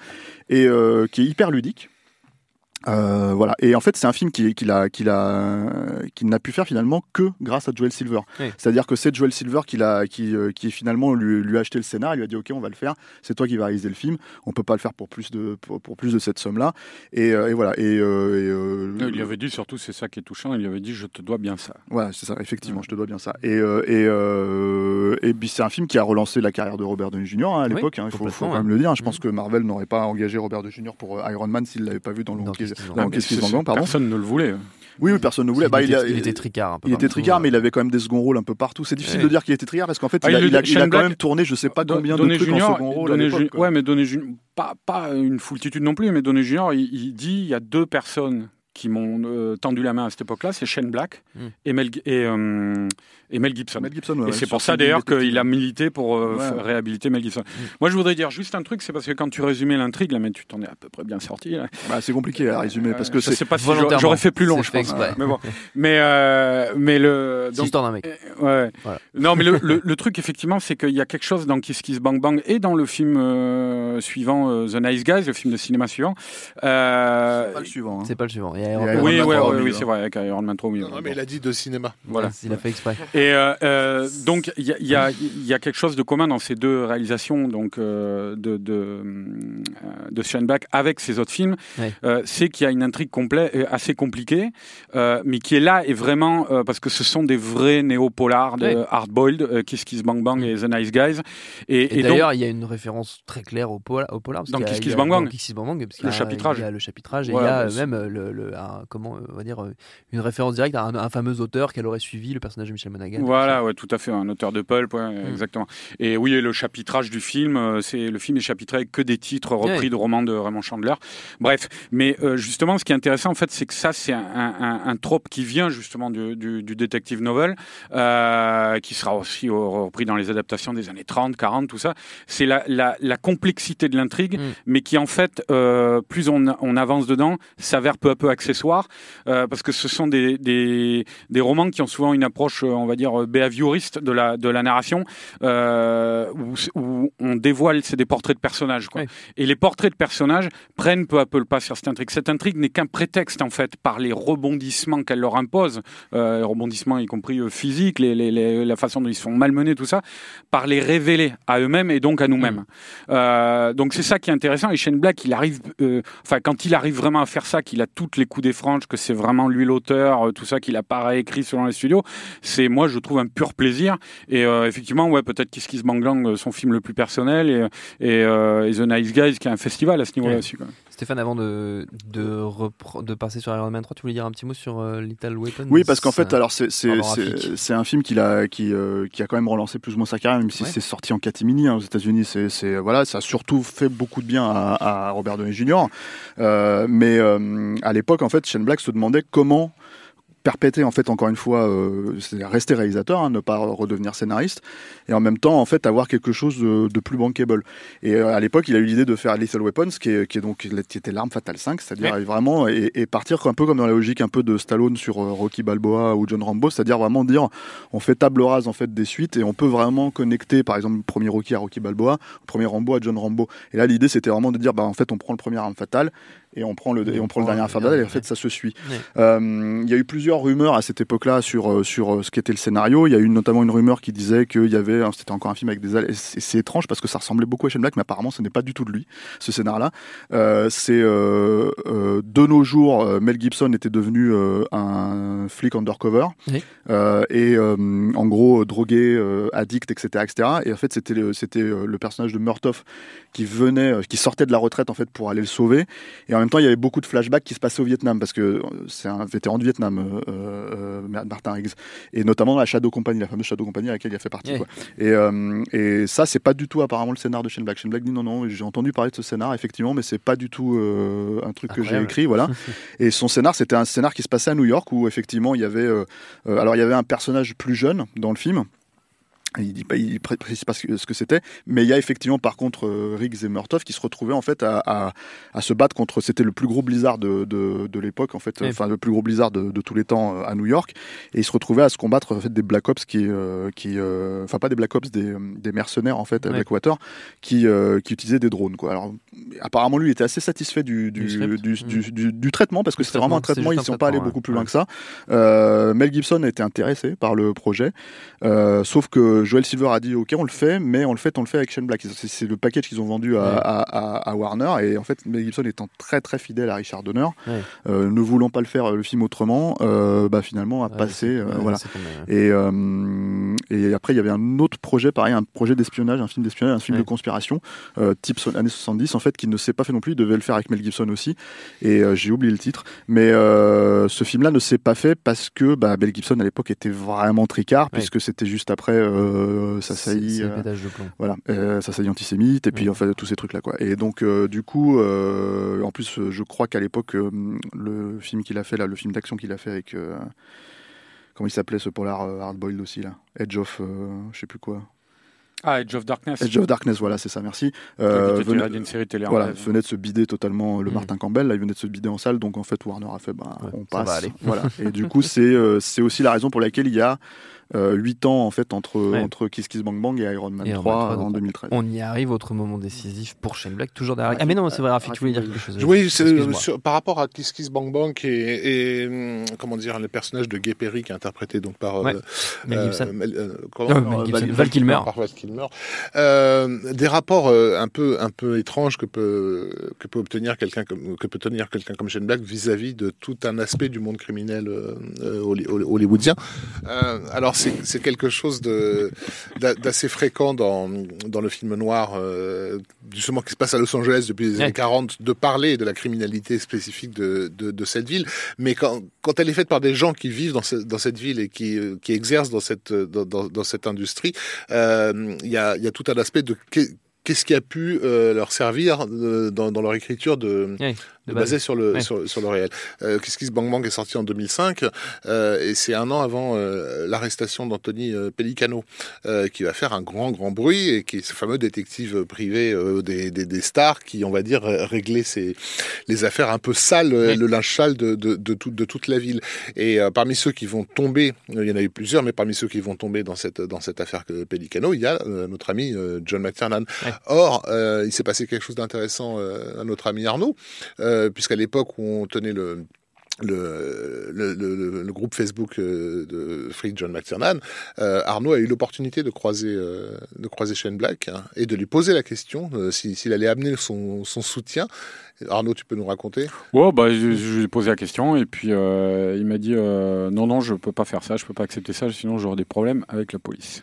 et euh, qui est hyper ludique. Euh, voilà. Et en fait, c'est un film qui- qu'il a, qu'il a, qu'il n'a pu faire finalement que grâce à Joel Silver. Oui. C'est-à-dire que c'est Joel Silver qui l'a, qui, euh, qui finalement lui, lui a acheté le scénar. Il lui a dit OK, on va le faire. C'est toi qui vas réaliser le film. On peut pas le faire pour plus de, pour, pour plus de cette somme-là. Et, euh, et voilà. Et, euh, et, euh, Il lui avait dit surtout, c'est ça qui est touchant, il lui avait dit je te dois bien ça. voilà, c'est ça. Effectivement, je te dois bien ça. Et euh, et euh, et puis c'est un film qui a relancé la carrière de Robert Downey Jr. hein, à Oui, l'époque. hein, il faut, quand même le dire. Je pense Mhm. que Marvel n'aurait pas engagé Robert Downey Jr. pour euh, Iron Man s'il l'avait pas vu dans le Pardon. Personne ne le voulait. Oui, oui, personne ne voulait. Il, Bah, était, il était tricard un peu. il était tricard, mais il avait quand même des seconds rôles un peu partout. C'est difficile Ouais. de dire qu'il était tricard parce qu'en fait, Ah, il, a, il a- il a quand même tourné je sais pas combien Donné de trucs Junior, en second rôle Donné ouais, mais Donné Junior, pas, pas une foultitude non plus, mais Donné Junior, il, il dit il y a deux personnes qui m'ont euh, tendu la main à cette époque-là, c'est Shane Black Mm. et, Mel, et, euh, et Mel Gibson. Mel Gibson, ouais, Et c'est pour ça d'ailleurs qu'il a milité pour euh, Ouais. réhabiliter Mel Gibson. Moi je voudrais dire juste un truc, c'est parce que quand tu résumais l'intrigue, là, mais tu t'en es à peu près bien sorti. Bah, c'est compliqué à résumer parce que c'est pas si j'aurais- fait plus long, C'est je fait pense. exprès. Mais bon, mais euh, mais le C'est donc, d'un mec. Ouais. Voilà. Non, mais le, le, le truc, effectivement, c'est qu'il y a quelque chose dans Kiss Kiss Bang Bang et dans le film euh, suivant, euh, The Nice Guys, le film de cinéma suivant. Euh, pas le suivant. hein. C'est pas le suivant. Iron Man oui, Man ouais, ouais, oui, c'est vrai, avec Iron Man 3 au milieu. Non, mais il a dit de cinéma. Voilà. Il a fait exprès. Et euh, euh, donc il y a, y, y quelque chose de commun dans ces deux réalisations donc euh, de de, de Shane Black avec ses autres films, Ouais. euh, c'est qu'il y a une intrigue complète, assez compliquée, euh, mais qui est là et vraiment euh, parce que ce sont des vrais néo-polars de Ouais. hard-boiled, euh, Kiss Kiss Bang Bang et The Nice Guys. Et, Et, et donc d'ailleurs, il y a une référence très claire au polar. Au polar parce Dans Kiss Kiss Bang Bang. dans Kiss Kiss Bang Bang, parce qu'il Le chapitrage. Il y a le chapitrage et Ouais, il y a même le, le- un- comment on va dire euh, une référence directe à un, un fameux auteur qu'elle aurait suivi, le personnage de Michel Monaghan. Voilà, ouais, tout à fait, un auteur de pulp, ouais, Mm. exactement. Et oui, et le chapitrage du film, euh, c'est le film est chapitré avec que des titres repris Ouais. de romans de Raymond Chandler. Bref, mais euh, justement, ce qui est intéressant, en fait, c'est que ça, c'est un, un, un trope qui vient justement du, du, du detective novel, euh, qui sera aussi euh, repris dans les adaptations des années 30, 40, tout ça. C'est la, la, la complexité de l'intrigue, Mm. mais qui en fait, euh, plus on, on avance dedans, s'avère peu à peu euh, parce que ce sont des, des, des romans qui ont souvent une approche, euh, on va dire, euh, behavioriste de la, de la narration, euh, où, on dévoile, c'est des portraits de personnages. Quoi. Et les portraits de personnages prennent peu à peu le pas sur cette intrigue. Cette intrigue n'est qu'un prétexte, en fait, par les rebondissements qu'elle leur impose, euh, rebondissements y compris physiques, les, les- les- la façon dont ils se font malmenés, tout ça, par les révéler à eux-mêmes et donc à nous-mêmes. Euh, donc c'est ça qui est intéressant. Et Shane Black, il arrive, enfin quand il arrive vraiment à faire ça, qu'il a toutes les coups des franges, que c'est vraiment lui l'auteur, euh, tout ça qu'il a pas réécrit selon les studios, c'est moi je trouve un pur plaisir. Et euh, effectivement, ouais, peut-être Kiss Kiss Bang Bang, euh, son film le plus personnel, et, et, euh, et The Nice Guys, qui est un festival à ce niveau-là Ouais. aussi. Stéphane, avant de, de, de passer sur Iron Man 3, tu voulais dire un petit mot sur euh, Little Weapons Oui, parce qu'en fait, alors c'est un film qu'il a qui euh, qui a quand même relancé plus ou moins sa carrière, même si Ouais. c'est sorti en catimini hein, aux États-Unis. C'est voilà, ça a surtout fait beaucoup de bien à, à Robert Downey Jr. Euh, mais euh, à l'époque, en fait, Shane Black se demandait comment perpétrer en fait encore une fois euh, c'est rester réalisateur hein, ne pas redevenir scénariste et en même temps en fait avoir quelque chose de, de plus bankable. Et euh, à l'époque il a eu l'idée de faire Lethal Weapons qui est, qui est donc qui était l'arme fatale 5 c'est-à-dire vraiment et, et partir un peu comme dans la logique un peu de Stallone sur euh, Rocky Balboa ou John Rambo c'est-à-dire vraiment dire on fait table rase en fait des suites et on peut vraiment connecter par exemple le premier Rocky à Rocky Balboa le premier Rambo à John Rambo. Et là l'idée c'était vraiment de dire bah en fait on prend le premier arme fatale et on prend le et on prend le dernier et en fait ça se suit euh, il y a eu plusieurs rumeurs à cette époque-là sur euh, sur euh, ce qu'était le scénario. Il y a eu notamment une rumeur qui disait qu'il y avait, c'était encore un film avec des ailes. et C'est étrange parce que ça ressemblait beaucoup à Shane Black, mais apparemment ce n'est pas du tout de lui ce scénar-là. Euh, c'est euh, de nos jours, Mel Gibson était devenu un flic undercover Oui. et en gros drogué, addict, etc., etc. Et en fait c'était le, c'était le personnage de Murtoff qui venait, qui sortait de la retraite en fait pour aller le sauver. Et en même temps, il y avait beaucoup de flashbacks qui se passaient au Vietnam parce que euh, c'est un vétéran du Vietnam, euh, euh, Martin Riggs, et notamment la Shadow Company, la fameuse Shadow Company à laquelle il a fait partie. Quoi. Et, euh, et ça, c'est pas du tout apparemment le scénar de Shane Black. Shane Black dit non, non, j'ai entendu parler de ce scénar effectivement, mais c'est pas du tout un truc que j'ai écrit, voilà. *laughs* et son scénar, c'était un scénar qui se passait à New York où effectivement il y avait, alors il y avait un personnage plus jeune dans le film. Il dit pas, il précise pas ce que, c'était, mais il y a effectivement par contre euh, Riggs et Murtaugh qui se retrouvaient en fait à, à, à se battre contre. C'était le plus gros blizzard de, de, de l'époque en fait, Oui. enfin le plus gros blizzard de, de tous les temps euh, à New York, et ils se retrouvaient à se combattre en fait des Black Ops qui, euh, qui, euh, enfin pas des Black Ops, des, des mercenaires en fait à. Blackwater qui, euh, qui utilisaient des drones quoi. Alors apparemment lui il était assez satisfait du du, Du Mm. du- traitement parce que c'était vraiment un traitement, ils ne sont pas allés beaucoup plus ouais. loin que ça. Mel Gibson a été intéressé par le projet. Sauf que Joel Silver a dit ok on le fait mais on le fait on le fait avec Shane Black. C'est, le package qu'ils ont vendu à, Ouais. à- à- à Warner. Et en fait Mel Gibson étant très très fidèle à Richard Donner Ouais. euh, ne voulant pas le faire euh, le film autrement euh, bah finalement a Ouais, passé voilà. et, et après il y avait un autre projet pareil un projet d'espionnage un film d'espionnage un film de conspiration type so- années 70 en fait qui ne s'est pas fait non plus. Il devait le faire avec Mel Gibson aussi. Et j'ai oublié le titre. Mais ce film là ne s'est pas fait parce que bah, Mel Gibson à l'époque était vraiment tricard puisque c'était juste après euh, ça C'est- saillit c'est euh, pétage de plomb. voilà, euh, ça saillit antisémite et puis Ouais. en fait tous ces trucs là quoi. Et donc euh, du coup, euh, en plus euh, je crois qu'à l'époque euh, le film qu'il a fait là, le film d'action qu'il a fait avec euh, comment il s'appelait ce polar euh, hardboiled aussi là, Edge of, euh, je sais plus quoi, Ah, Edge of Darkness. Edge of Darkness, voilà c'est ça, merci. Euh, venait- d'une série télé. voilà, venait de se bider totalement le Mm. Martin Campbell, là il venait de se bider en salle, donc en fait Warner a fait bah, Ouais, on ça va passe. aller. Voilà. *laughs* Et du coup c'est euh, c'est aussi la raison pour laquelle il y a euh, 8 ans en fait entre, Ouais. entre Kiss Kiss Bang Bang et Iron Man Et Iron 3 Man 3, en donc, 2013. On y arrive, autre moment décisif pour Shane Black, toujours derrière. Ah mais non, c'est vrai, Rafik, tu voulais dire quelque chose. Oui, sur- par rapport à Kiss Kiss Bang Bang et, et, hum, comment dire le personnage de Gay Perry qui est interprété donc par Ouais, euh, Mel euh, Gibson. Mel- euh, comment Non, Mel Gibson. Val- Val Kilmer. par Val Kilmer. Euh, des rapports euh, un peu un peu étranges que peut que peut obtenir quelqu'un comme que peut tenir quelqu'un comme Shane Black vis-à-vis de tout un aspect du monde criminel holly- holly- hollywoodien. Euh, alors c'est quelque chose d'assez fréquent dans dans le film noir euh, justement qui se passe à Los Angeles depuis les années 40 de parler de la criminalité spécifique de de, de cette ville. Mais quand, quand elle est faite par des gens qui vivent dans, ce- dans cette ville et qui, euh, qui exercent dans cette, dans, dans, dans cette industrie, euh, il y, a, il y a tout un aspect de qu'est- qu'est-ce qui a pu euh, leur servir euh, dans, dans leur écriture de, Oui, de de base. basé sur le, Ouais. sur, sur le réel. Euh, Qu'est-ce qui se Bang Bang est sorti en 2005 euh, et c'est un an avant euh, l'arrestation d'Anthony euh, Pellicano qui va faire un grand grand bruit et qui est ce fameux détective privé des, des, des stars qui on va dire réglait ses, les affaires un peu sales, le linge sale de, de, de, tout- de toute la ville. Et parmi ceux qui vont tomber, il y en a eu plusieurs, mais parmi ceux qui vont tomber dans cette, dans cette affaire Pellicano, il y a notre ami John McTiernan. Ouais. Or, il s'est passé quelque chose d'intéressant à notre ami Arnaud, euh, puisqu'à l'époque où on tenait le le, le, groupe Facebook euh, de Free John McTiernan, euh, Arnaud a eu l'opportunité de croiser, euh, de croiser Shane Black hein, et de lui poser la question euh, si- s'il allait amener son, son soutien. Arnaud, tu peux nous raconter? Ouais, bah, je, lui ai posé la question et puis euh, il m'a dit euh, non, non, je peux pas faire ça, je peux pas accepter ça, sinon j'aurai des problèmes avec la police.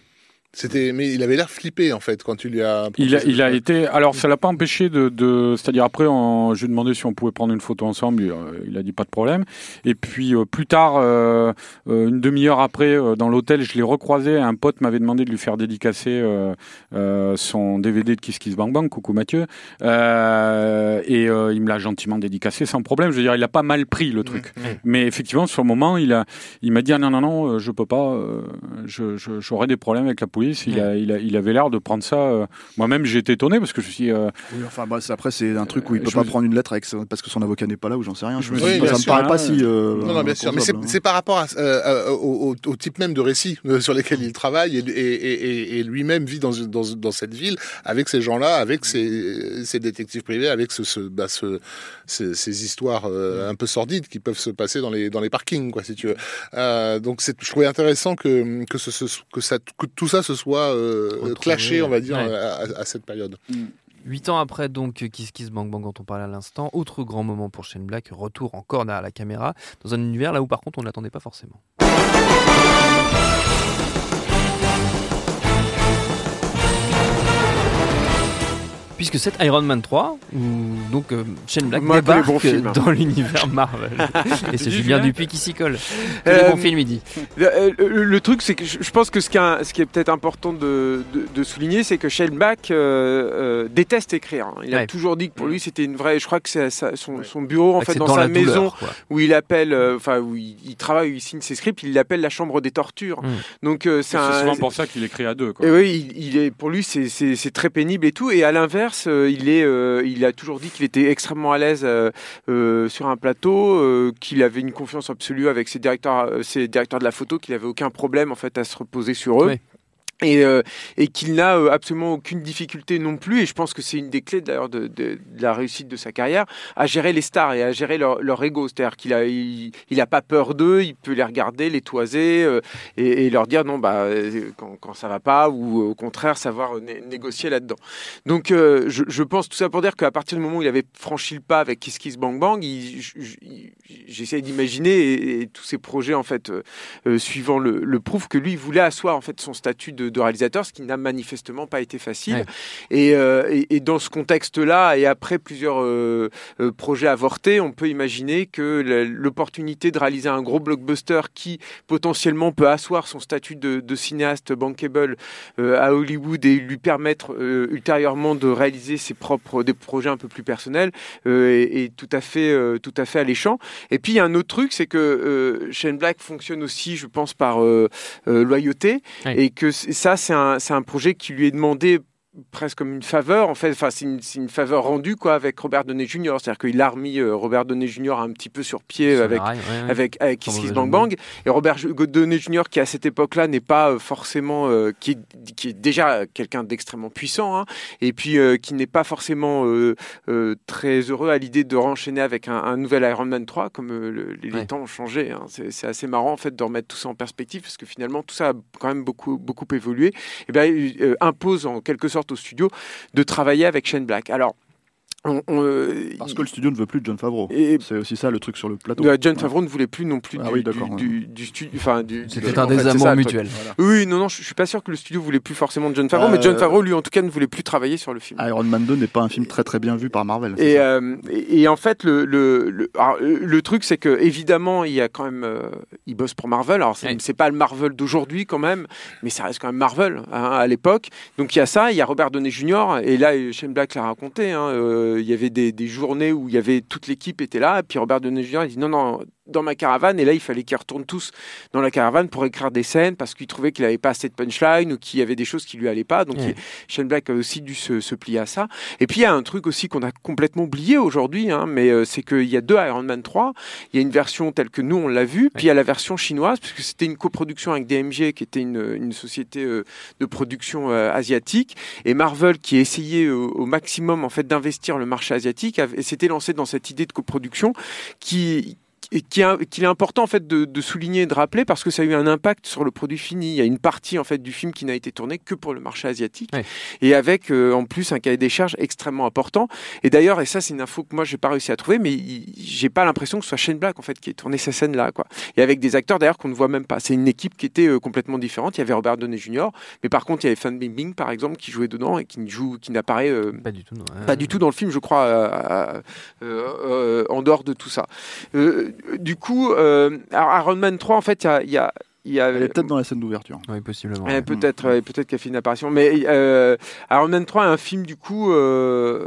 C'était, mais il avait l'air flippé en fait quand tu lui as. Il a, il été. Alors, ça l'a pas empêché de. de C'est-à-dire, après, on, je lui ai demandé si on pouvait prendre une photo ensemble. Il, euh, il a dit pas de problème. Et puis, euh, plus tard, euh, une demi-heure après, euh, dans l'hôtel, je l'ai recroisé. Un pote m'avait demandé de lui faire dédicacer euh, euh, son DVD de Kiss Kiss Bang Bang. Coucou Mathieu. Euh, et euh, il me l'a gentiment dédicacé sans problème. Je veux dire, il a pas mal pris le truc. Mmh. Mais effectivement, sur le moment, il a, il m'a dit ah, non, non, non, je peux pas. euh, je, je- j'aurais des problèmes avec la police. Il, a, il, a, il avait l'air de prendre ça. euh, Moi-même, j'ai été étonné parce que je me suis. dit, euh, Oui, enfin, bah, après, c'est un truc où il Euh, peut pas me- prendre une lettre avec parce que son avocat n'est pas là ou j'en sais rien. Je me Oui, dis, bien ça me sûr, paraît pas hein. si. euh, Non, non, bien sûr. Mais c'est, hein. par rapport à, au, type même de récit sur lesquels il travaille et, et, et, et lui-même vit dans, une- dans, dans cette ville avec ces gens-là, avec ces, ces détectives privés, avec ce, ce, bah, ce, ces, ces histoires euh, un peu sordides qui peuvent se passer dans les, dans les parkings, quoi, si tu veux. Euh, donc, je trouvais intéressant que, que, ce, ce- que, ça, que tout ça se soit euh, clashé, on va dire, ouais. à, à- à cette période. Huit ans après, donc, Kiss Kiss Bang Bang, dont on parlait à l'instant, autre grand moment pour Shane Black, retour encore derrière la caméra, dans un univers là où par contre on ne l'attendait pas forcément. Puisque c'est Iron Man 3 où donc euh, Shane Black Moi, débarque films. dans *laughs* l'univers Marvel. Et c'est *laughs* Julien Dupuis qui s'y colle. Euh, les bons films, il dit. Le, le- le truc, c'est que je, pense que ce qui, est- ce qui est peut-être important de, de- de souligner, c'est que Shane Black euh, euh, déteste écrire. hein. Il a toujours dit que pour lui, c'était une vraie. Je crois que c'est son, son bureau, en fait, dans, dans sa douleur, maison, où il appelle, euh, enfin, où il, il travaille, où il signe ses scripts, il l'appelle la chambre des tortures. Mm. Donc, euh, c'est souvent pour ça qu'il écrit à deux. Quoi. Et oui, il, il est, pour lui, c'est très pénible et tout. Et à l'inverse, euh, euh, il a toujours dit qu'il était extrêmement à l'aise euh, sur un plateau, qu'il avait une confiance absolue avec ses directeurs, ses directeurs de la photo, qu'il avait aucun problème en fait à se reposer sur eux. Et, euh, et qu'il n'a euh, absolument aucune difficulté non plus, et je pense que c'est une des clés d'ailleurs de, de- de la réussite de sa carrière, à gérer les stars et à gérer leur, leur ego. C'est-à-dire qu'il a, il, il a pas peur d'eux, il peut les regarder, les toiser euh, et, et leur dire non, bah, euh, quand, quand ça va pas, ou au contraire savoir né- négocier là-dedans. Donc euh, je, je pense tout ça pour dire qu'à partir du moment où il avait franchi le pas avec Kiss Kiss Bang Bang, il- je- je- il- j'essaie d'imaginer et, tous ces projets en fait euh, euh, suivant le, le prouvent que lui il voulait asseoir en fait son statut de, de réalisateur, ce qui n'a manifestement pas été facile. Ouais. Et, euh, et- et dans ce contexte-là, et après plusieurs euh, euh, projets avortés, on peut imaginer que l'opportunité de réaliser un gros blockbuster qui potentiellement peut asseoir son statut de, de cinéaste bankable euh, à Hollywood et lui permettre ultérieurement de réaliser ses propres des projets un peu plus personnels est, tout à fait tout à fait alléchant. Et puis il y a un autre truc, c'est que Shane Black fonctionne aussi, je pense, par loyauté, Ouais. et que ça c'est un un projet qui lui est demandé presque comme une faveur en fait enfin c'est une, faveur rendue quoi avec Robert Downey Jr c'est à dire qu'il a remis euh, Robert Downey Jr un petit peu sur pied Sur avec rail, ouais, avec, avec Kiss Kiss Bang. Bang et Robert Downey Jr qui à cette époque-là n'est pas euh, forcément euh, qui, est, qui est déjà quelqu'un d'extrêmement puissant hein, et puis euh, qui n'est pas forcément très heureux à l'idée de renchaîner avec un, un nouvel Iron Man 3 comme le- les, Ouais. temps ont changé hein. c'est assez marrant en fait de remettre tout ça en perspective parce que finalement tout ça a quand même beaucoup beaucoup évolué et ben euh, impose en quelque sorte au studio de travailler avec Shane Black. Alors on- on, euh, Parce que le studio ne veut plus de John Favreau. et, C'est aussi ça le truc sur le plateau. euh, John Favreau ne voulait plus non plus Ah du, oui, du, d'accord, ouais. du, du studio. C'était un désamour mutuel. Oui, non, non, je, je suis pas sûr que le studio voulait plus forcément de John Favreau, mais Euh, John Favreau, lui, en tout cas, ne voulait plus travailler sur le film. Iron Man 2 n'est pas un film très très bien vu par Marvel. c'est Et, ça euh, et, et en fait, le, le, le, alors, le- le truc, c'est que évidemment, il y a quand même, euh, il bosse pour Marvel. Alors, c'est Ouais. pas le Marvel d'aujourd'hui quand même, mais ça reste quand même Marvel hein, à l'époque. Donc il y a ça, il y a Robert Downey Jr. Et là, Shane Black l'a raconté. hein, euh, il y avait des, journées où y avait toute l'équipe était là, et puis Robert Downey Jr. il dit non non dans ma caravane. Et là, il fallait qu'ils retournent tous dans la caravane pour écrire des scènes parce qu'il trouvait qu'il avait pas assez de punchline ou qu'il y avait des choses qui lui allaient pas. Donc Ouais. il- Shane Black a aussi dû se, se plier à ça. Et puis il y a un truc aussi qu'on a complètement oublié aujourd'hui, hein, mais euh, c'est qu'il y a deux Iron Man 3. Il y a une version telle que nous on l'a vue, puis il y a la version chinoise, puisque c'était une coproduction avec DMG, qui était une, une société euh, de production euh, asiatique, et Marvel qui essayait euh, au maximum en fait d'investir le marché asiatique, et s'était lancé dans cette idée de coproduction qui et qui est, qu'il est important en fait de, de souligner et de rappeler parce que ça a eu un impact sur le produit fini. Il y a une partie en fait du film qui n'a été tournée que pour le marché asiatique Ouais. et avec euh, en plus un cahier des charges extrêmement important. Et d'ailleurs, et ça c'est une info que moi j'ai pas réussi à trouver, mais j'ai pas l'impression que ce soit Shane Black en fait qui ait tourné ces scènes là quoi. Et avec des acteurs d'ailleurs qu'on ne voit même pas. C'est une équipe qui était euh, complètement différente. Il y avait Robert Downey Jr. Mais par contre il y avait Fan Bingbing par exemple qui jouait dedans et qui ne joue, qui n'apparaît euh, Pas du tout, non. pas du tout dans le film, je crois, euh, euh, euh, en dehors de tout ça. Euh, du coup, euh, Iron Man 3, en fait, il y a. il y a- il y a- Elle est peut-être dans la scène d'ouverture. Oui, possiblement. Ouais, peut-être, ouais, peut-être qu'elle fait une apparition. Mais euh, Iron Man 3 est un film du coup, euh,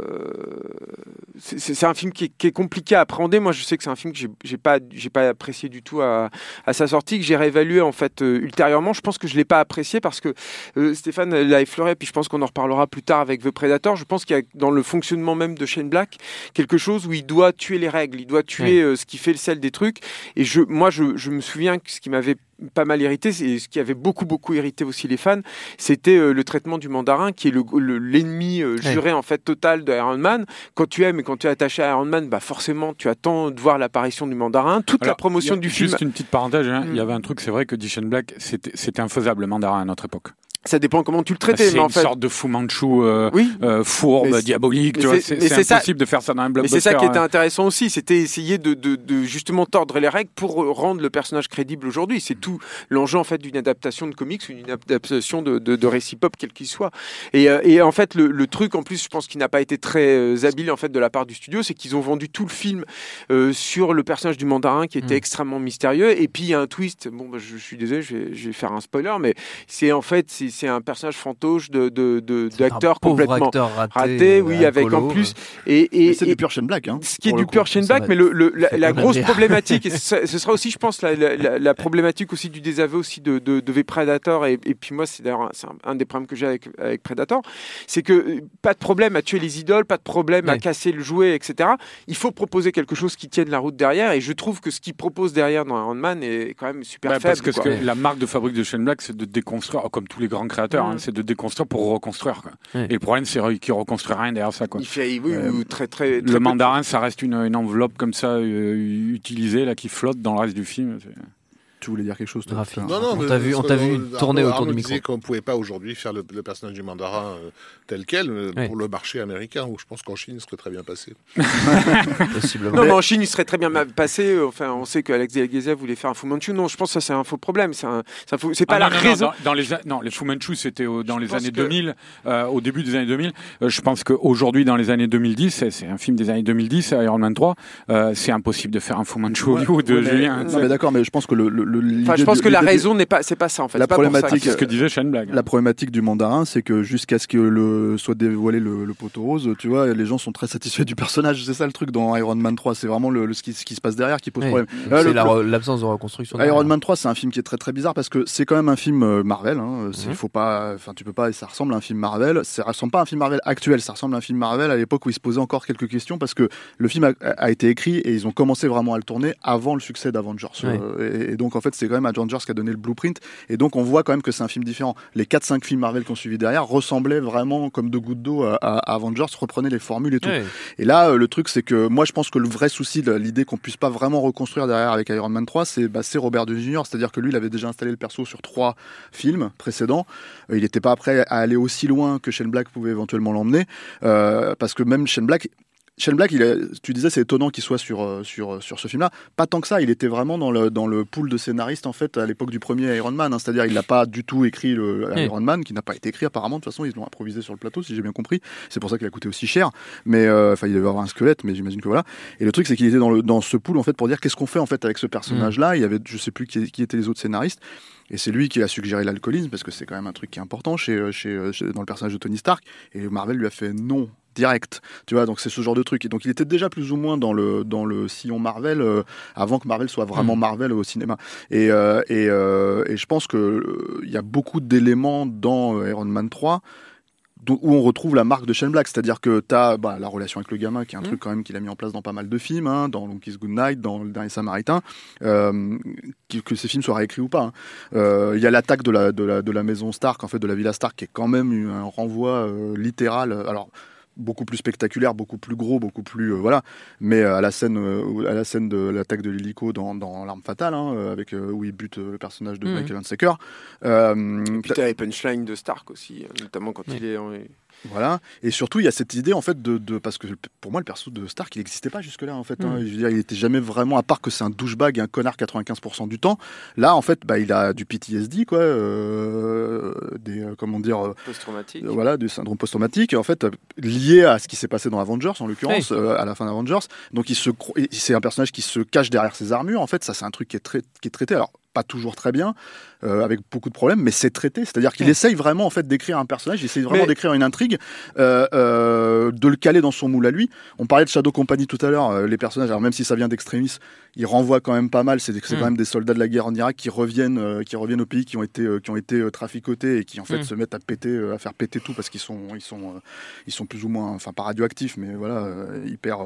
c'est- un film qui est, qui est compliqué à appréhender. Moi, je sais que c'est un film que j'ai- j'ai pas, j'ai pas apprécié du tout à, à sa sortie, que j'ai réévalué en fait euh, ultérieurement. Je pense que je l'ai pas apprécié parce que euh, Stéphane l'a effleuré, puis je pense qu'on en reparlera plus tard avec The Predator. Je pense qu'il y a dans le fonctionnement même de Shane Black quelque chose où il doit tuer les règles, il doit tuer euh, ce qui fait le sel des trucs. Et je, moi, je, je me souviens que ce qui m'avait pas mal irrité, et ce qui avait beaucoup beaucoup irrité aussi les fans, c'était euh, le traitement du mandarin, qui est le- le- l'ennemi euh, Ouais. juré en fait total de Iron Man. Quand tu aimes et quand tu es attaché à Iron Man, bah forcément tu attends de voir l'apparition du mandarin. Toute la promotion a du film. Juste une petite parenthèse, hein, Mm. il y avait un truc, c'est vrai que dit Shane Black, c'était infaisable le mandarin à notre époque. Ça dépend comment tu le traitais, c'est mais en une fait, sorte de Fu Manchu euh, oui. euh, fourbe, diabolique. c'est- ça- impossible de faire ça dans un Mais blockbuster. c'est ça qui était hein. intéressant aussi, c'était essayer de, de, de justement tordre les règles pour rendre le personnage crédible aujourd'hui. C'est tout l'enjeu en fait d'une adaptation de comics, ou d'une adaptation de, de, de récit pop quel qu'il soit. Et, euh, et en fait, le, le truc en plus, je pense qui n'a pas été très euh, habile en fait de la part du studio, c'est qu'ils ont vendu tout le film euh, sur le personnage du mandarin qui était Mm. extrêmement mystérieux. Et puis il y a un twist. Bon, bah, je, je suis désolé, je vais, je vais faire un spoiler, mais c'est en fait c'est c'est un personnage fantoche de d'acteur complètement acteur raté, raté, euh, oui, avec en plus et, et, c'est du pur Shane Black. Hein, ce qui est du le coup. pur Shane ça Black, mais le, le- la, grosse rire. problématique, *laughs* et ce, ce sera aussi, je pense, la, la- problématique aussi du désaveu aussi de, de, de V Predator, et, et puis moi, c'est d'ailleurs un, c'est un, un des problèmes que j'ai avec, avec Predator, c'est que euh, pas de problème à tuer les idoles, pas de problème à casser le jouet, etc. Il faut proposer quelque chose qui tienne la route derrière, et je trouve que ce qu'il propose derrière dans Iron Man est quand même super faible. parce que, ce quoi. que la marque de fabrique de Shane Black, c'est de déconstruire, comme tous les grands créateurs, Mm. hein, c'est de déconstruire pour reconstruire. Quoi. Et le problème, c'est qu'il reconstruit rien derrière ça. Quoi. Il fait oui, Euh, très, très, Le mandarin, ça reste une, une enveloppe comme ça euh, utilisée là qui flotte dans le reste du film. Tu voulais dire quelque chose toi Graphique. Putain. Non, non, On t'a vu- on t'a vu tourner Arnaud- autour du micro. disait qu'on pouvait pas aujourd'hui faire le, le personnage du mandarin euh, tel quel euh, Ouais. pour le marché américain, où je pense qu'en Chine, il serait très bien passé. *laughs* Possiblement. Non, mais en Chine, il serait très bien passé. euh, Enfin, on sait que Alex Delgueza voulait faire un Fu Manchu. Non, je pense que ça, c'est un faux problème. C'est faux- c'est pas Ah la non, non, non, raison. dans, dans les, a- non, les Fu Manchu, c'était dans Je les années que- 2000, euh, au début des années 2000. Euh, je pense qu'aujourd'hui, dans les années 2010, c'est- un film des années 2010, Iron Man 3, euh, c'est impossible de faire un Fu Manchu Ouais, ouais, mais- Julien. Non, mais d'accord, mais je pense que le. le- le- Enfin, je pense du- que la raison n'est pas, c'est pas ça en fait. La C'est pas pour ça problématique, que- C'est ce que disait Shane Black. La problématique du mandarin, c'est que jusqu'à ce que le soit dévoilé le, le poteau rose, tu vois, les gens sont très satisfaits du personnage. C'est ça le truc dans Iron Man 3. C'est vraiment le, le- ce, qui, ce qui se passe derrière qui pose Oui. problème. Euh, c'est la re- l'absence de reconstruction. Iron Man 3, c'est un film qui est très très bizarre parce que c'est quand même un film euh, Marvel. Hein. Il faut pas, enfin tu peux pas, ça ressemble à un film Marvel. Ça ressemble pas à un film Marvel actuel. Ça ressemble à un film Marvel à l'époque où il se posait encore quelques questions parce que le film a, a été écrit et ils ont commencé vraiment à le tourner avant le succès d'Avengers. Euh, et, et donc en fait c'est quand même Avengers qui a donné le blueprint et donc on voit quand même que c'est un film différent. Les 4-5 films Marvel qui ont suivi derrière ressemblaient vraiment comme de gouttes d'eau à, Avengers, reprenaient les formules et tout. Ouais. Et là, euh, le truc, c'est que moi, je pense que le vrai souci, de l'idée qu'on puisse pas vraiment reconstruire derrière avec Iron Man 3, c'est bah, Robert Downey Jr. C'est-à-dire que lui, il avait déjà installé le perso sur trois films précédents. Euh, il n'était pas prêt à aller aussi loin que Shane Black pouvait éventuellement l'emmener, euh, parce que même Shane Black. Shane Black, il a- tu disais, c'est étonnant qu'il soit sur, euh, sur, sur ce film-là. Pas tant que ça, il était vraiment dans le, dans le pool de scénaristes, en fait, à l'époque du premier Iron Man. hein. C'est-à-dire, il n'a pas du tout écrit le Oui. Iron Man, qui n'a pas été écrit apparemment. De toute façon, ils l'ont improvisé sur le plateau, si j'ai bien compris. C'est pour ça qu'il a coûté aussi cher. Mais euh, enfin, il devait avoir un squelette, mais j'imagine que voilà. Et le truc, c'est qu'il était dans, le, dans ce pool en fait pour dire qu'est-ce qu'on fait en fait avec ce personnage-là. Il y avait, je sais plus qui, qui étaient les autres scénaristes. Et c'est lui qui a suggéré l'alcoolisme parce que c'est quand même un truc qui est important chez, euh, chez, euh, chez- dans le personnage de Tony Stark. Et Marvel lui a fait non direct. Tu vois, donc c'est ce genre de truc. Et donc il était déjà plus ou moins dans le dans le sillon Marvel euh, avant que Marvel soit vraiment Mm. Marvel au cinéma. Et euh, et, euh, et je pense que euh, il y a beaucoup d'éléments dans Iron Man 3 dont- où on retrouve la marque de Shane Black, c'est-à-dire que tu as la relation avec le gamin, qui est un Mm. truc quand même qu'il a mis en place dans pas mal de films, hein, dans Long Kiss Goodnight, dans Le Dernier Samaritain, euh, qui- que ces films soient réécrits ou pas. hein. Euh, Il y a l'attaque de la, de, la, de la maison Stark, en fait, de la villa Stark, qui est quand même un renvoi euh, littéral. Alors, beaucoup plus spectaculaire, beaucoup plus gros, beaucoup plus euh, voilà. Mais euh, à la scène, euh, à la scène de l'attaque de l'hélico dans, dans l'arme fatale, hein, avec euh, où il bute le personnage de Mhm. Michael Hunsaker. Euh, Puis t'as les punchlines de Stark aussi, euh, notamment quand Ouais. il est. en- voilà. Et surtout, il y a cette idée en fait de, de- parce que pour moi, le perso de Stark, il n'existait pas jusque-là en fait. hein. Mm. Je veux dire, il était jamais vraiment, à part que c'est un douchebag et un connard 95% du temps. Là, en fait, bah, il a du PTSD, quoi, euh, des euh, comment dire, euh, Post-traumatique. euh, voilà, du syndrome post-traumatique, en fait, lié à ce qui s'est passé dans Avengers, en l'occurrence, euh, à la fin d'Avengers. Donc, il se, c'est un personnage qui se cache derrière ses armures. En fait, ça, c'est un truc qui est, très, qui est traité. Alors, pas toujours très bien, euh, avec beaucoup de problèmes, mais c'est traité. C'est-à-dire qu'il Ouais. essaye vraiment en fait d'écrire un personnage, il essaye vraiment Mais- d'écrire une intrigue, euh, euh, de le caler dans son moule à lui. On parlait de Shadow Company tout à l'heure, les personnages, alors même si ça vient d'Extremis, ils renvoient quand même pas mal. C'est c'est Mm. quand même des soldats de la guerre en Irak qui reviennent, qui reviennent au pays, qui ont été, qui ont été traficotés et qui en fait Mm. se mettent à péter, à faire péter tout parce qu'ils sont, ils sont, ils sont plus ou moins, enfin pas radioactifs, mais voilà, hyper.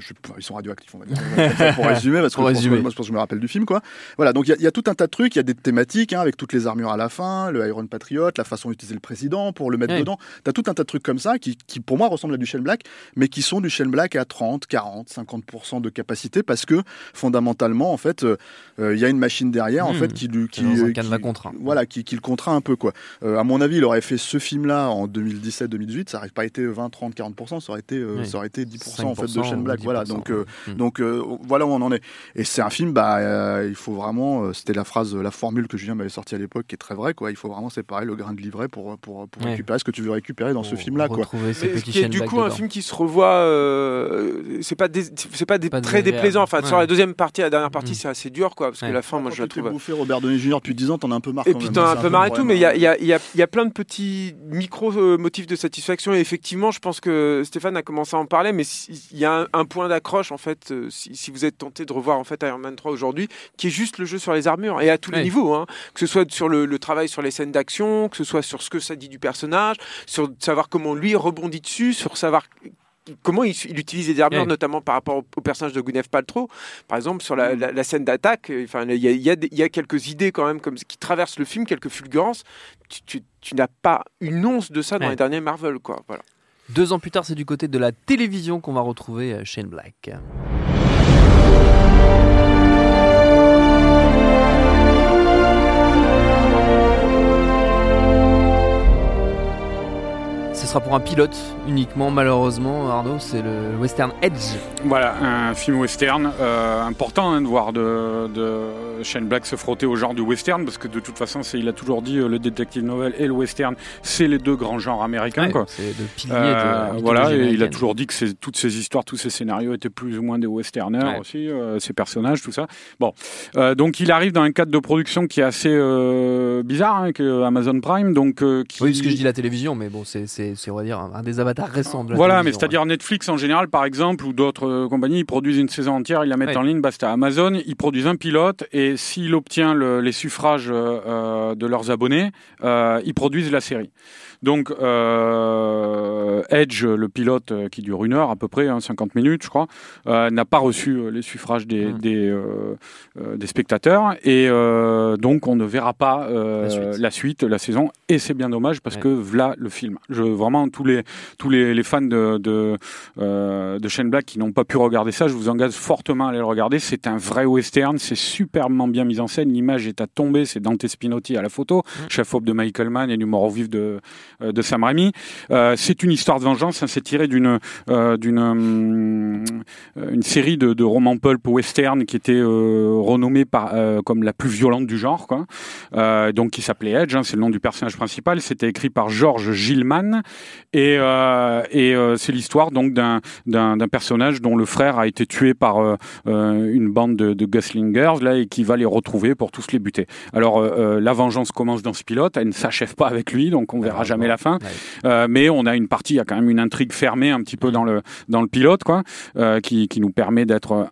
Je ils sont radioactifs, on va dire. *laughs* Pour résumer, parce que Pour je pense que résumer. moi, je pense que je me rappelle du film, quoi. Voilà, donc il y a- il y, a tout un tas de trucs, il y a des thématiques, hein, avec toutes les armures à la fin, le Iron Patriot, la façon d'utiliser le président pour le mettre dedans. T'as tout un tas de trucs comme ça qui, qui, pour moi, ressemblent à du Shane Black, mais qui sont du Shane Black à 30, 40, 50% de capacité, parce que fondamentalement, en fait, euh, euh, il y a une machine derrière, en Hmm. fait, qui, lui- qui, euh, qui- contraint. Voilà, qui, qui le contraint un peu, quoi. Euh, à mon avis, il aurait fait ce film-là en 2017-2018, ça n'aurait pas été 20, 30, 40%, ça aurait été, euh, Oui. ça aurait été 10% en fait de 5% Shane Black. Voilà, 10%, donc, euh. Hmm. donc euh, voilà où on en est. Et c'est un film, bah, euh, il faut vraiment, euh, c'était la phrase, la formule que Julien m'avait sortie à l'époque, qui est très vraie, quoi. Il faut vraiment séparer le grain de livret pour, pour, pour Ouais. récupérer ce que tu veux récupérer dans ce Pour film-là, quoi. Mais ce qui est du coup un dedans. film qui se revoit, euh, c'est pas, dés- c'est pas, des- Pas très déplaisant. Enfin, sur Ouais. la deuxième partie, la dernière partie, Mm. c'est assez dur, quoi, parce Ouais. que la fin, moi, je la Quand tu t'es trouve. bouffé Robert Downey Jr. depuis 10 ans, t'en as un peu marre Et puis t'en as un peu marre et tout, mais il y a, il y a- il y a- il y a plein de petits micro-motifs de satisfaction. Et effectivement, je pense que Stéphane a commencé à en parler, mais il y a un, un point d'accroche, en fait, euh, si, si vous êtes tenté de revoir en fait, Iron Man 3 aujourd'hui, qui est juste le jeu sur les armures, et à tous les niveaux. hein. que ce soit sur le, le travail sur les scènes d'action, que ce soit sur ce que ça dit du personnage, sur savoir comment lui rebondit dessus, sur savoir comment il, il utilise les armures, notamment par rapport au, au personnage de Gwyneth Paltrow. Par exemple, sur la, la- la scène d'attaque, euh, enfin, il y, a- y y quelques idées quand même comme, qui traversent le film, quelques fulgurances. Tu, tu- tu n'as pas une once de ça dans Ouais. les derniers Marvel, quoi. Voilà. Deux ans plus tard, c'est du côté de la télévision qu'on va retrouver euh, Shane Black. Sera pour un pilote uniquement, malheureusement, Arnaud, c'est le western Edge. Voilà, un film western euh, important hein, de voir de, de Shane Black se frotter au genre du western parce que de toute façon, il a toujours dit euh, le detective novel et le western, c'est les deux grands genres américains. Ouais, quoi. Euh, de mythologie voilà, et il a toujours dit que toutes ces histoires, tous ces scénarios étaient plus ou moins des westerners Ouais. aussi, euh, ces personnages, tout ça. Bon, Euh, donc il arrive dans un cadre de production qui est assez euh, bizarre, hein, que Amazon Prime, donc euh, qui... Oui, parce que je dis la télévision, mais bon, c'est, c'est, on va dire, un, des avatars récents de la Voilà, mais c'est-à-dire Netflix en général, par exemple, ou d'autres euh, compagnies, ils produisent une saison entière, ils la mettent Ouais. en ligne, basta. Amazon, ils produisent un pilote, et s'il obtient le- les suffrages euh, euh, de leurs abonnés, euh, ils produisent la série. Donc, euh, Edge, le pilote euh, qui dure une heure à peu près, hein, 50 minutes, je crois, euh, n'a pas reçu les suffrages des, Mm. des, euh, euh, des spectateurs, et donc on ne verra pas La suite. la suite, la saison, et c'est bien dommage parce Ouais. que voilà le film. Je vraiment tous les tous les, les fans de de, de Shane Black qui n'ont pas pu regarder ça, je vous engage fortement à aller le regarder. C'est un vrai western, c'est superbement bien mis en scène. L'image est à tomber, c'est Dante Spinotti à la photo, chef-op de Michael Mann et l'humour au vif de de Sam Raimi. Euh, c'est une histoire de vengeance. hein, c'est tiré d'une euh, d'une hum, euh, une série de, de romans pulp western qui était euh, renommée par euh, comme la plus violente du genre, quoi. Euh, donc qui s'appelait Edge, hein, c'est le nom du personnage principal. C'était écrit par George Gilman et, euh, et euh, c'est l'histoire donc d'un d'un d'un personnage dont le frère a été tué par euh, euh, une bande de, de guslingers là et qui va les retrouver pour tous les buter. Alors euh, euh, la vengeance commence dans ce pilote, elle ne s'achève pas avec lui, donc on verra jamais la fin. Ouais. Euh, mais on a une partie, il y a quand même une intrigue fermée un petit peu dans le dans le pilote, quoi, euh, qui, qui nous permet d'être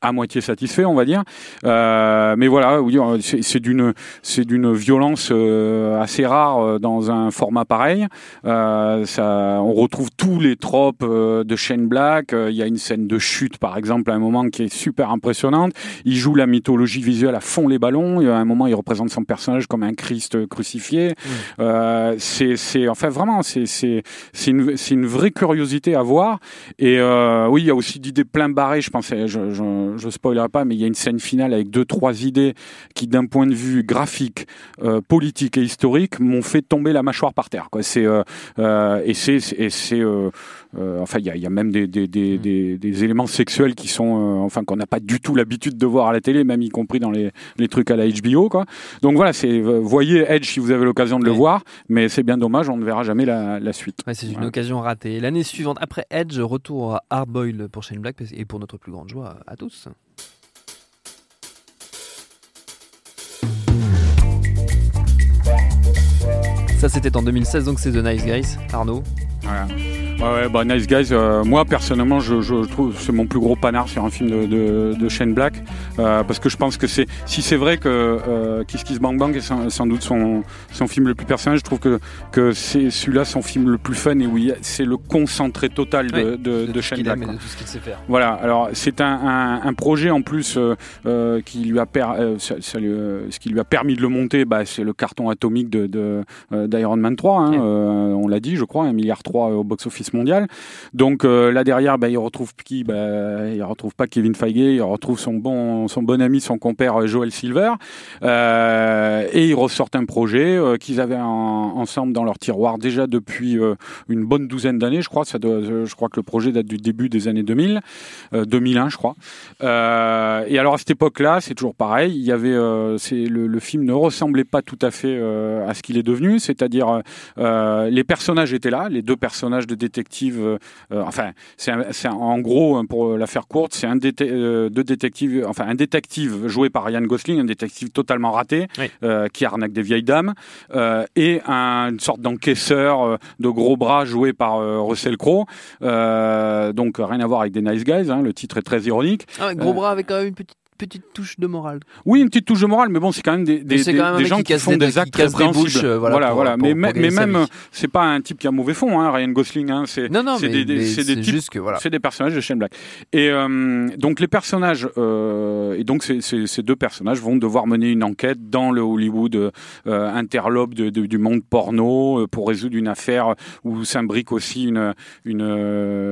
à moitié satisfait, on va dire. Euh, mais voilà, euh, c'est d'une c'est d'une violence euh, assez rare euh, dans un format pareil. Euh, ça, on retrouve tous les tropes euh, de Shane Black. Euh, Il y a une scène de chute, par exemple, à un moment qui est super impressionnante. Il joue la mythologie visuelle à fond les ballons. Il y a un moment, il représente son personnage comme un Christ crucifié. Euh, c'est c'est enfin vraiment c'est c'est c'est une c'est une vraie curiosité à voir. Et euh, oui, il y a aussi d'idées plein barrées. Je pensais, je, je, je spoilerai pas, mais il y a une scène finale avec deux trois idées qui, d'un point de vue graphique, euh, politique et historique, m'ont fait tomber la mâchoire par terre. Quoi. Euh, euh, et c'est et c'est euh, enfin il y a, il y a même des des, des, des, des éléments sexuels qui sont euh, enfin qu'on n'a pas du tout l'habitude de voir à la télé, même y compris dans les les trucs à la HBO. Quoi. Donc voilà, c'est euh, voyez Edge si vous avez l'occasion de le Ouais. voir, mais c'est bien dommage, on ne verra jamais la, la suite. Ouais, c'est une Ouais. occasion ratée. L'année suivante, après Edge, retour à Hardboil pour Shane Black et pour notre plus grande joie à tous. Ça, c'était en 2016, donc c'est The Nice Guys. Arnaud, Ouais, ouais, bah, Nice Guys, euh, moi personnellement, je, je trouve c'est mon plus gros panard sur un film de, de, de Shane Black, euh, parce que je pense que c'est, si c'est vrai que euh, Kiss Kiss Bang Bang est sans, sans doute son, son film le plus personnel, je trouve que, que c'est celui-là son film le plus fun et a- c'est le concentré total de, de, de Shane Black. et de tout ce qu'il sait faire. Voilà, alors c'est un, un, un projet en plus euh, euh, qui lui a per- euh, ça- ça lui, ce qui lui a permis de le monter, bah, c'est le carton atomique de, de, euh, d'Iron Man 3. hein, euh, on l'a dit, je crois, un milliard 3 au box-office mondial. Donc euh, là derrière, bah, il retrouve qui bah, Il retrouve pas Kevin Feige, il retrouve son bon, son bon ami, son compère euh, Joel Silver, Euh, et ils ressortent un projet qu'ils avaient en- ensemble dans leur tiroir déjà depuis une bonne douzaine d'années, je crois. Ça je crois que le projet date du début des années 2000, euh, 2001, je crois. Et alors à cette époque-là, c'est toujours pareil. Il y avait, le, film ne ressemblait pas tout à fait à ce qu'il est devenu, c'est-à-dire les personnages étaient là, les deux personnages de détective. Euh, euh, enfin, c'est en gros hein, pour la faire courte, c'est un déte- euh, deux détectives, enfin un détective joué par Ryan Gosling, un détective totalement raté Oui. euh, qui arnaque des vieilles dames, euh, et un- une sorte d'encaisseur euh, de gros bras joué par euh, Russell Crowe. Euh, donc rien à voir avec des nice guys. hein, le titre est très ironique. Ah, gros Euh, bras avec quand même une petite, petite touche de morale. Oui, une petite touche de morale, mais bon, c'est quand même des, des, c'est des- quand même un des mec gens qui font des- actes répréhensibles. bouches, euh, voilà, voilà, pour- voilà. pour- mais, pour mais- même, c'est pas un type qui a mauvais fond, hein, Ryan Gosling. Hein, c'est Non, non, c'est mais, des, types que voilà. c'est des personnages de Shane Black. Et euh, donc les personnages, euh, et donc ces, ces- ces deux personnages vont devoir mener une enquête dans le Hollywood euh, interlope de- de- du monde porno pour résoudre une affaire où s'imbrique aussi une, une,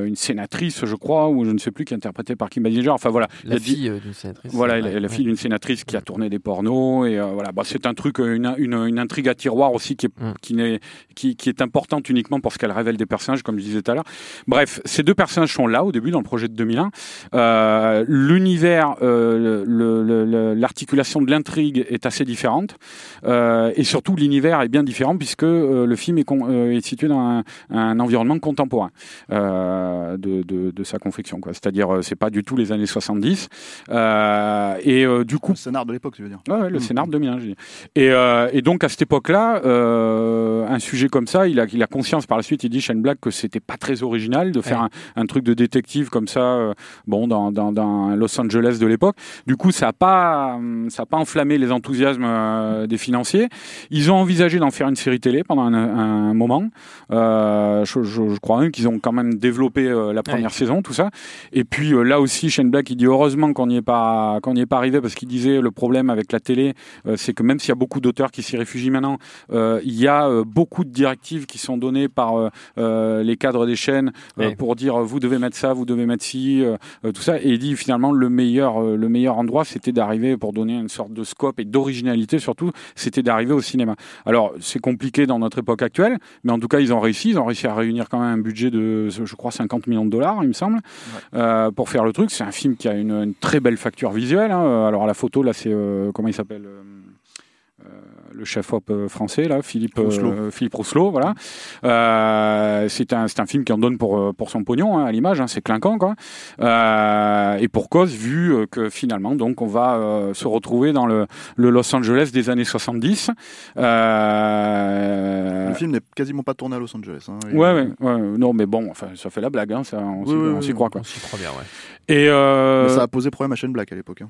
une sénatrice, je crois, ou je ne sais plus, qui est interprétée par Kim Basinger. Enfin voilà, La fille d'une sénatrice. Voilà, ouais, la, la fille d'une sénatrice qui a tourné des pornos et euh, voilà, bah, c'est un truc, une, une, une intrigue à tiroir aussi qui est, Mm. qui, n'est, qui, qui est importante uniquement parce qu'elle révèle des personnages, comme je disais tout à l'heure. Bref, ces deux personnages sont là au début dans le projet de 2001. Euh, l'univers, euh, le- le- le- l'articulation de l'intrigue est assez différente Euh, et surtout l'univers est bien différent puisque euh, le film est, con- euh, est situé dans un, un environnement contemporain euh, de, de, de sa confection. Quoi. C'est-à-dire, c'est pas du tout les années 70. Euh, et euh, du coup, Le scénar de l'époque, tu veux dire. Ouais, ouais, le Mm. scénar de 2001, je dis. Et, euh, et donc à cette époque-là, euh, un sujet comme ça, il a, il a conscience par la suite, il dit Shane Black que c'était pas très original de faire Ouais. un, un truc de détective comme ça, euh, bon, dans, dans, dans Los Angeles de l'époque. Du coup, ça a pas, hum, ça a pas enflammé les enthousiasmes euh, des financiers. Ils ont envisagé d'en faire une série télé pendant un, un moment. Euh, je, je- je crois même qu'ils ont quand même développé euh, la première saison, tout ça. Et puis euh, là aussi, Shane Black, il dit heureusement qu'on n'y est pas, qu'on n'y est pas arrivé parce qu'il disait le problème avec la télé, euh, c'est que même s'il y a beaucoup d'auteurs qui s'y réfugient maintenant, euh, il y a euh, beaucoup de directives qui sont données par les cadres des chaînes pour dire vous devez mettre ça, vous devez mettre ci, tout ça. Et il dit finalement le meilleur, le meilleur endroit, c'était d'arriver pour donner une sorte de scope et d'originalité surtout, c'était d'arriver au cinéma. Alors c'est compliqué dans notre époque actuelle, mais en tout cas ils ont réussi, ils ont réussi à réunir quand même un budget de, je crois, 50 millions de dollars, il me semble, pour faire le truc. C'est un film qui a une, une très belle facture visuelle. Hein. Alors à la photo là, c'est euh, comment il s'appelle euh, euh, le chef-op euh, français là, Philippe euh, Rousselot. Philippe Rousselot, voilà. Euh, c'est un c'est un film qui en donne pour pour son pognon hein, à l'image, hein, c'est clinquant quoi. Euh, et pour cause, vu que finalement donc on va euh, se retrouver dans le, le Los Angeles des années 70. Euh, Le film n'est quasiment pas tourné à Los Angeles. hein. Ouais, ouais, ouais, non, mais bon, enfin, ça fait la blague, hein, ça, on s'y Oui, oui, on s'y oui, croit, quoi. On s'y croit bien, ouais. Et, euh, Mais ça a posé problème à Shane Black à l'époque. hein.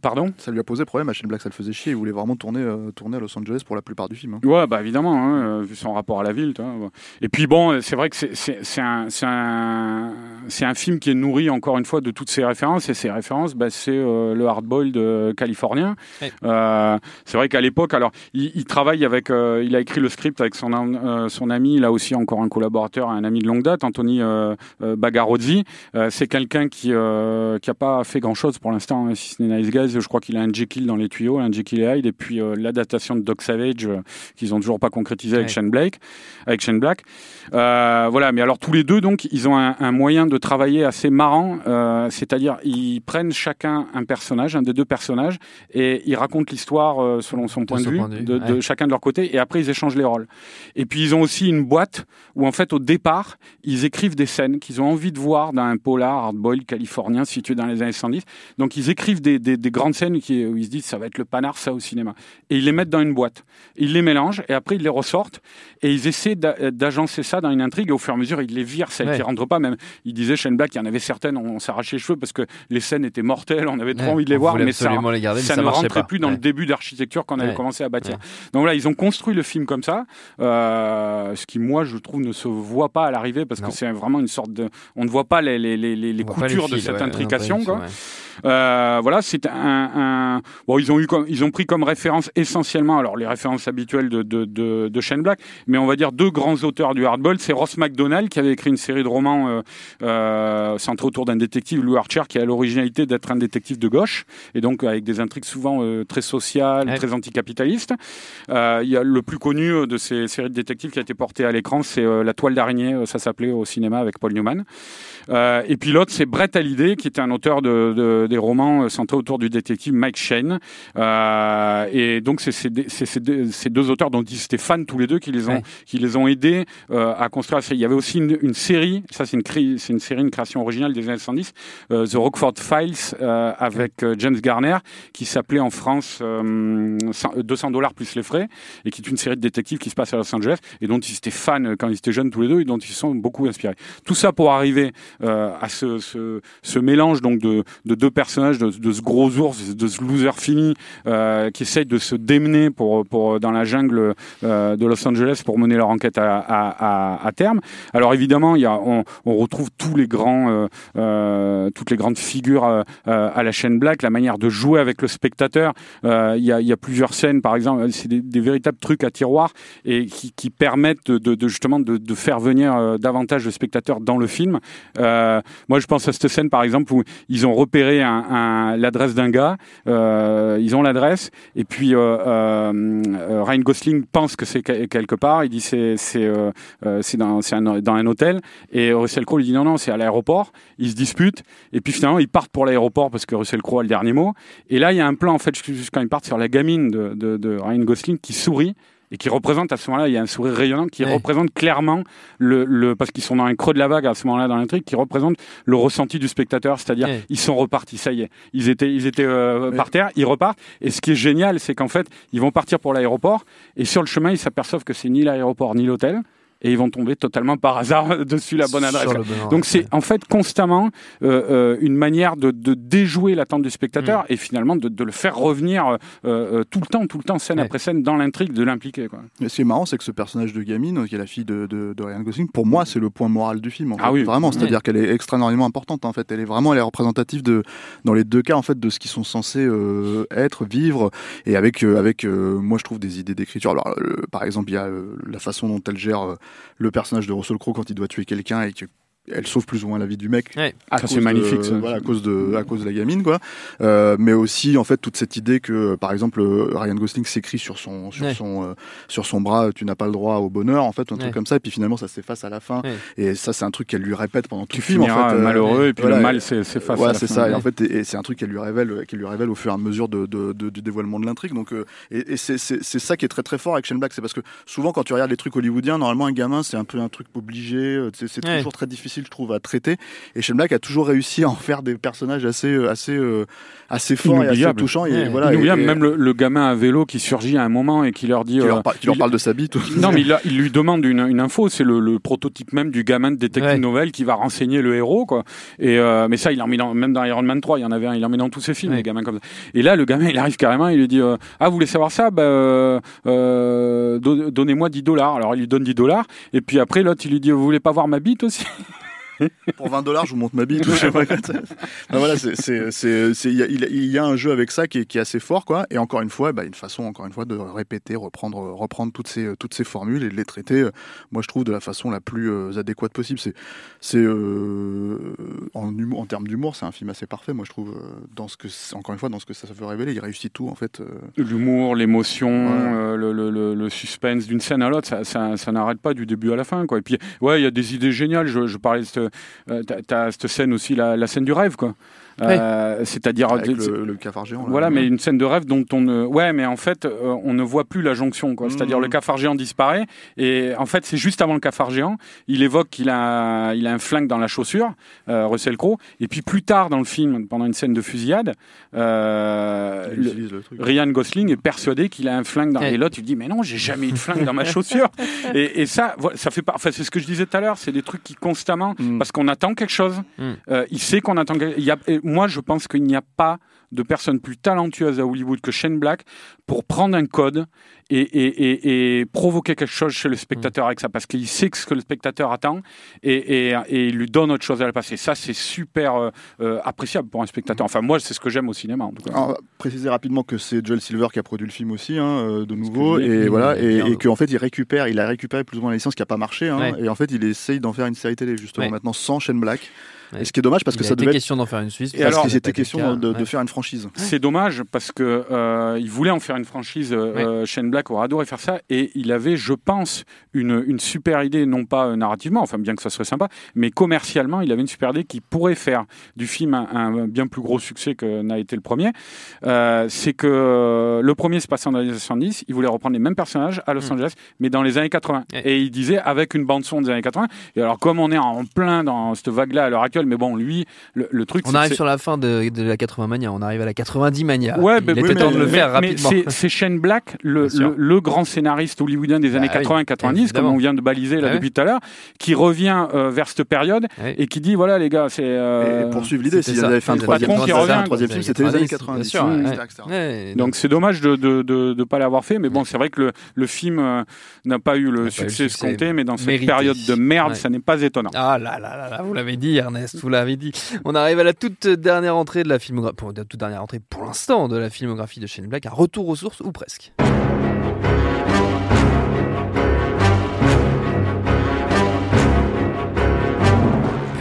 Pardon Ça lui a posé problème à Shane Black, ça le faisait chier. Il voulait vraiment tourner, euh, tourner à Los Angeles pour la plupart du film. hein. Ouais, bah évidemment, hein, euh, vu son rapport à la ville. tu vois. Et puis bon, c'est vrai que c'est- un, c'est un, c'est un film qui est nourri encore une fois de toutes ses références. Et ces références, bah, c'est euh, le hardboiled californien. Ouais. Euh, c'est vrai qu'à l'époque, alors, il, il travaille avec, euh, il a écrit le script avec son, euh, son ami, il a aussi encore un collaborateur, un ami de longue date, Anthony Bagarozzi. Euh, c'est quelqu'un qui euh, qui a pas fait grand chose pour l'instant, hein, si ce n'est Nice Guys. Je crois qu'il a un Jekyll dans les tuyaux, un Jekyll et Hyde, et puis euh, l'adaptation de Doc Savage euh, qu'ils ont toujours pas concrétisé avec Ouais. Shane Blake, avec Shane Black. Euh, voilà, mais alors tous les deux donc, ils ont un, un moyen de travailler assez marrant, c'est-à-dire ils prennent chacun un personnage, un des deux personnages, et ils racontent l'histoire selon son point de son vue, point de vue, de, de ouais. chacun de leur côté, et après ils échangent les rôles. Et puis ils ont aussi une boîte où en fait au départ ils écrivent des scènes qu'ils ont envie de voir dans un polar hardboiled californien situé dans les années 70. Donc ils écrivent des, des, des grandes scènes qui, où ils se disent ça va être le panard ça au cinéma. Et ils les mettent dans une boîte. Ils les mélangent et après ils les ressortent et ils essaient d'a- d'agencer ça dans une intrigue et au fur et à mesure ils les virent celles Ouais. qui rentrent pas. Même il disait Shane Black, il y en avait certaines, on, on s'arrachait les cheveux parce que les scènes étaient mortelles, on avait trop Ouais, envie de les voir, mais ça, absolument les garder, mais ça ça ne rentrait pas. plus dans le début d'architecture qu'on avait commencé à bâtir. Donc voilà, ils ont construit le film comme ça, euh, ce qui moi je trouve ne se voit pas à l'arrivée parce Non. que c'est vraiment une sorte de, on ne voit pas les, coutures de cette intrication. quoi. Euh, voilà, c'est un, un- bon, ils ont eu, comme, ils ont pris comme référence essentiellement, alors les références habituelles de de, de, de Shane Black, mais on va dire deux grands auteurs du hardball, c'est Ross MacDonald qui avait écrit une série de romans euh, euh, centrés autour d'un détective, Lou Archer, qui a l'originalité d'être un détective de gauche et donc avec des intrigues souvent euh, très sociales, Ouais. très anticapitalistes. Euh, il y a le plus connu de ces séries de détectives qui a été porté à l'écran, c'est euh, La Toile d'araignée, ça s'appelait au cinéma avec Paul Newman. Euh, et puis l'autre, c'est Brett Hallyday, qui était un auteur de, de- des romans euh, centrés autour du détective Mike Shane. Euh, et donc, c'est ces deux- ces auteurs dont ils étaient fans tous les deux qui les ont, Ouais. qui les ont aidés euh, à construire. Il y avait aussi une, une série, ça c'est une, cré- c'est une série, une création originale des années 70, euh, The Rockford Files, euh, avec euh, James Garner, qui s'appelait en France euh, 100 200 dollars plus les frais, et qui est une série de détectives qui se passe à Los Angeles, et dont ils étaient fans euh, quand ils étaient jeunes tous les deux, et dont ils se sont beaucoup inspirés. Tout ça pour arriver euh, à ce, ce, ce mélange donc de, de deux personnages, de, ce gros ours, de ce loser fini euh, qui essaye de se démener pour, pour dans la jungle euh, de Los Angeles pour mener leur enquête à, terme. Alors évidemment, y a, on, retrouve tous les grands, euh, toutes les grandes figures à la chaîne Black, la manière de jouer avec le spectateur. Il y, a, plusieurs scènes, par exemple, c'est des, véritables trucs à tiroir et qui, permettent de, justement de, faire venir davantage de spectateurs dans le film. Moi, je pense à cette scène, par exemple, où ils ont repéré l'adresse d'un gars, euh, ils ont l'adresse, et puis euh, euh, Ryan Gosling pense que c'est que- quelque part, il dit c'est c'est dans, dans un hôtel, et Russell Crowe lui dit non non c'est à l'aéroport, ils se disputent, et puis finalement ils partent pour l'aéroport parce que Russell Crowe a le dernier mot, et là il y a un plan en fait quand ils partent sur la gamine de Ryan Gosling qui sourit et qui représente à ce moment-là, il y a un sourire rayonnant qui Ouais. représente clairement le, le parce qu'ils sont dans un creux de la vague à ce moment-là dans l'intrigue, qui représente le ressenti du spectateur, c'est-à-dire Ouais. ils sont repartis, ça y est, ils étaient ils étaient euh, par terre, ils repartent. Et ce qui est génial, c'est qu'en fait, ils vont partir pour l'aéroport et sur le chemin, ils s'aperçoivent que c'est ni l'aéroport ni l'hôtel. Et ils vont tomber totalement par hasard *laughs* dessus la bonne adresse. Bon Donc c'est en fait constamment euh, euh, une manière de, de déjouer l'attente du spectateur Mm. et finalement de, de le faire revenir euh, euh, tout le temps, tout le temps, scène Ouais. après scène dans l'intrigue, de l'impliquer. Mais ce qui est marrant, c'est que ce personnage de gamine, qui est la fille de, de, de Ryan Gosling, pour moi, c'est le point moral du film. en Ah fait. oui. Vraiment, c'est-à-dire qu'elle est extraordinairement importante. En fait, elle est vraiment, elle est représentative de, dans les deux cas, en fait, de ce qu'ils sont censés euh, être, vivre, et avec, euh, avec, euh, moi, je trouve des idées d'écriture. Alors, euh, par exemple, il y a euh, la façon dont elle gère euh, le personnage de Russell Crowe quand il doit tuer quelqu'un et que elle sauve plus ou moins la vie du mec Ouais. à Ça, cause c'est magnifique, de, ça. voilà, à cause de à cause de la gamine quoi euh, mais aussi en fait toute cette idée que par exemple euh, Ryan Gosling s'écrit sur son sur Ouais. son euh, sur son bras tu n'as pas le droit au bonheur en fait un Ouais. truc comme ça et puis finalement ça s'efface à la fin Ouais. et ça c'est un truc qu'elle lui répète pendant tout Tu le film en fait euh, malheureux et puis voilà, le mal c'est c'est face à voilà, la c'est fin. ça. Et en fait, et, et c'est un truc qu'elle lui révèle, qu'elle lui révèle au fur et à mesure de, de- de- du dévoilement de l'intrigue. Donc, euh, et, et c'est, c'est, c'est ça qui est très très fort avec Shane Black, c'est parce que souvent quand tu regardes les trucs hollywoodiens, normalement un gamin c'est un peu un truc obligé, c'est, c'est Ouais. toujours très difficile, je trouve, à traiter. Et Shane Black a toujours réussi à en faire des personnages assez, euh, assez, euh, assez forts et assez touchants. Et Ouais. voilà. Et- et- même le, le gamin à vélo qui surgit à un moment et qui leur dit qui, euh, leur, par- qui leur il- parle de sa bite. *laughs* Non, mais il, a- il lui demande une, une info. C'est le, le prototype même du gamin de détective Ouais. nouvelle qui va renseigner le héros, quoi. Et euh, mais ça, il en met dans, même dans Iron Man 3, il y en avait un. Il en met dans tous ses films, Ouais. les gamins comme ça. Et là, le gamin, il arrive carrément. Il lui dit euh, Ah, vous voulez savoir ça? Bah, euh, euh, don- Donnez-moi 10 dollars. Alors, il lui donne 10 dollars. Et puis après, l'autre, il lui dit Vous voulez pas voir ma bite aussi? *laughs* pour 20 dollars, je vous montre ma. Non, voilà, il y, a- un jeu avec ça qui est, qui est assez fort, quoi. Et encore une fois, bah, une façon, encore une fois, de répéter, reprendre, reprendre toutes ces, toutes ces formules et de les traiter. euh, Moi, je trouve de la façon la plus euh, adéquate possible. C'est, c'est euh, en, humour, en termes d'humour, c'est un film assez parfait. Moi, je trouve dans ce que, encore une fois, dans ce que ça veut révéler, il réussit tout, en fait. L'humour, l'émotion, Ouais. le, le, le, le suspense d'une scène à l'autre, ça, ça, ça n'arrête pas du début à la fin. Quoi. Et puis, ouais, il y a des idées géniales. Je, je parlais de cette, euh, t'as- t'as cette scène aussi, la scène du rêve, quoi. Euh, C'est-à-dire le, le cafard géant. là. voilà, mais une scène de rêve dont on ne. Ouais, mais en fait, euh, on ne voit plus la jonction, quoi. C'est-à-dire Mhm. le cafard géant disparaît et en fait, c'est juste avant le cafard géant. Il évoque qu'il a, il a un flingue dans la chaussure, euh, Russell Crowe. Et puis plus tard dans le film, pendant une scène de fusillade, euh, le- utilise le truc. Ryan Gosling est persuadé qu'il a un flingue dans Ouais. et l'autre il dit mais non j'ai jamais eu de flingue dans ma *laughs* chaussure et, et ça ça fait pas enfin c'est ce que je disais tout à l'heure c'est des trucs qui constamment Mm. parce qu'on attend quelque chose Mm. euh, il sait qu'on attend quelque... il y a... moi je pense qu'il n'y a pas de personne plus talentueuse à Hollywood que Shane Black pour prendre un code et, et, et, et provoquer quelque chose chez le spectateur avec ça parce qu'il sait ce que le spectateur attend et, il lui donne autre chose à le passer ça c'est super euh, euh, appréciable pour un spectateur enfin moi c'est ce que j'aime au cinéma en tout cas Alors, préciser rapidement que c'est Joel Silver qui a produit le film aussi, hein, euh, de nouveau, et voilà, et, qu'en fait il récupère, il a récupéré plus ou moins la licence qui a pas marché, hein, Ouais. et en fait il essaye d'en faire une série télé justement Ouais. maintenant sans Shane Black. Et ce qui est dommage parce que a ça devait être, question d'en faire une Suisse. Et parce alors- que c'était question de, de ouais. faire une franchise. C'est dommage parce que euh, il voulait en faire une franchise. Euh, euh, Shane Black aurait adoré faire ça et il avait, je pense, une, une super idée, non pas euh, narrativement, enfin bien que ça serait sympa, mais commercialement, il avait une super idée qui pourrait faire du film un, un bien plus gros succès que n'a été le premier. Euh, c'est que euh, le premier se passant dans les années 70, il voulait reprendre les mêmes personnages à Los Mm. Angeles, mais dans les années 80. Ouais. Et il disait avec une bande son des années 80. Et alors comme on est en plein dans cette vague-là à l'heure actuelle, mais bon, lui, le, le truc, On arrive sur la fin de, de la 80 mania, on arrive à la 90 mania. Ouais, il bah, était oui, temps mais- de le mais- faire mais rapidement. c'est- Shane Black, le, grand scénariste hollywoodien des années Bah oui, 80-90, comme on vient de baliser là Ah depuis tout à l'heure, qui revient euh, vers cette période Ouais. et qui dit voilà les gars, c'est. euh, et poursuivre l'idée, s'il ça. avait fait un troisième, années un 90, troisième, troisième les film, c'était les années 90, 90. bien sûr, Mmh, ouais. etc. Ouais, Donc c'est dommage de ne pas l'avoir fait, mais bon, c'est vrai que le, film euh, n'a pas eu le succès escompté, mais dans cette période de merde, ça n'est pas étonnant. Ah là là là là, vous l'avez dit Ernest, dit. On arrive à la toute dernière entrée de la filmographie, pour- toute dernière entrée pour l'instant de la filmographie de Shane Black, un retour aux sources ou presque.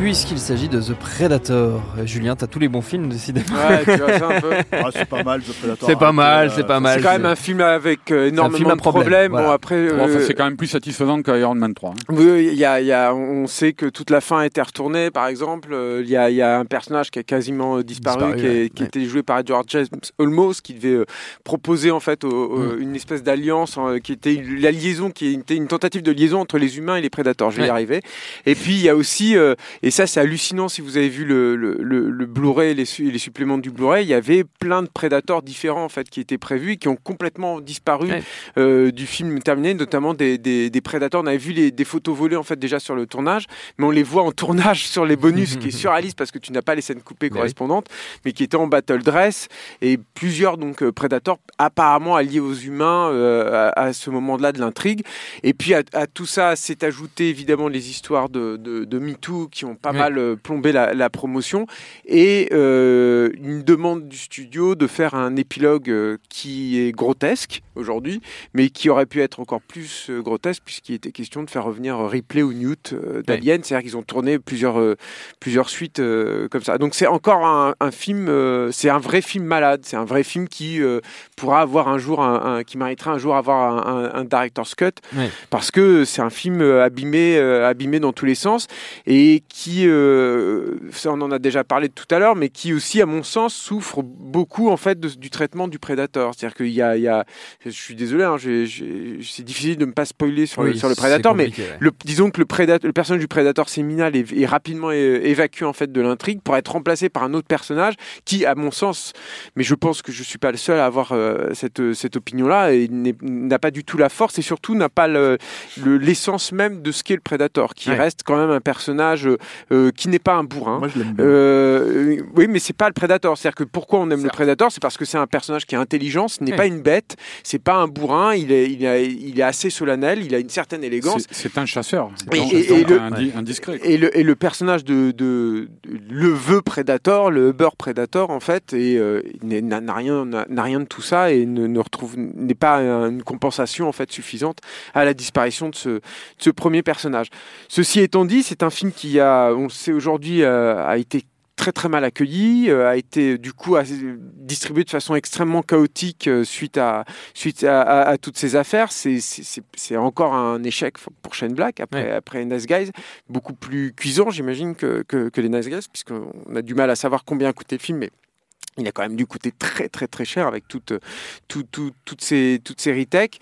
Puisqu'il s'agit de The Predator. Euh, Julien, t'as tous les bons films décidément. Ouais, tu vois ça un peu. *laughs* Ah, c'est pas mal, The Predator. C'est pas Arrête, mal, euh, c'est pas mal. C'est quand même un film avec euh, énormément film de problème, problèmes. voilà. Bon, après, Bon, enfin, euh, c'est quand même plus satisfaisant qu'Iron Man 3. hein. Oui, y a, il y a, on sait que toute la fin a été retournée, par exemple. Euh, Il y a, il y a un personnage qui a quasiment euh, disparu, Disparu, qui, est- ouais. qui Ouais. était joué par Edward James Olmos, qui devait euh, proposer en fait au- Mm. une espèce d'alliance, euh, qui était une- la liaison, qui était une tentative de liaison entre les humains et les prédateurs. Je vais y arriver. Et puis il y a aussi, euh, et ça c'est hallucinant si vous avez vu le, le, le, le Blu-ray, les, les suppléments du Blu-ray, il y avait plein de prédateurs différents en fait qui étaient prévus et qui ont complètement disparu Ouais. euh, du film terminé, notamment des, des, des prédateurs. On avait vu les, des photos volées en fait déjà sur le tournage, mais on les voit en tournage sur les bonus, qui est surréaliste parce que tu n'as pas les scènes coupées Mais oui. correspondantes, mais qui étaient en battle dress et plusieurs donc euh, prédateurs apparemment alliés aux humains euh, à, à ce moment-là de l'intrigue. Et puis à, à tout ça s'est ajouté évidemment les histoires de, de, de MeToo qui ont pas Oui. mal euh, plombé la, la promotion. Et euh, une demande du studio de faire un épilogue euh, qui est grotesque aujourd'hui, mais qui aurait pu être encore plus grotesque puisqu'il était question de faire revenir Ripley ou Newt d'Alien, c'est-à-dire qu'ils ont tourné plusieurs plusieurs suites comme ça. Donc c'est encore un, un film, c'est un vrai film malade, c'est un vrai film qui pourra avoir un jour, un, un- qui méritera un jour avoir un, director's cut parce que c'est un film abîmé, abîmé dans tous les sens et qui, euh, ça on en a déjà parlé tout à l'heure, mais qui aussi, à mon sens, souffre beaucoup en fait de- du traitement du prédateur. C'est-à-dire qu'il y a, il y a, je suis désolé, hein, c'est difficile de ne pas spoiler sur, le, sur le prédateur, mais compliqué, ouais. le, disons que le, prédateur, le personnage du prédateur séminal est, est rapidement é- évacué en fait de l'intrigue pour être remplacé par un autre personnage qui, à mon sens, mais je pense que je suis pas le seul à avoir euh, cette, cette opinion-là, et n'a pas du tout la force et surtout n'a pas le- le- l'essence même de ce qu'est le prédateur, qui Ouais. reste quand même un personnage euh, qui n'est pas un bourrin. Moi, je l'aime bien. Euh, oui, mais c'est pas le prédateur. C'est-à-dire que pourquoi on aime le prédateur, c'est parce que c'est un personnage qui est intelligent, ce n'est Ouais. pas une bête, c'est pas un bourrin, il est, il, est, il est assez solennel, il a une certaine élégance. C'est c'est un chasseur. Et- Donc, et- et donc le- indi- indiscret. Et le, et le personnage de, de, de- le veut Predator, le Uber Predator en fait, et euh, il n'a n'a rien, n'a n'a rien de tout ça et ne, ne retrouve n'est pas une compensation en fait suffisante à la disparition de ce, de ce premier personnage. Ceci étant dit, c'est un film qui a, on le sait aujourd'hui, euh, a été très très mal accueilli, euh, a été du coup distribué de façon extrêmement chaotique euh, suite à suite à, à- à toutes ces affaires. C'est encore un échec pour Shane Black après Ouais. après Nice Guys, beaucoup plus cuisant j'imagine que, que que les Nice Guys, puisqu'on a du mal à savoir combien a coûté le film, mais il a quand même dû coûter très très très cher avec toutes tout- tout- toutes ces toutes ces retakes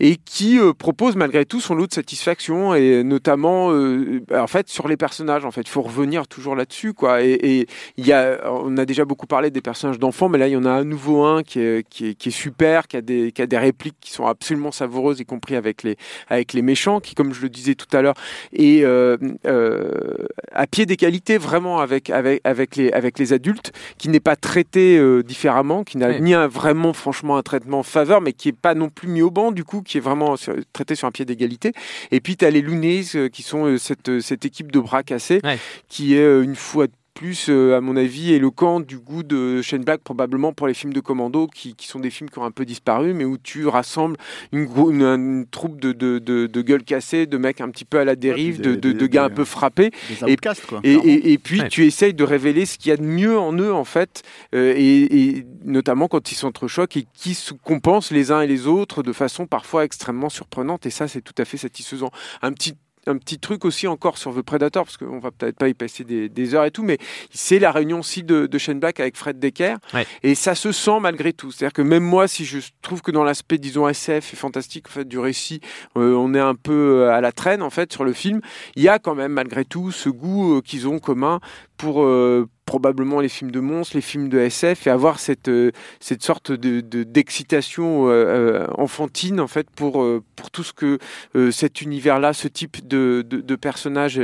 et qui euh, propose malgré tout son lot de satisfaction et notamment euh, en fait sur les personnages en fait. Faut revenir toujours là-dessus quoi. Et, il y a on a déjà beaucoup parlé des personnages d'enfants mais là il y en a un nouveau un qui est, qui est, est super qui a des qui a des répliques qui sont absolument savoureuses y compris avec les avec les méchants qui comme je le disais tout à l'heure euh, euh, à pied d'égalité vraiment avec avec avec les avec les adultes qui n'est pas traité euh, différemment qui n'a ni un, vraiment franchement un traitement en faveur mais qui est pas non plus mis au banc du coup qui est vraiment sur- traité sur un pied d'égalité. Et puis tu as les Loonies euh, qui sont euh, cette euh, cette équipe de bras cassés qui est une fois de plus, euh, à mon avis, éloquent du goût de Shane Black, probablement pour les films de commando, qui, qui sont des films qui ont un peu disparu, mais où tu rassembles une, une, une troupe de, de, de, de gueules cassées, de mecs un petit peu à la dérive, des- de, de, des- de gars un peu frappés, Des Et- quoi. et, clairement. et, et puis Ouais. tu essayes de révéler ce qu'il y a de mieux en eux, en fait, euh, et, et notamment quand ils s'entrechoquent et qui se compensent les uns et les autres de façon parfois extrêmement surprenante, et ça, c'est tout à fait satisfaisant. Un petit un petit truc aussi encore sur The Predator, parce qu'on va peut-être pas y passer des, des heures et tout, mais c'est la réunion aussi de, de Shane Black avec Fred Decker, Ouais. et ça se sent malgré tout. C'est-à-dire que même moi, si je trouve que dans l'aspect, disons, SF et fantastique en fait, du récit, euh, on est un peu à la traîne en fait sur le film, il y a quand même malgré tout ce goût euh, qu'ils ont commun pour euh, probablement les films de monstres, les films de SF et avoir cette, euh, cette sorte de, de- d'excitation euh, euh, enfantine en fait pour, pour tout ce que cet univers-là, ce type de, de, de personnage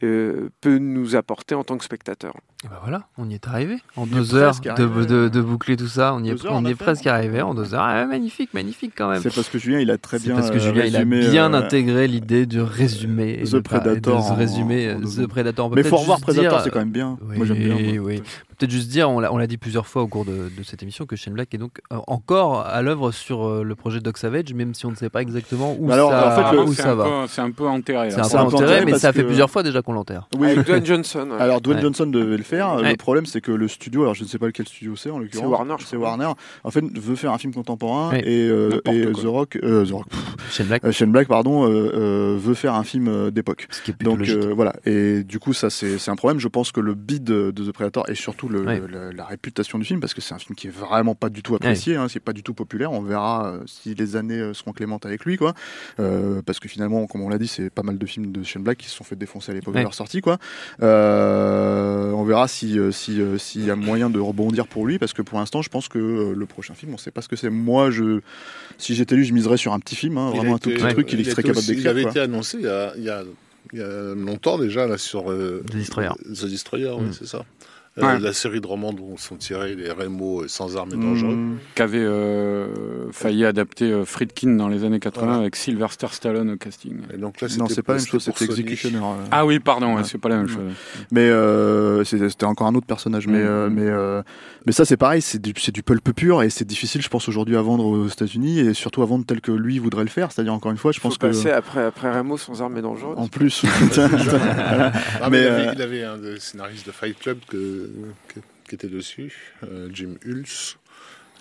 peut nous apporter en tant que spectateur. Et bah voilà, on y est arrivé. En On deux heures de, arrivé. de, de boucler tout ça, on y est, heures, on y est presque non arrivé en deux heures. Ah, magnifique, magnifique quand même. C'est parce que Julien, il a très bien. parce que euh, il a résumé, bien euh, intégré l'idée de résumer. et The Predator De résumer deux The. Predator. Mais faut revoir Predator, c'est quand même bien. Oui, Moi, j'aime bien. oui. Peut-être juste dire, on l'a, dit plusieurs fois au cours de, de cette émission, que Shane Black est donc euh, encore à l'œuvre sur euh, le projet Dog Savage, même si on ne sait pas exactement où Bah alors, ça, en fait, le- où c'est ça un va. peu- C'est un peu enterré. C'est un c'est peu un peu enterré, enterré mais ça fait que- plusieurs fois déjà qu'on l'enterre. Oui, Avec Dwayne Johnson. ouais. Alors Dwayne Ouais. Johnson devait le faire. Ouais. Le problème c'est que le studio, alors je ne sais pas lequel studio c'est en l'occurrence. Warner, je C'est. Warner. En fait, veut faire un film contemporain Ouais. et, euh, et. The Rock, euh, The Rock, pff, Shane Black, euh, Shane Black, pardon, euh, euh, veut faire un film d'époque. ce qui est plutôt Donc voilà. Et du coup, ça c'est c'est un problème. Je pense que le bid de, de The Predator et surtout le, Ouais. le- la réputation du film, parce que c'est un film qui est vraiment pas du tout apprécié. hein, c'est pas du tout populaire. On verra euh, si les années euh, seront clémentes avec lui, quoi. Euh, parce que finalement, comme on l'a dit, c'est pas mal de films de Shane Black qui se sont fait défoncer à l'époque Ouais. de leur sortie, quoi. Euh, on verra si si s'il y a moyen de rebondir pour lui, parce que pour l'instant, je pense que euh, le prochain film, on sait pas ce que c'est. Moi, je si j'étais lui, je miserais sur un petit film, hein, vraiment un tout petit truc qu'il serait capable aussi- Il d'écrire. avait quoi. été annoncé il y a, il y a- il y a longtemps déjà là sur euh, The Destroyer. The Destroyer, oui, Mm. c'est ça. Ouais. Euh, la série de romans dont sont tirés les Remo euh, sans armes et dangereux. Mmh. Qu'avait euh, failli adapter euh, Friedkin dans les années 80 Voilà. avec Sylvester Stallone au casting. Et donc là, Non, c'est pas la même chose, c'était. Executioner. euh. Ah oui, pardon, ouais, c'est pas la même chose. Mais euh, c'était encore un autre personnage. Mais, Mm. euh, mais, euh, mais ça, c'est pareil, c'est du, du pulp pur et c'est difficile, je pense, aujourd'hui à vendre aux États-Unis et surtout à vendre tel que lui voudrait le faire. C'est-à-dire, encore une fois, je Faut pense que. passer après, après Remo sans armes et dangereuses. En plus. *laughs* *laughs* Ah, mais il, avait, un des scénaristes de Fight Club que- qui était dessus, euh, Jim Hulse.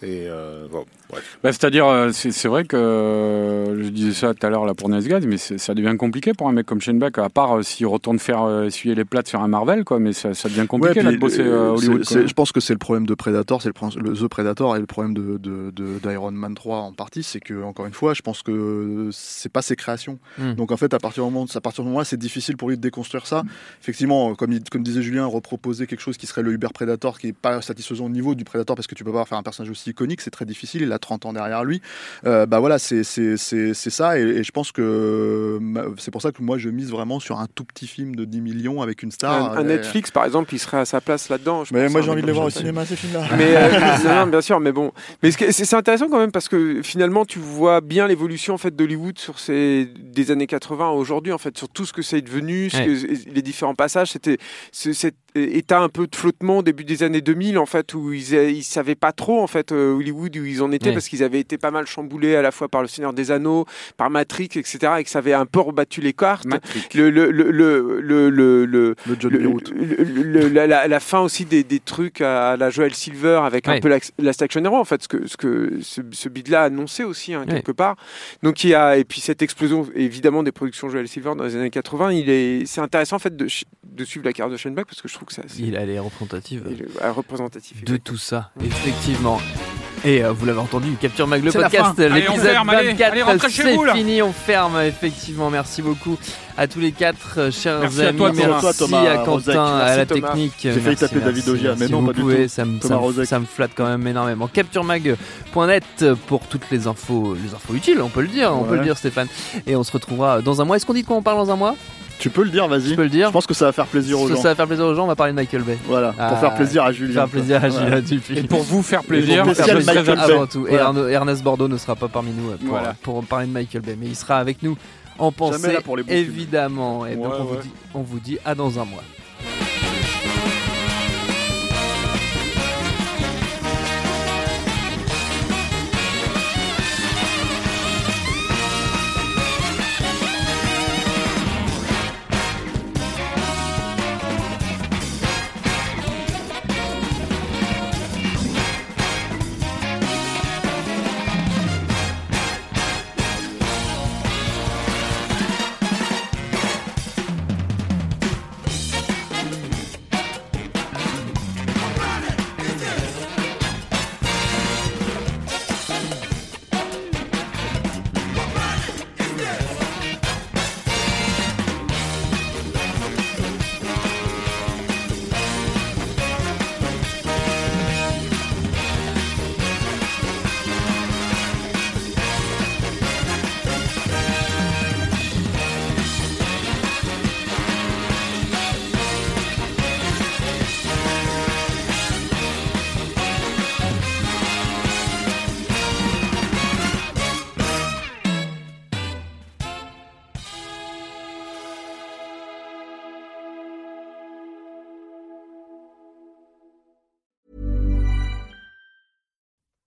Et euh, bon. Bah, C'est-à-dire, euh, c'est c'est vrai que euh, je disais ça tout à l'heure là pour Nice Guys, mais ça devient compliqué pour un mec comme Shane Black, à part euh, s'il retourne faire euh, essuyer les plats sur un Marvel, quoi. Mais ça, ça devient compliqué Ouais, là, puis, de bosser Hollywood. c'est- quoi. c'est- je pense que c'est le problème de Predator, c'est le, The Predator et le problème de, de, de- d'Iron Man 3 en partie, c'est que encore une fois, je pense que c'est pas ses créations. Mm. Donc en fait, à partir du moment, à partir du moment là, c'est difficile pour lui de déconstruire ça. Effectivement, comme, il- comme disait Julien, reproposer quelque chose qui serait le Uber Predator, qui est pas satisfaisant au niveau du Predator, parce que tu peux pas faire un personnage aussi iconique, c'est très difficile. Il a 30 ans derrière lui. Euh, bah voilà, c'est c'est c'est c'est ça, et, et je pense que c'est pour ça que moi je mise vraiment sur un tout petit film de 10 millions avec une star. un, un Et- Netflix, par exemple, il serait à sa place là-dedans. Mais pense, moi hein, j'ai envie de les voir au cinéma ces films-là. Mais euh, *laughs* non, bien sûr, mais bon, mais c'est intéressant quand même parce que finalement tu vois bien l'évolution en fait d'Hollywood sur ces des années 80 à aujourd'hui en fait sur tout ce que c'est devenu, ce Ouais. que- les différents passages. C'était ce- cette état un peu de flottement au début des années 2000 en fait où ils ils savaient pas trop en fait euh, Hollywood où ils en étaient parce qu'ils avaient été pas mal chamboulés à la fois par le Seigneur des Anneaux, par Matrix, etc. et que ça avait un peu rebattu les cartes. Le le le le la, la- la fin aussi des, des trucs à la Joel Silver avec un peu la, la Action Hero en fait ce que ce que ce, ce bid là annonçait aussi hein, quelque part. Donc il y a et puis cette explosion évidemment des productions Joel Silver dans les années 80 il est c'est intéressant en fait de, de suivre la carrière de Black parce que je trouve que ça Il est euh, représentatif de tout ça, effectivement. Et euh, vous l'avez entendu, Capture Mag le podcast, l'épisode ferme, allez, 24, allez, rentrez chez c'est fini, on ferme, effectivement. Merci beaucoup à tous les quatre, euh, chers Merci à amis. toi, Thomas. merci Thomas à Quentin, à Merci, la Thomas. technique. J'ai failli taper David Ogia, mais non, pas du tout. Ça me, ça, me, Rozek. ça me flatte quand même énormément. CaptureMag.net pour toutes les infos, les infos utiles, on peut le dire, on peut le dire, Stéphane. Et on se retrouvera dans un mois. Est-ce qu'on dit de quoi on parle dans un mois? Tu peux le dire, Je vas-y. peux le dire. Je pense que ça va faire plaisir aux gens. ça va faire plaisir aux gens. On va parler de Michael Bay. Voilà, Ah, pour faire plaisir à Julien. Faire plaisir à. Julien Dupuis. Et pour vous faire plaisir, pour je serai Michael. Bay. avant tout. Et Voilà. Ernest Bordeaux ne sera pas parmi nous euh, pour, Voilà. pour parler de Michael Bay, mais il sera avec nous en pensée, là pour les bons films. évidemment. Et donc Ouais, on, Vous dit, on vous dit à dans un mois.